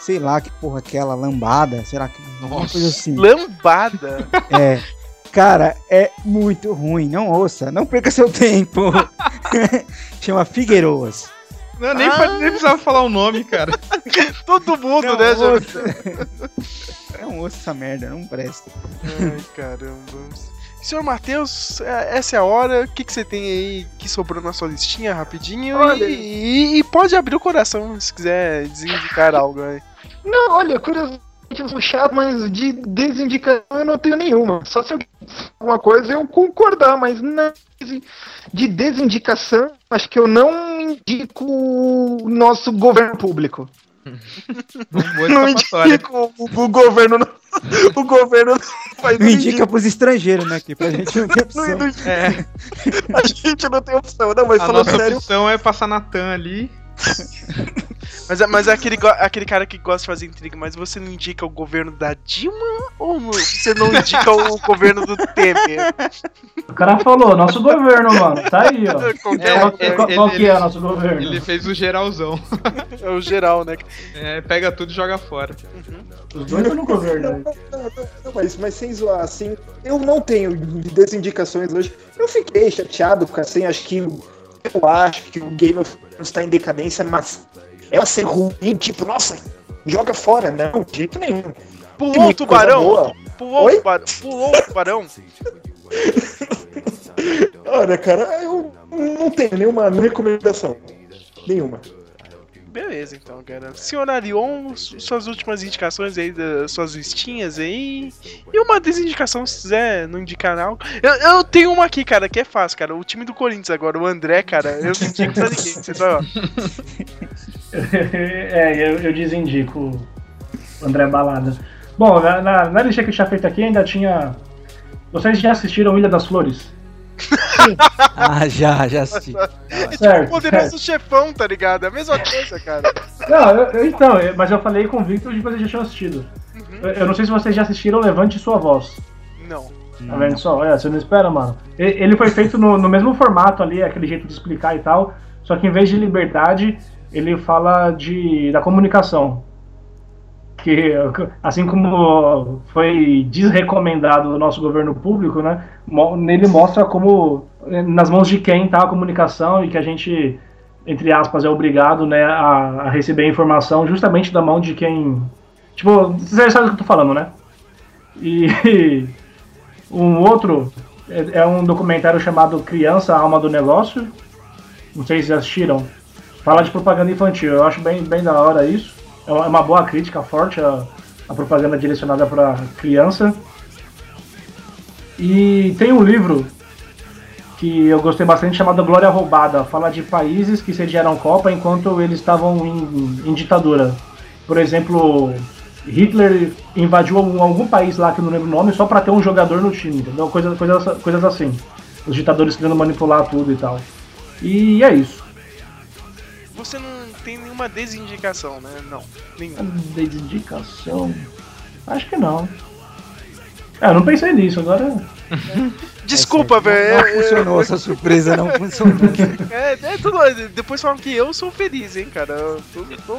sei lá, que porra aquela lambada, será que Nossa. coisa assim. Lambada. É. Cara, é muito ruim, não ouça, não perca seu tempo. Chama Figueiroas. Não, nem, Ah. nem precisava falar o nome, cara. Todo mundo, Não, né, Jô? osso. É um osso essa merda, não presta. Ai, caramba. Senhor Matheus, é- essa é a hora. O que, que você tem aí que sobrou na sua listinha rapidinho? Olha- E, e- e pode abrir o coração se quiser desindicar algo aí. Não, olha, curiosamente eu sou chato, mas de desindicação eu não tenho nenhuma. Só se eu alguma coisa eu concordar, mas não de desindicação, acho que eu não indico o nosso governo público. Não indico o, o governo. não- O governo não faz Não indica pros estrangeiros, né? Que pra gente não tem opção. Não, É, a gente não tem opção, não, mas a falando nossa sério. opção é passar na TAM ali. Mas, é- mas é aquele, aquele cara que gosta de fazer intriga, mas você não indica o governo da Dilma ou não- você não indica o governo do Temer? O cara falou, nosso governo, mano. Tá aí, ó. Qualquer Qual, um, né? qual- qual que é o nosso governo? Ele fez o geralzão. É o geral, né? É, pega tudo e joga fora. Os dois estão no governo. Não, mas, mas sem zoar, assim, eu não tenho desindicações hoje. Eu fiquei chateado com assim, acho que eu acho que o Game of Thrones está em decadência, mas ela ser ruim, tipo, nossa, joga fora, não, de jeito nenhum. Pulou o tubarão? Pulou o Oi? tubarão? Pulou o tubarão? Olha, cara, eu não tenho nenhuma recomendação. Nenhuma. Beleza, então, cara. Senhor Arion, su- suas últimas indicações aí, das suas listinhas aí. E uma desindicação, se quiser não indicar algo. Eu, eu tenho uma aqui, cara, que é fácil, cara. O time do Corinthians agora, o André, cara, eu não indico pra ninguém. Você só, ó. é, eu, eu desindico o André Balada. Bom, na, na, na lista que eu tinha feito aqui ainda tinha. Vocês já assistiram Ilha das Flores? Ah, já, já assisti. É tipo Certo, o poderoso chefão, tá ligado? É a mesma coisa, cara. Não, eu- eu- então, eu- mas eu falei com o Victor de que vocês já tinham assistido. Eu, eu não sei se vocês já assistiram Levante Sua Voz. Não. Tá vendo só? Olha, você não espera, mano. Ele foi feito no, no mesmo formato ali, aquele jeito de explicar e tal. Só que em vez de liberdade, ele fala de, da comunicação. Que, assim como foi desrecomendado o nosso governo público, né? Nele mostra como, eh, nas mãos de quem tá a comunicação e que a gente, entre aspas, é obrigado né, a, a receber a informação justamente da mão de quem. Tipo, você sabe o que eu tô falando, né? E um outro é, é um documentário chamado Criança, Alma do Negócio. Não sei se assistiram. Fala de propaganda infantil. Eu acho bem, bem da hora isso. É uma é uma boa crítica forte a, a propaganda direcionada para criança. E tem um livro que eu gostei bastante chamado Glória Roubada. Fala de países que sediaram Copa enquanto eles estavam em, em ditadura. Por exemplo, Hitler invadiu algum, algum país lá que eu não lembro o nome só para ter um jogador no time, entendeu? Coisa, coisas, coisas assim. Os ditadores querendo manipular tudo e tal. E é isso. Você não nenhuma desindicação, né? Não. Nenhuma. Desindicação? Acho que não. É, eu não pensei nisso, agora. Desculpa, velho. Não eu- funcionou, essa surpresa não funcionou. É, é tudo. Depois falam que eu sou feliz, hein, cara. Eu tô- tô-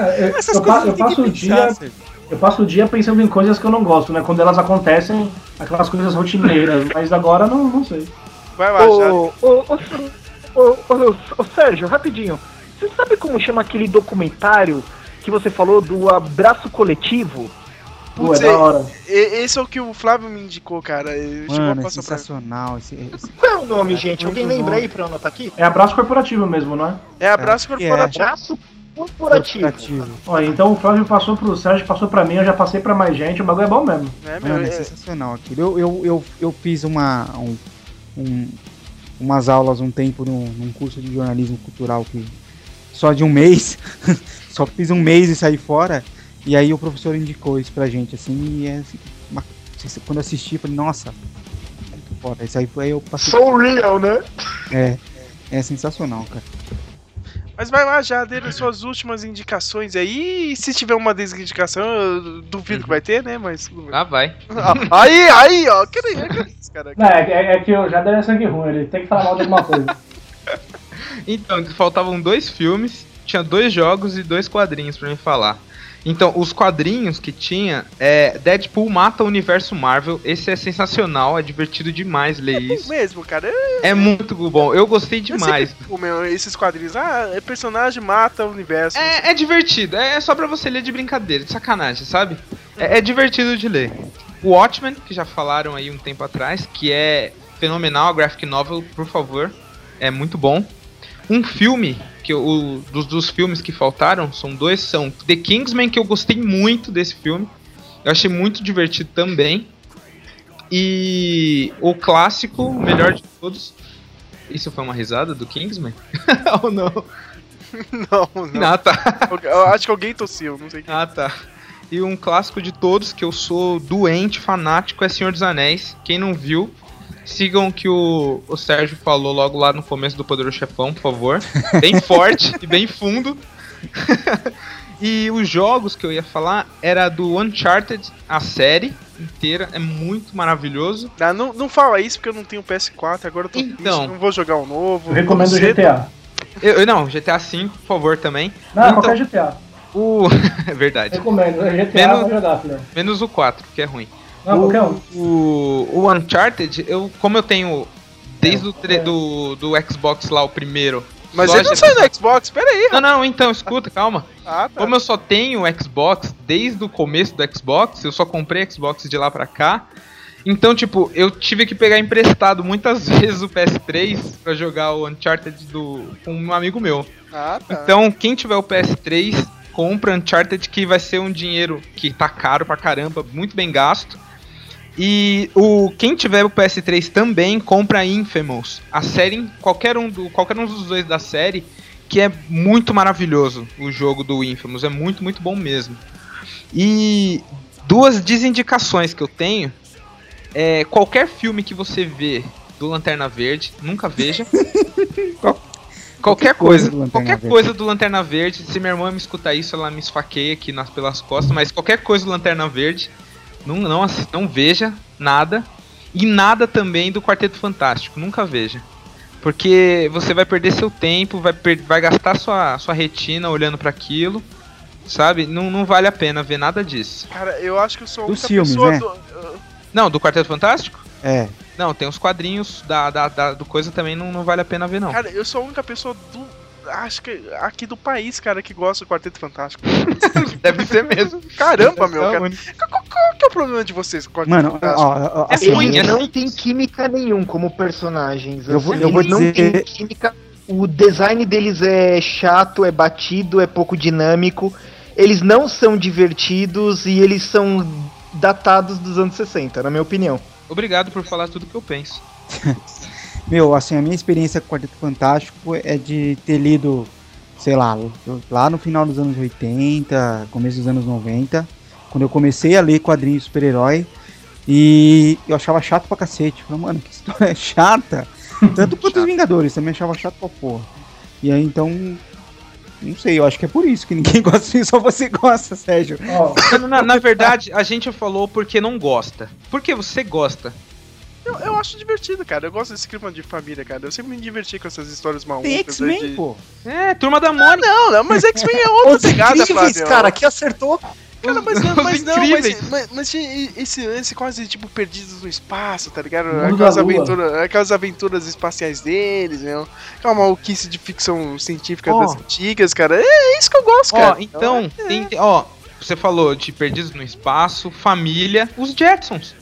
É, eu, Essas eu passo o dia. Sérgio. Eu passo o dia pensando em coisas que eu não gosto, né? Quando elas acontecem, aquelas coisas rotineiras, mas agora não, não sei. Vai lá, ô, ô, ô, ô, ô, Sérgio, rapidinho. Você sabe como chama aquele documentário que você falou do abraço coletivo? Putz, Pô, é da hora. Esse é o que o Flávio me indicou, cara. A Mano, é sensacional. Esse, esse... Qual é o nome, gente? muito Alguém lembra bom. aí pra eu anotar aqui? É abraço corporativo mesmo, não é? É abraço é. corporativo. Abraço corporativo. Corporativo. Ó, então o Flávio passou pro Sérgio, passou pra mim, eu já passei pra mais gente, o bagulho é bom mesmo. meu? Mano, é É- sensacional aquilo. Eu, eu, eu, eu fiz uma, um, um- umas aulas um tempo num, num curso de jornalismo cultural que só de um mês, só fiz um mês e saí fora. E aí o professor indicou isso pra gente, assim, e é assim, uma- quando eu assisti, eu falei, nossa, muito foda. Isso aí foi aí eu passei. Sou real, né? É, é sensacional, cara. Mas vai lá, já dê as suas últimas indicações aí. E se tiver uma desindicação, eu duvido que vai ter, né? Mas. Ah, vai. Ah, aí, aí, ó. Que nem que isso, cara. Não, é, é- é que o Jader é sangue ruim, ele tem que falar mal de alguma coisa. Então, faltavam dois filmes, tinha dois jogos e dois quadrinhos pra me falar. Então, os quadrinhos que tinha é Deadpool mata o universo Marvel. Esse é sensacional, é divertido demais ler isso. Mesmo, cara. É muito bom, eu gostei Eu demais. sempre fico, meu, esses quadrinhos, ah, é personagem mata o universo. É, é divertido, é só pra você ler de brincadeira, de sacanagem, sabe? É, é divertido de ler. O Watchmen, que já falaram aí um tempo atrás, que é fenomenal, a graphic novel, por favor, é muito bom. Um filme, que eu- o, dos, dos filmes que faltaram, são dois, são The Kingsman, que eu gostei muito desse filme. Eu achei muito divertido também. E o clássico, o melhor de todos. Isso foi uma risada do Kingsman? Ou não? Não, não. Ah, tá. Eu acho que alguém tossiu, não sei quem. Ah, tá. E um clássico de todos, que eu sou doente, fanático, é Senhor dos Anéis. Quem não viu, sigam o que o, o Sérgio falou logo lá no começo do Poderoso Chefão, por favor. Bem forte e bem fundo. e os jogos que eu ia falar era do Uncharted, a série inteira, é muito maravilhoso. Ah, não, não fala isso porque eu não tenho PS4, agora eu tô Então. triste, não vou jogar um novo. Eu recomendo o. GTA. Eu, eu- não, GTA V, por favor, também. Não, Então, qualquer GTA. O... é verdade. Recomendo. É GTA Menos- pra jogar, filho. Menos o 4, que é ruim. Não, o, um. o, o Uncharted, eu, como eu tenho desde o tre- do, do Xbox lá, o primeiro. Mas só ele não saiu no Xbox, pera aí. Não, não, então, escuta, calma. Ah, tá. Como eu só tenho o Xbox desde o começo do Xbox, eu só comprei Xbox de lá pra cá. Então, tipo, eu tive que pegar emprestado muitas vezes o PS3 pra jogar o Uncharted do, com um amigo meu. Ah, tá. Então, quem tiver o PS3, compra Uncharted, que vai ser um dinheiro que tá caro pra caramba, muito bem gasto. E o quem tiver o PS3 também compra Infamous, a série, qualquer um, do, qualquer um dos dois da série, que é muito maravilhoso o jogo do Infamous, é muito, muito bom mesmo. E duas desindicações que eu tenho é qualquer filme que você vê do Lanterna Verde, nunca veja. Qualquer coisa, do Lanterna qualquer Verde. coisa do Lanterna Verde, se minha irmã me escutar isso, ela me esfaqueia aqui nas, pelas costas, mas qualquer coisa do Lanterna Verde, não, não, não veja nada. E nada também do Quarteto Fantástico, nunca veja. Porque você vai perder seu tempo, vai, per- vai gastar sua, sua retina olhando pra aquilo, sabe? Não, não vale a pena ver nada disso. Cara, eu acho que eu sou a única filmes, pessoa né? do. Não, do Quarteto Fantástico? É. Não, tem os quadrinhos da, da, da- do coisa também, não, não vale a pena ver, não. Cara, eu sou a única pessoa do. Acho que aqui do país, cara, que gosta do Quarteto Fantástico. Deve ser mesmo. Caramba, meu, cara. Qual, qual- qual que é o problema de vocês com o Quarteto Mano, Fantástico? ó, ó, É assim, ruim, Eles é não tem química nenhum como personagens. Eu vou- assim, eu vou eles não dizer- têm química. O design deles é chato, é batido, é pouco dinâmico. Eles não são divertidos e eles são datados dos anos 60, na minha opinião. Obrigado por falar tudo que eu penso. Meu, assim, a minha experiência com o Quarteto Fantástico é de ter lido, sei lá, lá no final dos anos 80, começo dos anos 90, quando eu comecei a ler quadrinhos de super-herói, e eu achava chato pra cacete. Falei, mano, que história chata. Tanto quanto os Vingadores, também achava chato pra porra. E aí, então, não sei, eu acho que é por isso que ninguém gosta disso, só você gosta, Sérgio. Ó, Na, na verdade, a gente falou porque não gosta. Porque você gosta. Eu, eu acho divertido, cara. Eu gosto desse clima de família, cara. Eu sempre me diverti com essas histórias malucas. Tem X-Men, de- pô. É, turma da Mônica. Não, não, mas X-Men é outra Os pegada, incríveis, Flávio. cara, que acertou. Cara, mas não, mas não, mas, mas, mas esse lance quase tipo perdidos no espaço, tá ligado? Aquelas aventuras, aquelas aventuras espaciais deles, né? Aquela maluquice de ficção científica Ó. das antigas, cara. É, é isso que eu gosto, Ó, cara. então, tem, ó, você falou de Perdidos no Espaço, Família, os Jetsons.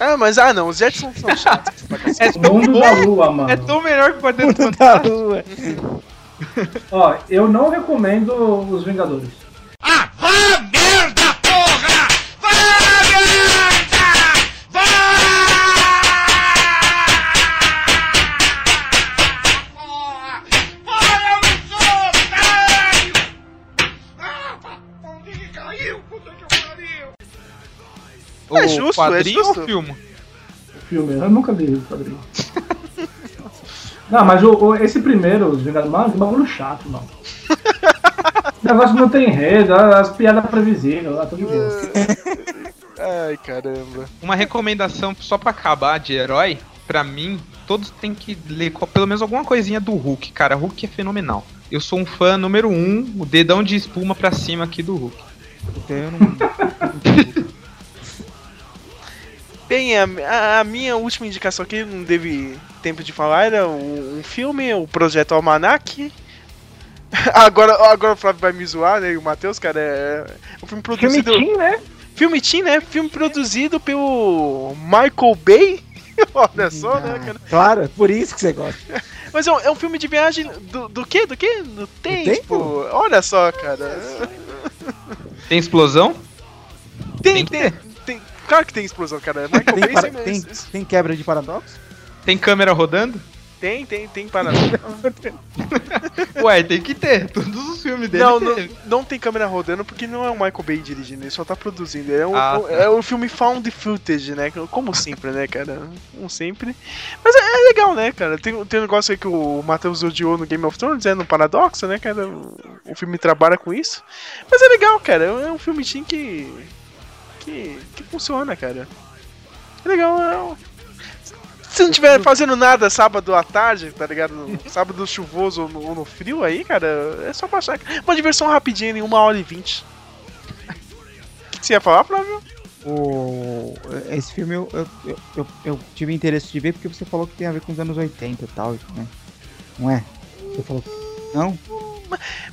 Ah, mas ah não, os Jetsons são chatos. É o tão mundo bom, da lua, mano. é tão melhor que o Quarteto Mundo da Fantástico. Lua. Ó, eu não recomendo os Vingadores. O É justo, é quadrinho justo. ou filme? O filme, eu nunca li o quadrinho. Não, mas o, o- esse primeiro, os Vingadores, mano, que bagulho chato, mano. O negócio não tem enredo, as piadas previsíveis, lá, tudo de boa. Ai, caramba. Uma recomendação só pra acabar de herói, pra mim, todos têm que ler pelo menos alguma coisinha do Hulk, cara. Hulk é fenomenal. Eu sou um fã número um, o dedão de espuma pra cima aqui do Hulk. Puta, eu não. Bem, a, a- minha última indicação aqui, não teve tempo de falar, era um, um filme, o Projeto Almanac. Agora, agora o Flávio vai me zoar, né? E o Matheus, cara, é um filme Filme produzido... teen, né? Filme teen, né? Filme produzido pelo Michael Bay. Olha só, né, cara? Claro, é por isso que você gosta. Mas é um, é um filme de viagem do, do quê? Do quê? Do tempo. Olha só, cara. Tem explosão? Tem, tem, tem, Claro que tem explosão, cara. Michael Tem, Bay para- tem, tem quebra de paradoxo? Tem câmera rodando? tem, tem, tem para. Ué, tem que ter. Todos os filmes dele Não, não, não tem câmera rodando porque não é o Michael Bay dirigindo, ele só tá produzindo. É um, Ah, tá. é um filme found footage, né? Como sempre, né, cara? Como sempre. Mas é, é legal, né, cara? Tem, tem um negócio aí que o Matheus odiou no Game of Thrones, é no Paradoxo, né, cara? O, o filme trabalha com isso. Mas é legal, cara. É um filme que. Que. que funciona, cara. É legal, é um- se não tiver fazendo nada sábado à tarde, tá ligado? No sábado chuvoso ou no, ou no frio aí, cara, é só baixar. Uma diversão rapidinha em uma hora e vinte. O que você ia falar, Flávio? O, esse filme eu, eu, eu, eu- eu tive interesse de ver porque você falou que tem a ver com os anos 80 e tal, né? Não é? Você falou. Não?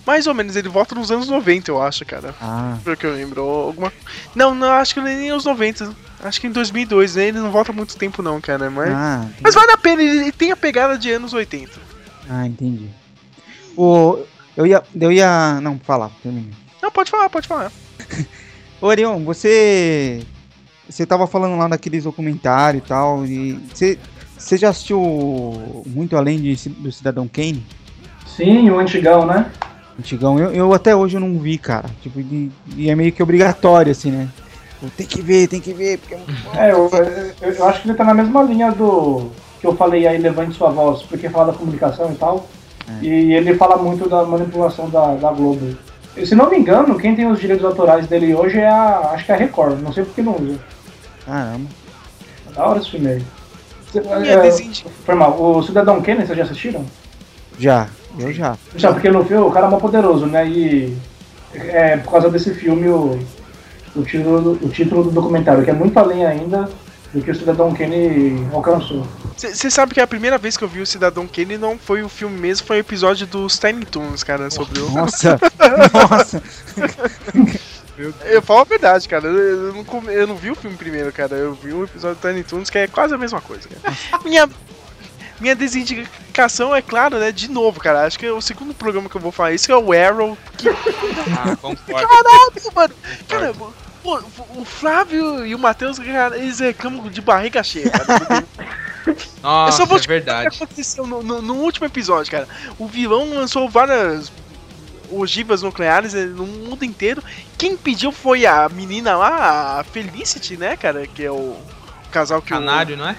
Mais ou menos, ele volta nos anos 90, eu acho, cara. Ah. Pelo que eu lembro. Alguma... Não, não, acho que nem aos 90. Acho que em 2002, né? Ele não volta muito tempo, não, cara. Mas, Ah, mas vale a pena, ele tem a pegada de anos 80. Ah, entendi. O, eu ia. Eu ia. Não, falar, termina. Não, pode falar, pode falar. Ô Orion, você. Você tava falando lá daqueles documentários e tal. E você, você já assistiu muito além de, do Cidadão Kane? Sim, o antigão, né? Antigão, eu, eu até hoje eu não vi, cara. Tipo, e, e é meio que obrigatório, assim, né? Pô, Tem que ver, tem que ver, porque é muito bom. É, eu, eu, eu acho que ele tá na mesma linha do que eu falei aí, levante sua voz, porque fala da comunicação e tal. E ele fala muito da manipulação da, da Globo. E, se não me engano, quem tem os direitos autorais dele hoje é a. acho que é a Record, não sei porque não usa. Caramba. É Da hora esse filme aí. É, foi mal. O Cidadão Kane, vocês já assistiram? Já, eu já. Já, porque no filme o cara é mó poderoso, né? E é por causa desse filme o, o, título, do- o título do documentário, que é muito além ainda do que o Cidadão Kane alcançou. Você sabe que a primeira vez que eu vi o Cidadão Kane não foi o filme mesmo, foi o episódio dos Tiny Toons, cara, sobre o. Nossa, nossa. Eu falo a verdade, cara. Eu, não, eu não vi o filme primeiro, cara. Eu vi o episódio do Tiny Toons, que é quase a mesma coisa, cara. Minha, minha desindicação é claro, né? De novo, cara. Acho que é o segundo programa que eu vou falar isso é o Arrow. Que... Ah, concordo. Caralho, mano! Cara, pô, o Flávio e o Matheus, eles reclamam de barriga cheia, cara. Nossa, eu só vou é verdade. o que aconteceu no, no- no último episódio, cara. O vilão lançou várias ogivas nucleares eh, no mundo inteiro. Quem pediu foi a menina lá, a Felicity, né, cara? Que é o casal que Canário, o... não é?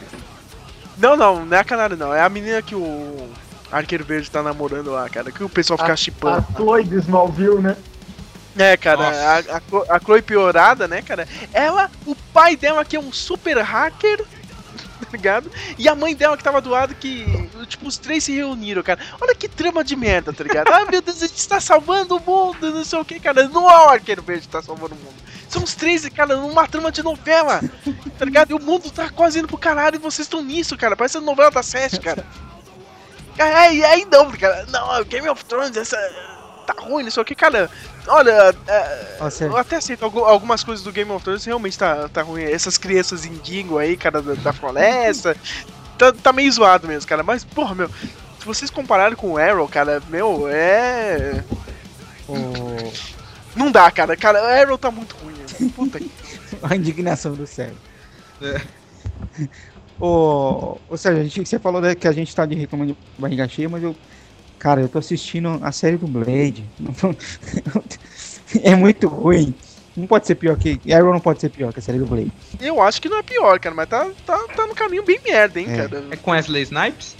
Não, não, não é a Canário, não. É a menina que o Arqueiro Verde tá namorando lá, cara. Que o pessoal fica A chipando. Chloe de Smallville, né? É, cara, a, a, a Chloe piorada, né, cara? Ela, o pai dela que é um super hacker, ligado? E a mãe dela que tava do lado que, tipo, os três se reuniram, cara. Olha que trama de merda, tá ligado? Ah, meu Deus, a gente tá salvando o mundo, não sei o que, cara. Não é o Arqueiro Verde que tá salvando o mundo. São os três, cara, numa trama de novela, tá ligado? E o mundo tá quase indo pro caralho e vocês estão nisso, cara. Parece a novela da Sete, cara. E aí não, cara. Não, Game of Thrones, essa. Tá ruim, não sei o que, cara. Olha, é, Nossa. eu até aceito algu- algumas coisas do Game of Thrones, realmente tá, tá ruim. Essas crianças indigo aí, cara, da, da floresta. Tá, tá meio zoado mesmo, cara. Mas, porra, meu. Se vocês compararem com o Arrow, cara, meu, é. O- Não dá, cara. Cara, o Arrow tá muito ruim. meu. Puta que. A indignação do Sérgio. É. Ô, ô Sérgio, a gente, você falou né, que a gente tá de reclamando de barriga cheia, mas eu. Cara, eu tô assistindo a série do Blade. É muito ruim. Não pode ser pior que. Arrow não pode ser pior que a série do Blade. Eu acho que não é pior, cara, mas tá, tá, tá no caminho bem merda, hein, É. cara. É com Wesley Snipes?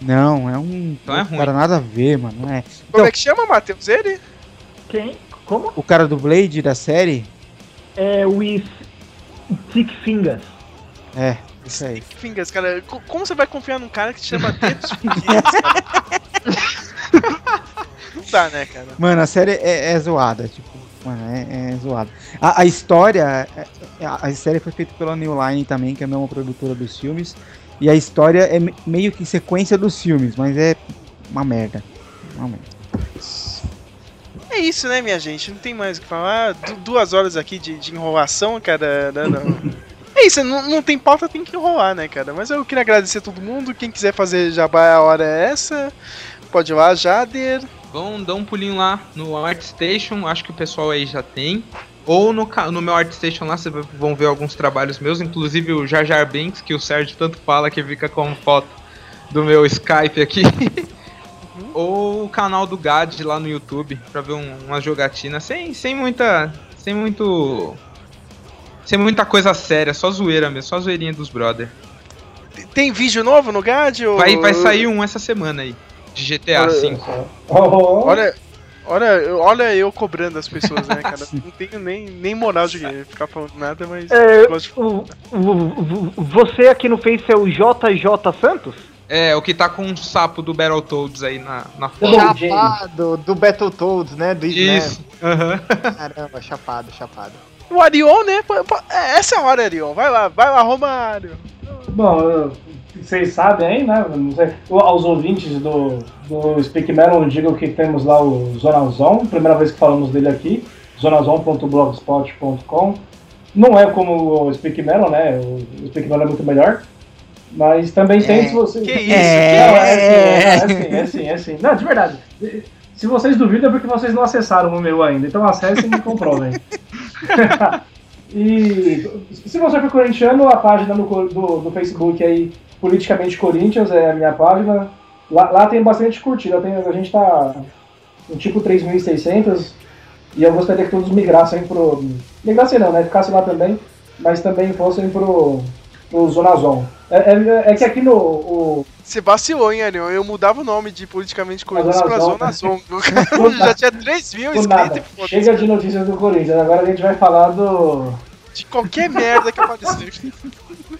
Não, é um. Então é ruim. cara nada a ver, mano. Não é. Como Então, é que chama, Matheus? Ele? Quem? Como? o cara do Blade da série. É o Thick Fingers. É, isso aí. Fingers, cara. Co- Como você vai confiar num cara que te chama Dedos Fingers, cara? Não dá, né, cara? Mano, a série é, é zoada, tipo. Mano, é, é zoado. A, a história. é- A, série foi feita pela New Line também, que é a mesma produtora dos filmes. E a história é me- meio que sequência dos filmes, mas é uma merda. Uma merda. É isso, né, minha gente? Não tem mais o que falar. Du- duas horas aqui de, de enrolação, cara. Não, não. É isso, não, não tem pauta, tem que enrolar, né, cara? Mas eu queria agradecer a todo mundo. Quem quiser fazer jabá, a hora é essa. Pode ir lá, Jader. Vão dar um pulinho lá no ArtStation, acho que o pessoal aí já tem. Ou no, no meu ArtStation lá, vocês vão ver alguns trabalhos meus, inclusive o Jar Jar Binks, que o Sérgio tanto fala que fica com foto do meu Skype aqui. Ou o canal do Gad lá no YouTube, pra ver um, uma jogatina sem, sem muita. Sem muito. Sem muita coisa séria, só zoeira mesmo, só zoeirinha dos brother. Tem vídeo novo no GAD? Ou... Vai, vai sair um essa semana aí, de GTA V. Olha, olha, olha eu cobrando as pessoas, né, cara? Não tenho nem, nem moral de ficar falando nada, mas. É, gosto de- o- o- o- você aqui no Face é o JJ Santos? É, o que tá com um sapo do Battletoads aí na, na foto. Chapado, do Battletoads, né? Do Isso, aham. Caramba, chapado, chapado. O Arion, né? é, Essa é a hora, Arion. Vai lá, vai lá, Romário. Bom, eu- vocês sabem aí, né? Não sei, aos ouvintes do, do Speak Melon, digam que temos lá o Zonazon, primeira vez que falamos dele aqui, zonazon.blogspot.com. Não é como o Speak Melon, né? O Speak Melon é muito melhor. Mas também tem se vocês. que isso, Não, que é, sim, é, sim, é sim, é sim. Não, de verdade. Se vocês duvidam é porque vocês não acessaram o meu ainda. Então acessem e comprovem. E se você for corintiano, a página no co- do, do Facebook aí, Politicamente Corinthians, é a minha página. Lá, lá tem bastante curtida. Tem, a gente tá em tipo 3.600 e eu gostaria que todos migrassem pro. Migrassem não, né? Ficassem lá também, mas também fossem pro, pro Zona Zon. É, é, é que aqui no. O, Você vacilou, hein, Arion? Eu mudava o nome de politicamente Zona pra Zon. Zona Zon. Já tinha 3 mil inscritos. Chega de notícias do Corinthians. Agora a gente vai falar do. De qualquer merda que aparecer.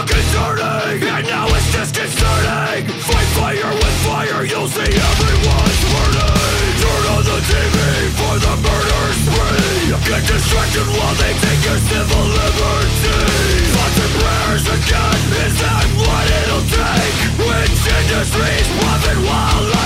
so concerning And now it's disconcerting Fight fire with fire, you'll see everyone's burning. Turn on the TV for the murder spree. Get distracted while they take your civil liberty. Thoughts and prayers again, is that what it'll take? Which industries profit while